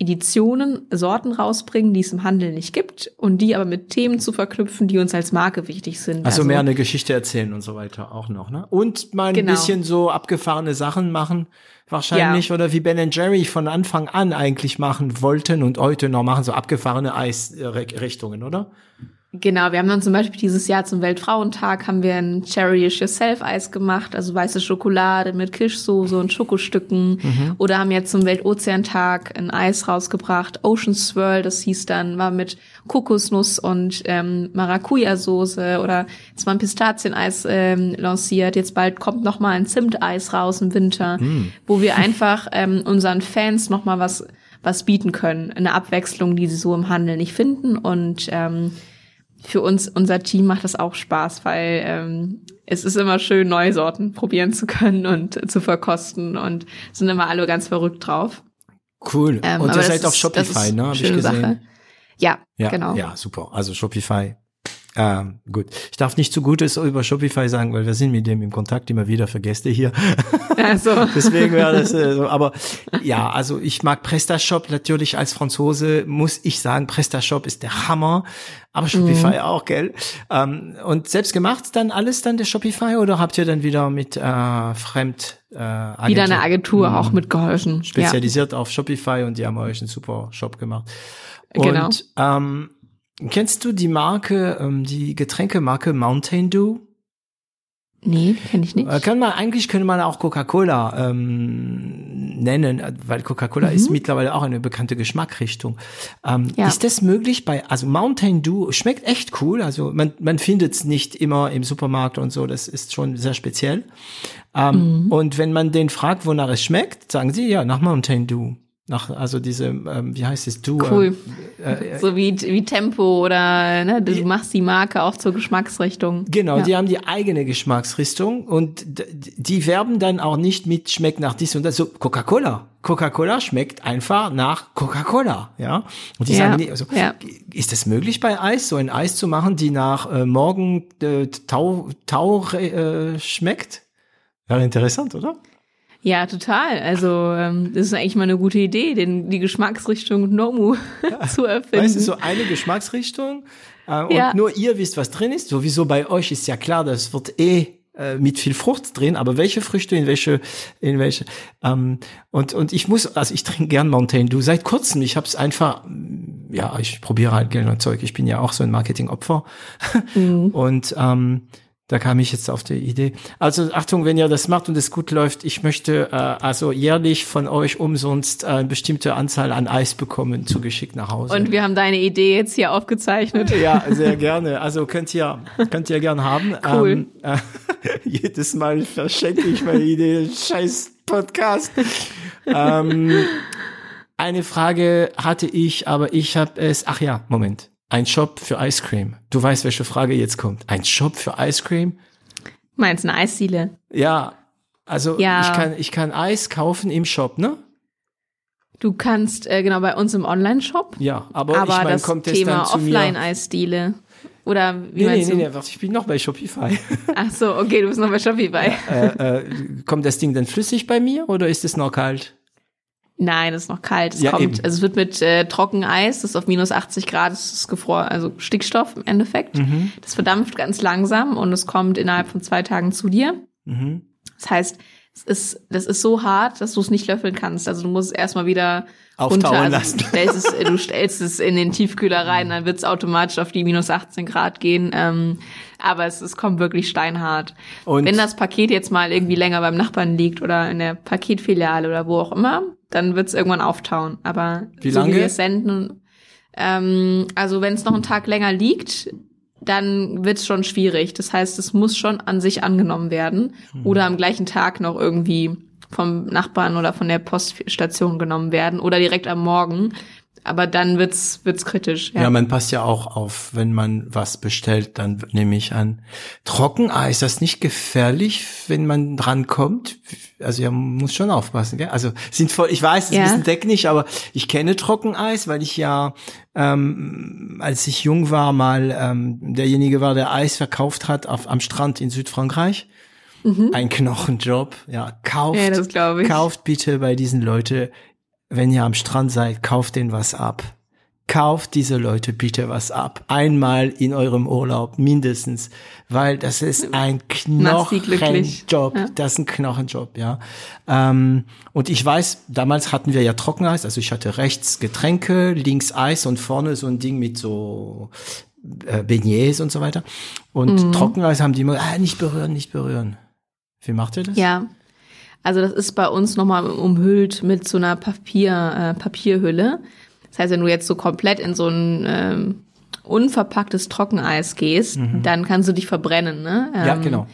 Editionen, Sorten rausbringen, die es im Handel nicht gibt und die aber mit Themen zu verknüpfen, die uns als Marke wichtig sind. Also, also mehr eine Geschichte erzählen und so weiter auch noch, ne? Und mal ein genau. bisschen so abgefahrene Sachen machen, wahrscheinlich, ja. oder wie Ben Jerry von Anfang an eigentlich machen wollten und heute noch machen, so abgefahrene Eisrichtungen, oder? Genau, wir haben dann zum Beispiel dieses Jahr zum Weltfrauentag haben wir ein Cherish Yourself Eis gemacht, also weiße Schokolade mit Kirschsoße und Schokostücken. Mhm. Oder haben jetzt zum Weltozeantag ein Eis rausgebracht, Ocean Swirl, das hieß dann, war mit Kokosnuss und ähm, Maracuja-Soße oder jetzt mal ein Pistazieneis ähm, lanciert. Jetzt bald kommt noch mal ein Zimteis raus im Winter, mhm. wo wir einfach ähm, unseren Fans noch mal was was bieten können, eine Abwechslung, die sie so im Handel nicht finden und ähm, für uns, unser Team macht das auch Spaß, weil ähm, es ist immer schön, neue Sorten probieren zu können und zu verkosten und sind immer alle ganz verrückt drauf. Cool. Ähm, und ihr seid auf Shopify, ne? Hab ich gesehen. Sache. Ja, ja, genau. Ja, super. Also Shopify ähm, gut, ich darf nicht zu Gutes über Shopify sagen, weil wir sind mit dem im Kontakt immer wieder für Gäste hier. Also. Deswegen wäre das äh, so. Aber ja, also ich mag PrestaShop natürlich als Franzose, muss ich sagen, PrestaShop ist der Hammer. Aber Shopify mhm. auch, gell? Ähm, und selbst gemacht dann alles dann der Shopify oder habt ihr dann wieder mit äh, Fremd äh, Agentur, wieder eine Agentur mhm. auch mitgeholfen? Spezialisiert ja. auf Shopify und die haben euch einen super Shop gemacht. Genau. Und ähm, Kennst du die Marke, ähm, die Getränkemarke Mountain Dew? Nee, kenne ich nicht. Äh, kann man, eigentlich könnte man auch Coca-Cola ähm, nennen, weil Coca-Cola mhm. ist mittlerweile auch eine bekannte Geschmackrichtung. Ähm, ja. Ist das möglich bei, also Mountain Dew schmeckt echt cool, also man, man findet es nicht immer im Supermarkt und so, das ist schon sehr speziell. Ähm, mhm. Und wenn man den fragt, wonach es schmeckt, sagen sie ja, nach Mountain Dew. Nach, also diese, ähm, wie heißt es, du? Cool. Äh, äh, so wie, wie Tempo oder ne, du machst die Marke auch zur Geschmacksrichtung. Genau, ja. die haben die eigene Geschmacksrichtung und die werben dann auch nicht mit schmeckt nach dies und das. So Coca-Cola. Coca-Cola schmeckt einfach nach Coca-Cola, ja. Und die ja. sagen, nee, also, ja. ist es möglich bei Eis, so ein Eis zu machen, die nach äh, Morgen äh, Tau, Tau äh, schmeckt? Wäre interessant, oder? Ja, total. Also ähm, das ist eigentlich mal eine gute Idee, den, die Geschmacksrichtung Nomu zu erfinden. Weißt du, so eine Geschmacksrichtung äh, und ja. nur ihr wisst, was drin ist. Sowieso bei euch ist ja klar, das wird eh äh, mit viel Frucht drin, aber welche Früchte in welche in welche ähm, und und ich muss also ich trinke gern Mountain Dew seit kurzem ich habe es einfach ja ich probiere halt gerne Zeug ich bin ja auch so ein Marketingopfer mhm. und ähm, da kam ich jetzt auf die Idee. Also Achtung, wenn ihr das macht und es gut läuft, ich möchte äh, also jährlich von euch umsonst äh, eine bestimmte Anzahl an Eis bekommen, zugeschickt nach Hause. Und wir haben deine Idee jetzt hier aufgezeichnet. Ja, sehr gerne. Also könnt ihr könnt ihr gern haben. Cool. Ähm, äh, jedes Mal verschenke ich meine Idee. Scheiß Podcast. ähm, eine Frage hatte ich, aber ich habe es. Ach ja, Moment. Ein Shop für Ice Cream. Du weißt, welche Frage jetzt kommt. Ein Shop für Ice Cream? Meinst eine Eisdiele? Ja, also ja. ich kann ich kann Eis kaufen im Shop, ne? Du kannst äh, genau bei uns im Online-Shop. Ja, aber, aber ich mein, das kommt Thema Offline-Eisdiele. Oder wie nee, meinst nee, du? Nee, nee, ich bin noch bei Shopify. Ach so, okay, du bist noch bei Shopify. äh, äh, kommt das Ding dann flüssig bei mir oder ist es noch kalt? Nein, es ist noch kalt. Es ja, kommt, eben. also es wird mit äh, Trockeneis, das ist auf minus 80 Grad, das ist gefroren, also Stickstoff im Endeffekt. Mhm. Das verdampft ganz langsam und es kommt innerhalb von zwei Tagen zu dir. Mhm. Das heißt, es ist, das ist so hart, dass du es nicht löffeln kannst. Also du musst es erstmal wieder runter. Also lassen. Du stellst, es, du stellst es in den Tiefkühler rein, dann wird es automatisch auf die minus 18 Grad gehen. Ähm, aber es, es kommt wirklich steinhart. Und Wenn das Paket jetzt mal irgendwie länger beim Nachbarn liegt oder in der Paketfiliale oder wo auch immer, dann wird es irgendwann auftauen. Aber wie lange? so wie wir es senden, ähm, also wenn es noch einen Tag länger liegt, dann wird es schon schwierig. Das heißt, es muss schon an sich angenommen werden hm. oder am gleichen Tag noch irgendwie vom Nachbarn oder von der Poststation genommen werden oder direkt am Morgen. Aber dann wird's wird's kritisch. Ja. ja, man passt ja auch auf, wenn man was bestellt, dann nehme ich an. Trockeneis, das ist nicht gefährlich, wenn man dran kommt? Also ja, muss schon aufpassen, gell? Also sind voll, ich weiß, es ist ja. ein bisschen technisch, aber ich kenne Trockeneis, weil ich ja, ähm, als ich jung war, mal ähm, derjenige war, der Eis verkauft hat auf, am Strand in Südfrankreich. Mhm. Ein Knochenjob, ja. Kauft, ja, das ich. kauft bitte bei diesen Leuten wenn ihr am Strand seid, kauft denen was ab. Kauft diese Leute bitte was ab. Einmal in eurem Urlaub mindestens, weil das ist ein Knochenjob. Ja. Das ist ein Knochenjob, ja. Ähm, und ich weiß, damals hatten wir ja Trockeneis, also ich hatte rechts Getränke, links Eis und vorne so ein Ding mit so äh, Beignets und so weiter. Und mhm. Trockeneis haben die immer, ah, nicht berühren, nicht berühren. Wie macht ihr das? Ja, also das ist bei uns nochmal umhüllt mit so einer Papier, äh, Papierhülle. Das heißt, wenn du jetzt so komplett in so ein ähm, unverpacktes Trockeneis gehst, mhm. dann kannst du dich verbrennen. Ne? Ähm, ja, genau.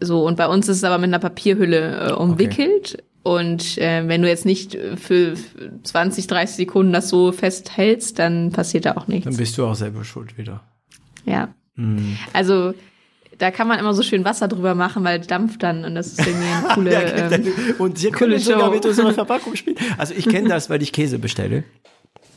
So, und bei uns ist es aber mit einer Papierhülle äh, umwickelt. Okay. Und äh, wenn du jetzt nicht für 20, 30 Sekunden das so festhältst, dann passiert da auch nichts. Dann bist du auch selber schuld wieder. Ja. Mhm. Also da kann man immer so schön Wasser drüber machen, weil dampft dann und das ist irgendwie eine coole. ja, ähm, und sie können sogar mit unserer Verpackung spielen. Also ich kenne das, weil ich Käse bestelle.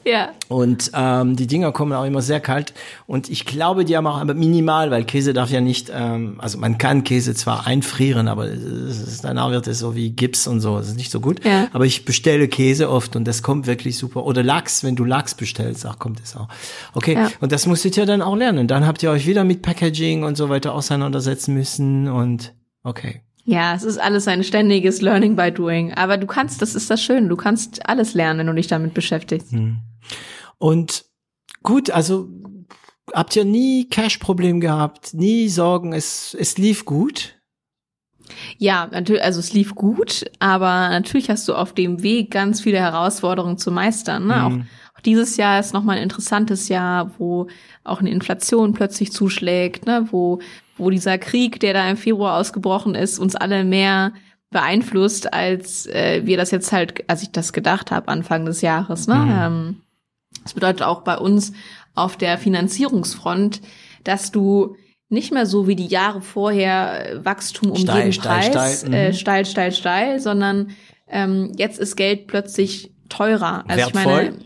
Ja. Und ähm, die Dinger kommen auch immer sehr kalt. Und ich glaube, die haben auch aber minimal, weil Käse darf ja nicht, ähm, also man kann Käse zwar einfrieren, aber ist, danach wird es so wie Gips und so. Das ist nicht so gut. Ja. Aber ich bestelle Käse oft und das kommt wirklich super. Oder Lachs, wenn du Lachs bestellst, ach, kommt es auch. Okay, ja. und das musstet ihr dann auch lernen. Dann habt ihr euch wieder mit Packaging und so weiter auseinandersetzen müssen und okay. Ja, es ist alles ein ständiges Learning by Doing. Aber du kannst, das ist das Schöne, du kannst alles lernen, wenn du dich damit beschäftigst. Hm. Und gut, also habt ihr nie Cash-Problem gehabt, nie Sorgen, es, es lief gut? Ja, natürlich, also es lief gut, aber natürlich hast du auf dem Weg ganz viele Herausforderungen zu meistern. Ne? Mhm. Auch, auch, dieses Jahr ist nochmal ein interessantes Jahr, wo auch eine Inflation plötzlich zuschlägt, ne? wo, wo dieser Krieg, der da im Februar ausgebrochen ist, uns alle mehr beeinflusst, als äh, wir das jetzt halt, als ich das gedacht habe, Anfang des Jahres. Ne? Mhm. Ähm, das bedeutet auch bei uns auf der Finanzierungsfront, dass du nicht mehr so wie die Jahre vorher äh, Wachstum um steil, jeden steil, Preis, steil, äh, mhm. steil, steil, steil, sondern ähm, jetzt ist Geld plötzlich teurer. Also Wertvoll. ich meine,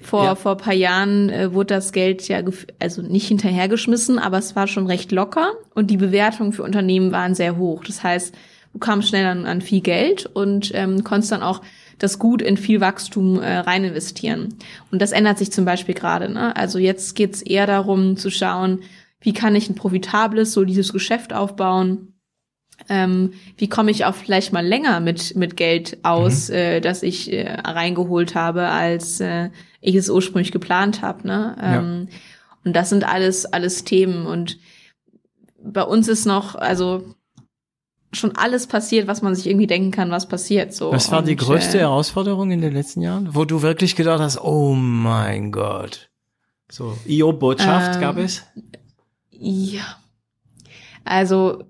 vor ja. vor paar Jahren äh, wurde das Geld ja also nicht hinterhergeschmissen, aber es war schon recht locker und die Bewertungen für Unternehmen waren sehr hoch. Das heißt, du kamst schnell an, an viel Geld und ähm, konntest dann auch das Gut in viel Wachstum äh, rein investieren. Und das ändert sich zum Beispiel gerade. Ne? Also jetzt geht's eher darum zu schauen, wie kann ich ein profitables, solides Geschäft aufbauen? Ähm, wie komme ich auch vielleicht mal länger mit mit Geld aus, mhm. äh, das ich äh, reingeholt habe, als äh, ich es ursprünglich geplant habe. Ne? Ähm, ja. Und das sind alles alles Themen. Und bei uns ist noch, also schon alles passiert, was man sich irgendwie denken kann, was passiert. So. Was war und, die größte äh, Herausforderung in den letzten Jahren, wo du wirklich gedacht hast, oh mein Gott. So, IO-Botschaft ähm, gab es? Ja. Also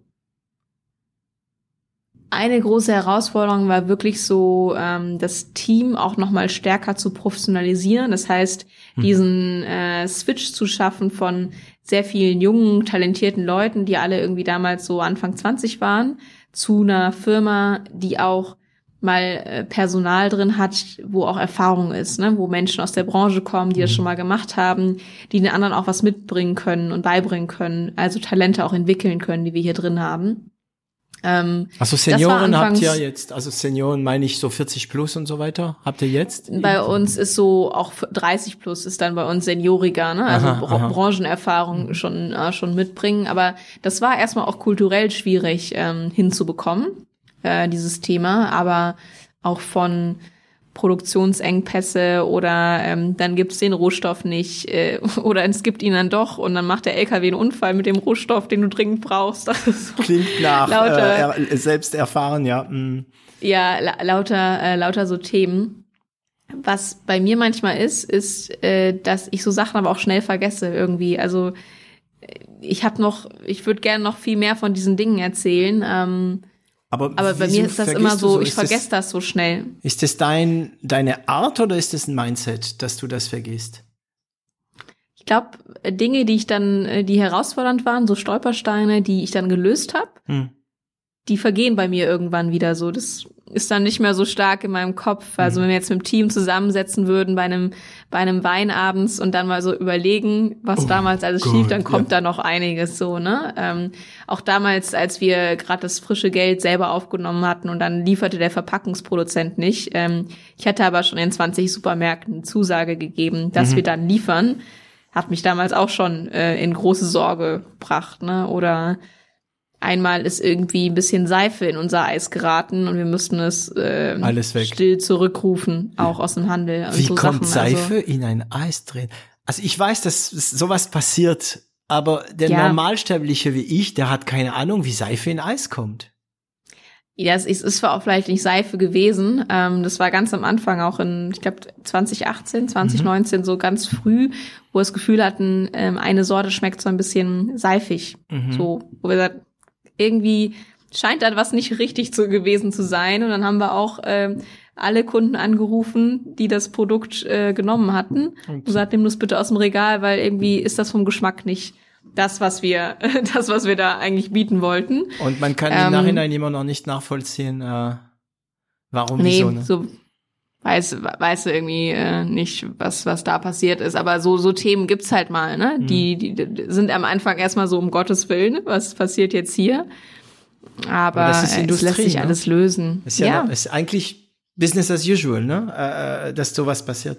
eine große Herausforderung war wirklich so, ähm, das Team auch noch mal stärker zu professionalisieren. Das heißt, hm. diesen äh, Switch zu schaffen von sehr vielen jungen, talentierten Leuten, die alle irgendwie damals so Anfang 20 waren, zu einer Firma, die auch mal äh, Personal drin hat, wo auch Erfahrung ist, ne? wo Menschen aus der Branche kommen, die das mhm. schon mal gemacht haben, die den anderen auch was mitbringen können und beibringen können, also Talente auch entwickeln können, die wir hier drin haben. Ähm, also Senioren habt ihr jetzt, also Senioren meine ich so 40 plus und so weiter, habt ihr jetzt? Bei uns ist so auch 30 plus ist dann bei uns senioriger, ne? Also aha, aha. Branchenerfahrung mhm. schon äh, schon mitbringen, aber das war erstmal auch kulturell schwierig ähm, hinzubekommen, äh, dieses Thema, aber auch von Produktionsengpässe oder ähm, dann gibt's den Rohstoff nicht äh, oder es gibt ihn dann doch und dann macht der LKW einen Unfall mit dem Rohstoff, den du dringend brauchst. Das ist so Klingt nach lauter, äh, selbst erfahren, ja. Mm. Ja, la lauter, äh, lauter so Themen. Was bei mir manchmal ist, ist, äh, dass ich so Sachen aber auch schnell vergesse irgendwie. Also äh, ich habe noch, ich würde gerne noch viel mehr von diesen Dingen erzählen. Ähm, Aber, Aber bei mir ist das immer so, ich Ist das- vergesse das so schnell. Ist das dein, deine Art oder ist das ein Mindset, dass du das vergisst? Ich glaube, Dinge, die ich dann, äh, die herausfordernd waren, so Stolpersteine, die ich dann gelöst habe, Hm. die vergehen bei mir irgendwann wieder so. Das ist dann nicht mehr so stark in meinem Kopf. Also wenn wir jetzt mit dem Team zusammensetzen würden bei einem, bei einem Wein abends und dann mal so überlegen, was Oh damals alles Gott, schief, dann kommt ja. da noch einiges so, ne? Ähm, auch damals, als wir gerade das frische Geld selber aufgenommen hatten und dann lieferte der Verpackungsproduzent nicht. Ähm, ich hatte aber schon in 20 Supermärkten Zusage gegeben, dass Mhm. wir dann liefern. Hat mich damals auch schon äh, in große Sorge gebracht, ne? Oder einmal ist irgendwie ein bisschen Seife in unser Eis geraten und wir mussten es äh, still zurückrufen, auch aus dem Handel. Wie so kommt Sachen. Also, Seife in ein Eis drin? Also ich weiß, dass sowas passiert, aber der Ja. Normalsterbliche wie ich, der hat keine Ahnung, wie Seife in Eis kommt. ja, es ist, auch vielleicht nicht Seife gewesen. Ähm, das war ganz am Anfang, auch in, ich glaube, 2018, 2019, so ganz früh, wo wir das Gefühl hatten, ähm, eine Sorte schmeckt so ein bisschen seifig. Mhm. So, wo wir gesagt, irgendwie scheint da was nicht richtig zu, gewesen zu sein. Und dann haben wir auch ähm, alle Kunden angerufen, die das Produkt äh, genommen hatten. Und gesagt, nimm das bitte aus dem Regal, weil irgendwie ist das vom Geschmack nicht das, was wir, das, was wir da eigentlich bieten wollten. Und man kann im Ähm, Nachhinein immer noch nicht nachvollziehen, äh, warum, Nee, wieso. Ne? so weiß, weiß irgendwie äh, nicht, was, was da passiert ist. Aber so, so Themen gibt's halt mal, ne? Mhm. Die, die, sind am Anfang erstmal so um Gottes Willen, was passiert jetzt hier? Aber, Aber äh, es lässt sich ne? alles lösen. Ist ja, noch- ist eigentlich Business as usual, ne? Äh, äh, dass sowas passiert.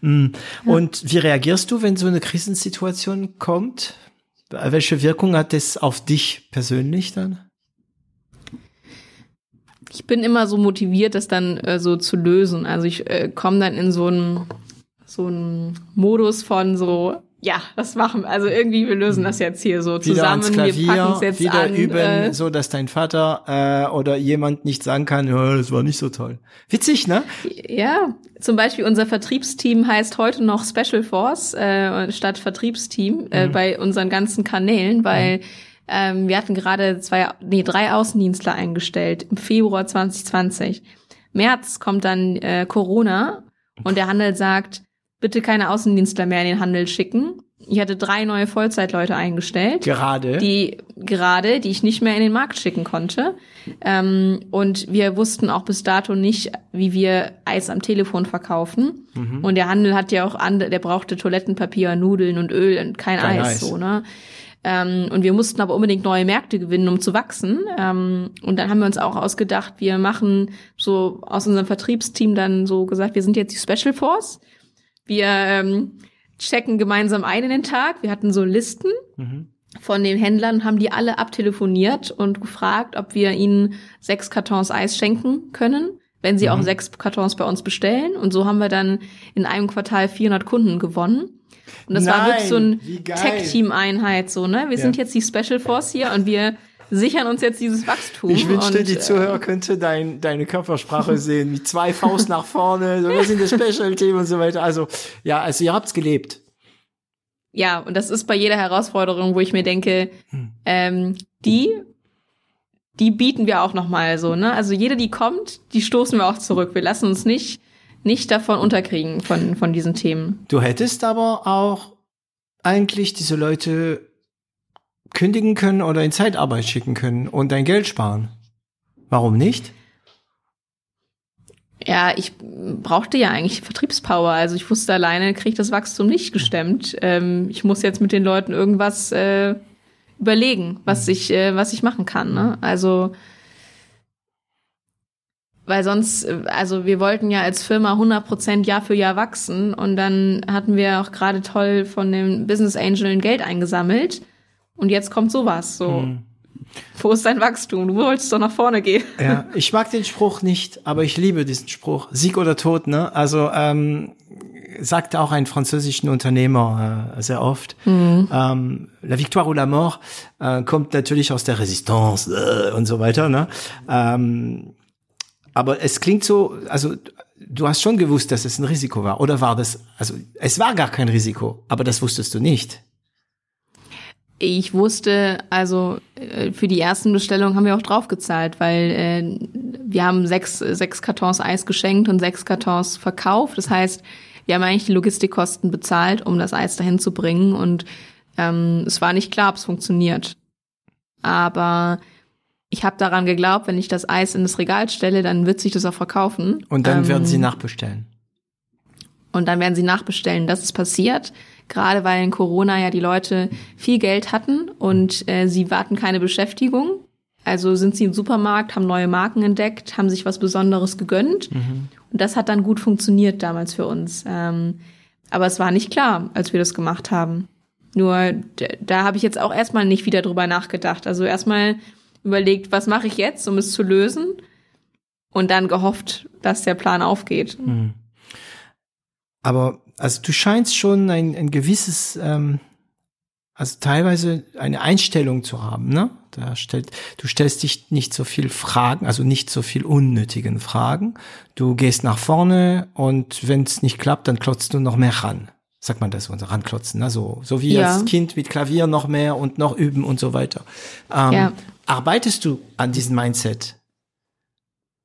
Mm. Und wie reagierst du, wenn so eine Krisensituation kommt? Welche Wirkung hat das auf dich persönlich dann? Ich bin immer so motiviert, das dann äh, so zu lösen. Also ich äh, komme dann in so einen so einen Modus von so, ja, das machen wir. Also irgendwie, wir lösen das jetzt hier so Wieder zusammen. wir packen Klavier, es jetzt wieder an. üben, äh, so dass dein Vater äh, oder jemand nicht sagen kann, ja, das war nicht so toll. Witzig, ne? Ja, zum Beispiel unser Vertriebsteam heißt heute noch Special Force äh, statt Vertriebsteam äh, bei unseren ganzen Kanälen, weil ähm, wir hatten gerade zwei, nee, drei Außendienstler eingestellt im Februar 2020. März kommt dann äh, Corona und der Handel sagt, bitte keine Außendienstler mehr in den Handel schicken. Ich hatte drei neue Vollzeitleute eingestellt Gerade. die gerade, die ich nicht mehr in den Markt schicken konnte. Ähm, und wir wussten auch bis dato nicht, wie wir Eis am Telefon verkaufen. Mhm. Und der Handel hat ja auch andere, der brauchte Toilettenpapier, Nudeln und Öl und kein, Kein Eis, Eis. so, ne? Ähm, und wir mussten aber unbedingt neue Märkte gewinnen, um zu wachsen. Ähm, und dann haben wir uns auch ausgedacht, wir machen so aus unserem Vertriebsteam dann so gesagt, wir sind jetzt die Special Force. Wir ähm, checken gemeinsam ein in den Tag. Wir hatten so Listen Mhm. von den Händlern, haben die alle abtelefoniert und gefragt, ob wir ihnen sechs Kartons Eis schenken können, wenn sie auch sechs Kartons bei uns bestellen. Und so haben wir dann in einem Quartal 400 Kunden gewonnen. Und das war Nein, wirklich so ein. Tech-Team-Einheit, so, ne? Wir Ja. sind jetzt die Special Force hier und wir sichern uns jetzt dieses Wachstum. Ich wünschte, und, die äh, Zuhörer könnte dein, deine Körpersprache sehen, mit zwei Faust nach vorne, so, wir sind das Special-Team und so weiter. Also, ja, also ihr habt's gelebt. Ja, und das ist bei jeder Herausforderung, wo ich mir denke, Hm. ähm, die, die bieten wir auch noch mal so, ne? Also jede, die kommt, die stoßen wir auch zurück. Wir lassen uns nicht, nicht davon unterkriegen von, von diesen Themen. Du hättest aber auch eigentlich diese Leute kündigen können oder in Zeitarbeit schicken können und dein Geld sparen. Warum nicht? Ja, ich brauchte ja eigentlich Vertriebspower. Also ich wusste alleine, kriege ich das Wachstum nicht gestemmt. Ähm, ich muss jetzt mit den Leuten irgendwas äh, überlegen, was ich, äh, was ich machen kann. Ne? Also weil sonst, also wir wollten ja als Firma 100% Jahr für Jahr wachsen und dann hatten wir auch gerade toll von den Business Angeln Geld eingesammelt und jetzt kommt sowas. So, Hm. wo ist dein Wachstum? Du wolltest doch nach vorne gehen. Ja, ich mag den Spruch nicht, aber ich liebe diesen Spruch. Sieg oder Tod, ne? Also ähm, sagte auch ein französischen Unternehmer äh, sehr oft. Ähm, la victoire ou la mort äh, kommt natürlich aus der Resistance äh, und so weiter, ne? Ähm, aber es klingt so, also du hast schon gewusst, dass es ein Risiko war, oder war das? Also es war gar kein Risiko, aber das wusstest du nicht. Ich wusste, also äh, für die ersten Bestellungen haben wir auch draufgezahlt, weil äh, wir haben sechs, sechs Kartons Eis geschenkt und sechs Kartons verkauft. Das heißt, wir haben eigentlich die Logistikkosten bezahlt, um das Eis dahin zu bringen. Und ähm, es war nicht klar, ob es funktioniert. Aber ich habe daran geglaubt, wenn ich das Eis in das Regal stelle, dann wird sich das auch verkaufen. Und dann ähm, werden sie nachbestellen. Und dann werden sie nachbestellen. Das ist passiert, gerade weil in Corona ja die Leute viel Geld hatten und äh, sie warten keine Beschäftigung. Also sind sie im Supermarkt, haben neue Marken entdeckt, haben sich was Besonderes gegönnt. Mhm. Und das hat dann gut funktioniert damals für uns. Ähm, aber es war nicht klar, als wir das gemacht haben. Nur da habe ich jetzt auch erstmal nicht wieder drüber nachgedacht. Also erstmal überlegt, was mache ich jetzt, um es zu lösen? Und dann gehofft, dass der Plan aufgeht. Mhm. Aber also du scheinst schon ein, ein gewisses, ähm, also teilweise eine Einstellung zu haben, ne? Da stellt, du stellst dich nicht so viel Fragen, also nicht so viel unnötigen Fragen. Du gehst nach vorne und wenn es nicht klappt, dann klotzt du noch mehr ran. Sagt man das, unser ranklotzen, ne? so, so wie ja. als Kind mit Klavier noch mehr und noch üben und so weiter. Ähm, ja. Arbeitest du an diesem Mindset?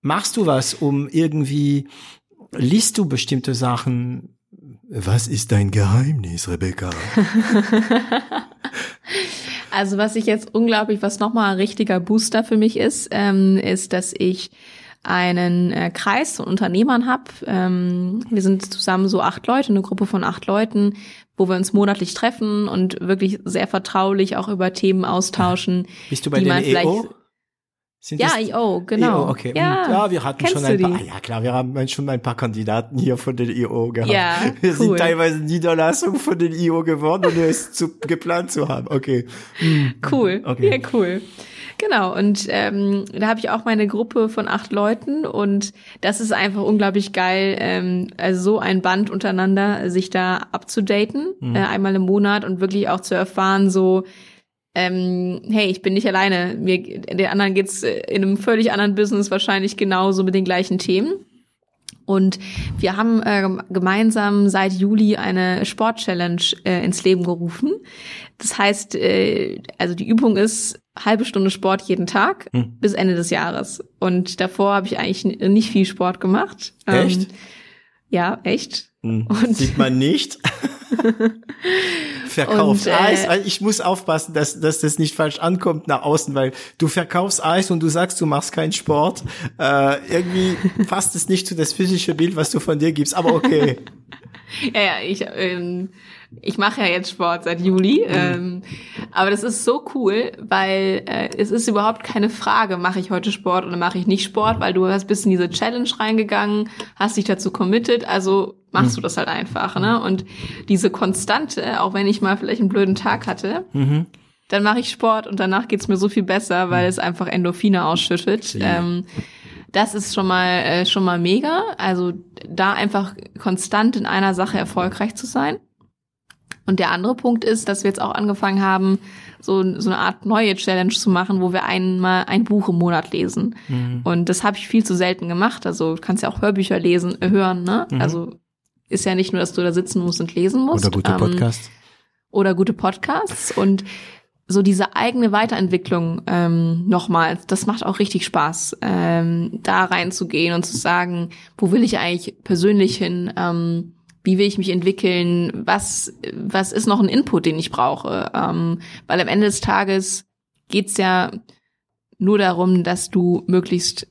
Machst du was, um irgendwie liest du bestimmte Sachen? Was ist dein Geheimnis, Rebecca? also was ich jetzt unglaublich, was nochmal ein richtiger Booster für mich ist, ähm, ist, dass ich einen äh, Kreis von Unternehmern habe. Ähm, wir sind zusammen so acht Leute, eine Gruppe von acht Leuten, wo wir uns monatlich treffen und wirklich sehr vertraulich auch über Themen austauschen. Bist du bei den EO? Sind ja, IO, genau. EO, okay. Ja, ja wir hatten schon ein paar, ah, ja klar, wir haben schon ein paar Kandidaten hier von den IO gehabt. Ja, wir cool. sind teilweise Niederlassung von den IO geworden, ohne es zu, geplant zu haben. Okay. Cool. Okay. Ja, cool. Genau, und ähm, da habe ich auch meine Gruppe von acht Leuten und das ist einfach unglaublich geil, ähm, also so ein Band untereinander, sich da abzudaten, mhm. äh, einmal im Monat und wirklich auch zu erfahren, so, ähm, hey, ich bin nicht alleine. Mir, den anderen geht's äh, in einem völlig anderen Business wahrscheinlich genauso mit den gleichen Themen. Und wir haben äh, gemeinsam seit Juli eine Sport-Challenge äh, ins Leben gerufen. Das heißt, äh, also die Übung ist halbe Stunde Sport jeden Tag hm. bis Ende des Jahres. Und davor habe ich eigentlich nicht viel Sport gemacht. Ähm, echt? Ja, echt. Hm. Und Sieht man nicht. verkaufst und, äh, Eis. Ich muss aufpassen, dass, dass das nicht falsch ankommt nach außen, weil du verkaufst Eis und du sagst, du machst keinen Sport. Äh, irgendwie passt es nicht zu das physische Bild, was du von dir gibst, aber okay. ja, ja, ich, ähm, ich mache ja jetzt Sport seit Juli, mhm. ähm, aber das ist so cool, weil äh, es ist überhaupt keine Frage, mache ich heute Sport oder mache ich nicht Sport, weil du hast bis in diese Challenge reingegangen, hast dich dazu committed, also machst mhm. du das halt einfach, ne? Und diese Konstante, auch wenn ich mal vielleicht einen blöden Tag hatte, mhm. dann mache ich Sport und danach geht's mir so viel besser, weil mhm. es einfach Endorphine ausschüttet. Ähm, das ist schon mal äh, schon mal mega. Also da einfach konstant in einer Sache erfolgreich zu sein. Und der andere Punkt ist, dass wir jetzt auch angefangen haben, so, so eine Art neue Challenge zu machen, wo wir einmal ein Buch im Monat lesen. Mhm. Und das habe ich viel zu selten gemacht. Also du kannst ja auch Hörbücher lesen, äh, hören, ne? Mhm. Also ist ja nicht nur, dass du da sitzen musst und lesen musst. Oder gute ähm, Podcasts. Ähm, oder gute Podcasts. Und so diese eigene Weiterentwicklung ähm, nochmal, das macht auch richtig Spaß, ähm, da reinzugehen und zu sagen, wo will ich eigentlich persönlich hin? Ähm, wie will ich mich entwickeln, was, was ist noch ein Input, den ich brauche. Ähm, weil am Ende des Tages geht's ja nur darum, dass du möglichst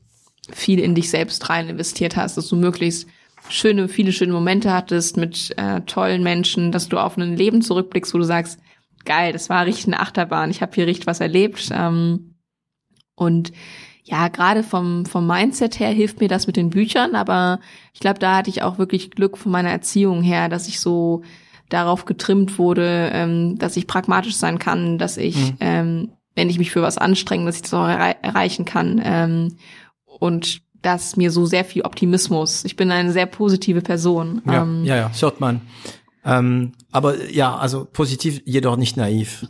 viel in dich selbst rein investiert hast, dass du möglichst schöne, viele schöne Momente hattest mit äh, tollen Menschen, dass du auf ein Leben zurückblickst, wo du sagst, geil, das war richtig eine Achterbahn, ich habe hier richtig was erlebt. Ähm, und ja, gerade vom, vom Mindset her hilft mir das mit den Büchern, aber ich glaube, da hatte ich auch wirklich Glück von meiner Erziehung her, dass ich so darauf getrimmt wurde, ähm, dass ich pragmatisch sein kann, dass ich, mhm. ähm, wenn ich mich für was anstrenge, dass ich das auch errei erreichen kann. Ähm, und das mir so sehr viel Optimismus. Ich bin eine sehr positive Person. Ja, ähm, ja, ja, hört man. Ähm, aber ja, also positiv, jedoch nicht naiv.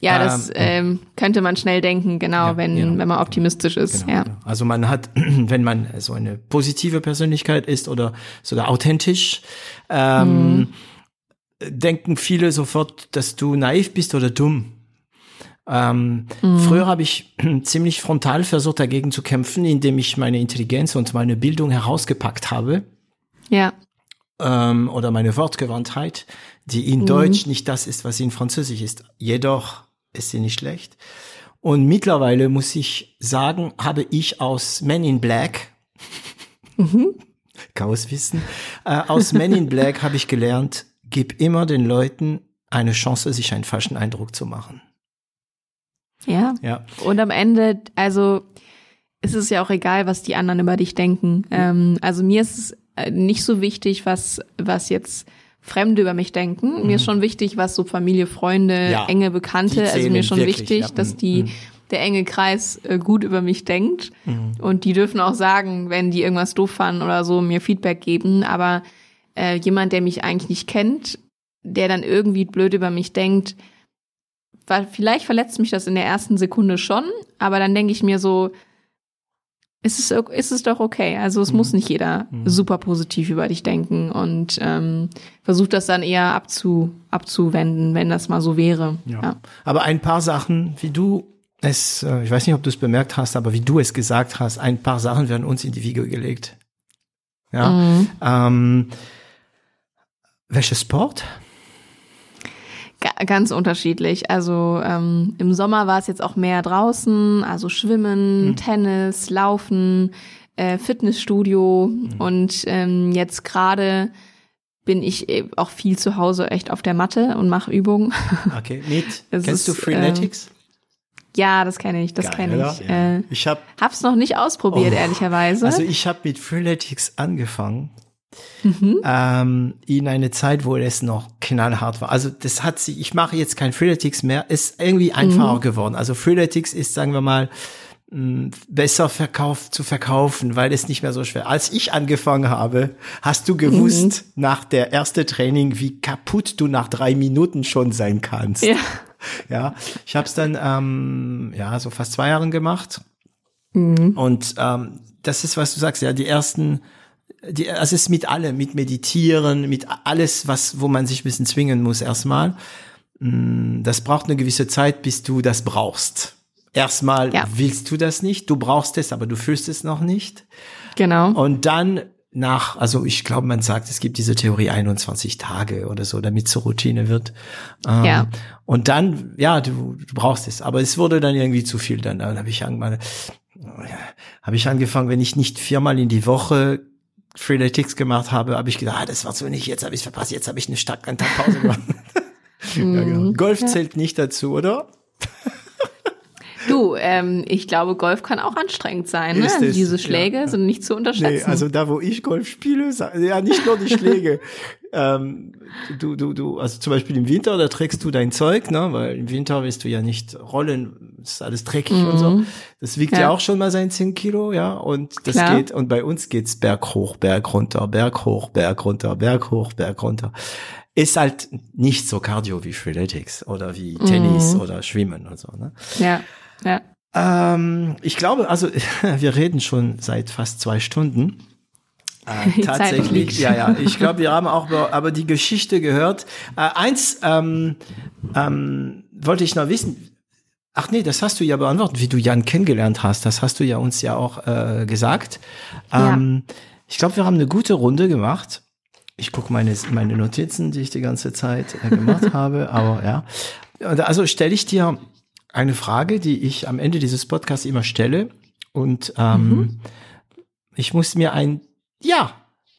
Ja, das ähm, ähm, könnte man schnell denken, genau, ja, wenn, genau. wenn man optimistisch ist. Genau, ja. Genau. Also man hat, wenn man so eine positive Persönlichkeit ist oder sogar authentisch, ähm, mhm. denken viele sofort, dass du naiv bist oder dumm. Ähm, mhm. Früher habe ich ziemlich frontal versucht, dagegen zu kämpfen, indem ich meine Intelligenz und meine Bildung herausgepackt habe. Ja. Ähm, oder meine Wortgewandtheit, die in mhm. Deutsch nicht das ist, was sie in Französisch ist. Jedoch ist sie nicht schlecht. Und mittlerweile muss ich sagen, habe ich aus Men in Black, mhm. Chaoswissen, äh, aus Men in Black habe ich gelernt, gib immer den Leuten eine Chance, sich einen falschen Eindruck zu machen. Ja. Ja. Und am Ende, also ist es ja auch egal, was die anderen über dich denken. Ähm, also mir ist es äh, nicht so wichtig, was, was jetzt Fremde über mich denken. Mhm. Mir ist mhm. schon wichtig, was so Familie, Freunde, ja, enge Bekannte, also mir ist schon wirklich, wichtig, ja. dass die, mhm. der enge Kreis äh, gut über mich denkt. Mhm. Und die dürfen auch sagen, wenn die irgendwas doof fanden oder so, mir Feedback geben. Aber äh, jemand, der mich eigentlich nicht kennt, der dann irgendwie blöd über mich denkt, weil vielleicht verletzt mich das in der ersten Sekunde schon, aber dann denke ich mir so, ist es, ist es doch okay. Also es mhm. muss nicht jeder mhm. super positiv über dich denken und ähm, versucht das dann eher abzu, abzuwenden, wenn das mal so wäre. Ja. ja. Aber ein paar Sachen, wie du es, äh, ich weiß nicht, ob du es bemerkt hast, aber wie du es gesagt hast, ein paar Sachen werden uns in die Wiege gelegt. Ja. Mhm. Ähm, welcher Sport? Ganz unterschiedlich. Also ähm, im Sommer war es jetzt auch mehr draußen, also Schwimmen, mhm. Tennis, Laufen, äh, Fitnessstudio mhm. und ähm, jetzt gerade bin ich äh, auch viel zu Hause echt auf der Matte und mache Übungen. Okay, neat. Kennst ist, du Freeletics? Äh, ja, das kenne ich, das kenne ich. Ja. Äh, ich hab, hab's noch nicht ausprobiert, oh, ehrlicherweise. Also ich habe mit Freeletics angefangen Mhm. Ähm, in eine Zeit, wo es noch knallhart war. Also das hat sich, ich mache jetzt kein Freeletics mehr, ist irgendwie einfacher mhm. geworden. Also Freeletics ist, sagen wir mal, mm, besser verkauft zu verkaufen, weil es nicht mehr so schwer. Als ich angefangen habe, hast du gewusst mhm. nach der erste Training, wie kaputt du nach drei Minuten schon sein kannst. Ja, ja ich habe es dann ähm, ja so fast zwei Jahren gemacht mhm. und ähm, das ist, was du sagst, ja die ersten die, also es ist mit allem, mit Meditieren, mit alles, was, wo man sich ein bisschen zwingen muss erstmal. Mm, das braucht eine gewisse Zeit, bis du das brauchst. Erstmal ja. willst du das nicht, du brauchst es, aber du fühlst es noch nicht. Genau. Und dann nach, also ich glaube, man sagt, es gibt diese Theorie 21 Tage oder so, damit zur Routine wird. Ähm, ja. Und dann, ja, du, du brauchst es. Aber es wurde dann irgendwie zu viel. Dann, dann habe ich angefangen, habe ich angefangen, wenn ich nicht viermal in die Woche Freeletics gemacht habe, habe ich gedacht, ah, das war so nicht, jetzt habe ich verpasst, jetzt habe ich eine einen Tag Pause gemacht. ja, genau. Golf zählt nicht dazu, oder? Du, ähm, ich glaube, Golf kann auch anstrengend sein. Ne? Also diese Schläge ja, sind nicht zu unterschätzen. Nee, also da, wo ich Golf spiele, ja, nicht nur die Schläge. ähm, du, du, du, also zum Beispiel im Winter, da trägst du dein Zeug, ne? weil im Winter willst du ja nicht rollen, ist alles dreckig mhm. und so. Mhm. Das wiegt ja. ja. auch schon mal sein 10 Kilo, ja, und das Klar. geht, und bei uns geht's Berg hoch, Berg runter, Berg hoch, Berg runter, Berg hoch, Berg runter ist halt nicht so Cardio wie Freeletics oder wie Tennis mhm. oder Schwimmen und so. Ne? Ja. Ja. Ähm, ich glaube, also wir reden schon seit fast zwei Stunden. Äh, tatsächlich, ja, ja. Ich glaube, wir haben auch aber die Geschichte gehört. Äh, eins ähm, ähm, wollte ich noch wissen. Ach nee, das hast du ja beantwortet, wie du Jan kennengelernt hast. Das hast du ja uns ja auch äh, gesagt. Ähm, ja. Ich glaube, wir haben eine gute Runde gemacht. Ich gucke meine, meine Notizen, die ich die ganze Zeit äh, gemacht habe. Aber ja. Also stelle ich dir eine Frage, die ich am Ende dieses Podcasts immer stelle. Und ähm, mhm. ich muss mir ein Ja,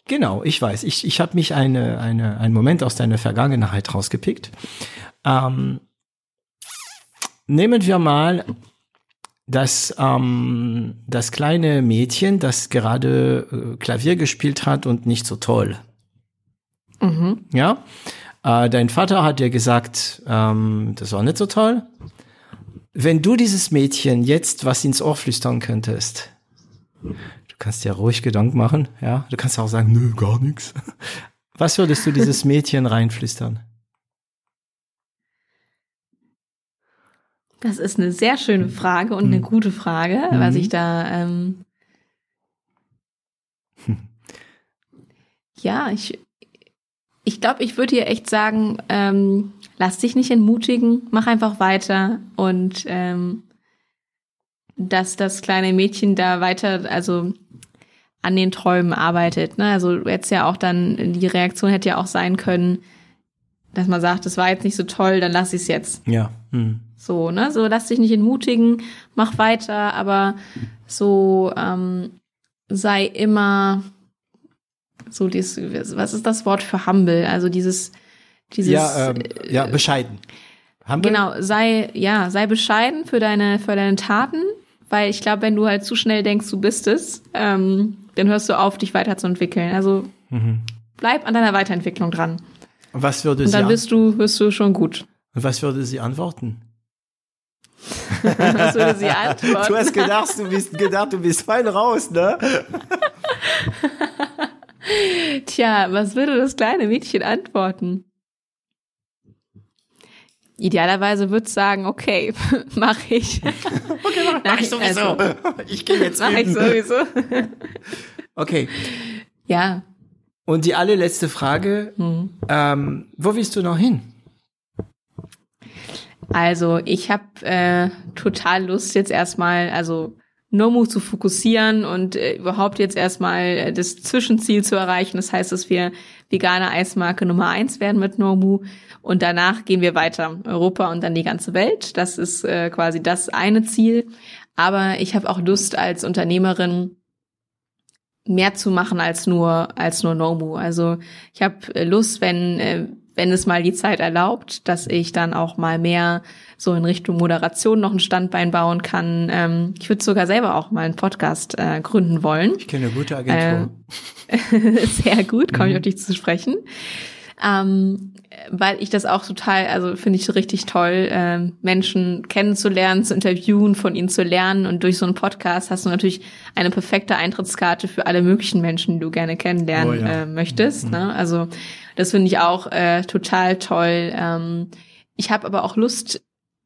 genau, ich weiß. Ich, ich habe mich eine, eine, einen Moment aus deiner Vergangenheit rausgepickt. Ähm, nehmen wir mal das, ähm, das kleine Mädchen, das gerade äh, Klavier gespielt hat und nicht so toll. Mhm. Ja. Äh, dein Vater hat dir gesagt, ähm, das war nicht so toll. Wenn du dieses Mädchen jetzt was ins Ohr flüstern könntest, kannst dir ruhig Gedanken machen, ja, du kannst auch sagen, nö, gar nichts. Was würdest du dieses Mädchen reinflüstern? Das ist eine sehr schöne Frage und eine hm. gute Frage, mhm. was ich da ähm, ja, ich ich glaube, ich würde dir echt sagen, ähm, lass dich nicht entmutigen, mach einfach weiter und ähm, dass das kleine Mädchen da weiter, also an den Träumen arbeitet. Ne? Also jetzt ja auch dann, die Reaktion hätte ja auch sein können, dass man sagt, das war jetzt nicht so toll, dann lass ich es jetzt. Ja. Hm. So, ne? So, lass dich nicht entmutigen, mach weiter, aber so ähm, sei immer so dieses, was ist das Wort für humble? Also dieses, dieses ja, ähm, ja, bescheiden. Humble? Genau, sei, ja, sei bescheiden für deine, für deine Taten, weil ich glaube, wenn du halt zu schnell denkst, du bist es, ähm, dann hörst du auf, dich weiterzuentwickeln. Also mhm. bleib an deiner Weiterentwicklung dran. Was würde Und dann bist du, wirst du schon gut. Und was würde sie antworten? was würde sie antworten? Du hast gedacht, du bist gedacht, du bist fein raus, ne? Tja, was würde das kleine Mädchen antworten? Idealerweise würde sagen, okay, mach ich. okay, mach, mach ich sowieso. Also, ich gehe jetzt Mach ich sowieso. okay. Ja. Und die allerletzte Frage, hm. ähm, wo willst du noch hin? Also ich habe äh, total Lust jetzt erstmal, also Nomu zu fokussieren und äh, überhaupt jetzt erstmal äh, das Zwischenziel zu erreichen. Das heißt, dass wir vegane Eismarke Nummer eins werden mit Nomu und danach gehen wir weiter Europa und dann die ganze Welt. Das ist äh, quasi das eine Ziel. Aber ich habe auch Lust als Unternehmerin mehr zu machen als nur als nur Nomu. Also ich habe äh, Lust, wenn äh, wenn es mal die Zeit erlaubt, dass ich dann auch mal mehr so in Richtung Moderation noch ein Standbein bauen kann. Ähm, ich würde sogar selber auch mal einen Podcast äh, gründen wollen. Ich kenne eine gute Agentur. Äh, sehr gut, komme mhm. ich auf dich zu sprechen. Ähm, weil ich das auch total, also finde ich richtig toll, äh, Menschen kennenzulernen, zu interviewen, von ihnen zu lernen. Und durch so einen Podcast hast du natürlich eine perfekte Eintrittskarte für alle möglichen Menschen, die du gerne kennenlernen oh, ja. äh, möchtest. Mhm. Ne? Also das finde ich auch äh, total toll. Ähm, ich habe aber auch Lust,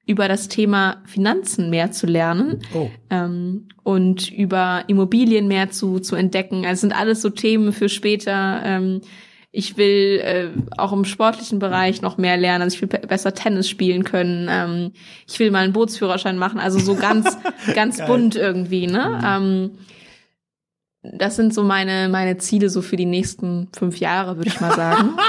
über das Thema Finanzen mehr zu lernen oh. ähm, und über Immobilien mehr zu, zu entdecken. Also sind alles so Themen für später. Ähm, ich will äh, auch im sportlichen Bereich noch mehr lernen. Also ich will besser Tennis spielen können. Ähm, ich will mal einen Bootsführerschein machen. Also so ganz, ganz bunt irgendwie. Ne? Mhm. Ähm, das sind so meine meine Ziele so für die nächsten fünf Jahre, würde ich mal sagen.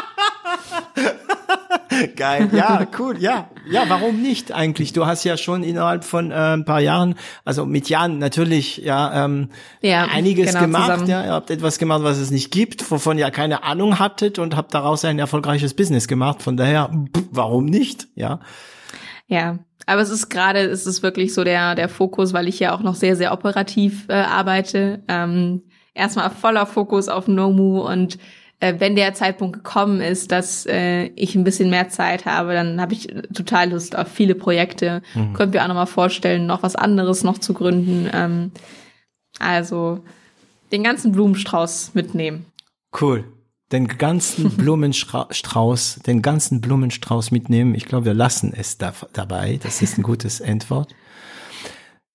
Geil, ja, cool, ja, ja, warum nicht eigentlich? Du hast ja schon innerhalb von äh, ein paar Jahren, also mit Jahren natürlich, ja, ähm, ja einiges genau, gemacht. Zusammen. Ja, ihr habt etwas gemacht, was es nicht gibt, wovon ihr keine Ahnung hattet und habt daraus ein erfolgreiches Business gemacht. Von daher, warum nicht? Ja. Ja, aber es ist gerade, es ist wirklich so der der Fokus, weil ich ja auch noch sehr sehr operativ äh, arbeite. Ähm, erstmal voller Fokus auf Nomu und äh, wenn der Zeitpunkt gekommen ist, dass äh, ich ein bisschen mehr Zeit habe, dann habe ich total Lust auf viele Projekte. Mhm. Können wir auch nochmal vorstellen, noch was anderes noch zu gründen. Ähm, also den ganzen Blumenstrauß mitnehmen. Cool. Den ganzen Blumenstrauß, den ganzen Blumenstrauß mitnehmen. Ich glaube, wir lassen es da, dabei. Das ist ein gutes Endwort.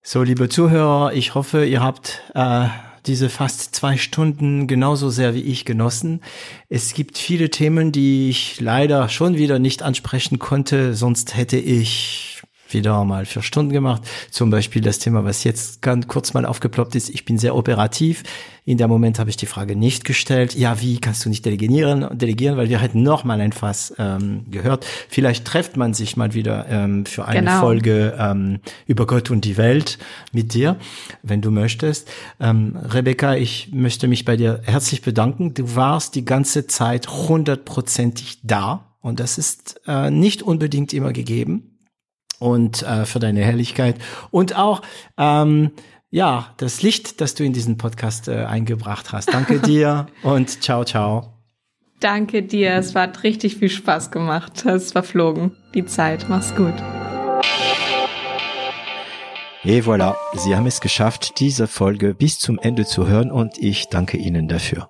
So, liebe Zuhörer, ich hoffe, ihr habt äh, diese fast zwei Stunden genauso sehr wie ich genossen. Es gibt viele Themen, die ich leider schon wieder nicht ansprechen konnte, sonst hätte ich wieder mal vier Stunden gemacht. Zum Beispiel das Thema, was jetzt ganz kurz mal aufgeploppt ist. Ich bin sehr operativ. In dem Moment habe ich die Frage nicht gestellt. Ja, wie kannst du nicht delegieren? Delegieren, weil wir hätten noch mal ein Fass ähm, gehört. Vielleicht trefft man sich mal wieder ähm, für eine genau. Folge ähm, über Gott und die Welt mit dir, wenn du möchtest. Ähm, Rebecca, ich möchte mich bei dir herzlich bedanken. Du warst die ganze Zeit hundertprozentig da. Und das ist äh, nicht unbedingt immer gegeben und äh, für deine Herrlichkeit und auch ähm, ja das Licht, das du in diesen Podcast äh, eingebracht hast. Danke dir und ciao ciao. Danke dir, es hat richtig viel Spaß gemacht. Es war flogen, die Zeit. Mach's gut. Et voilà, Sie haben es geschafft, diese Folge bis zum Ende zu hören und ich danke Ihnen dafür.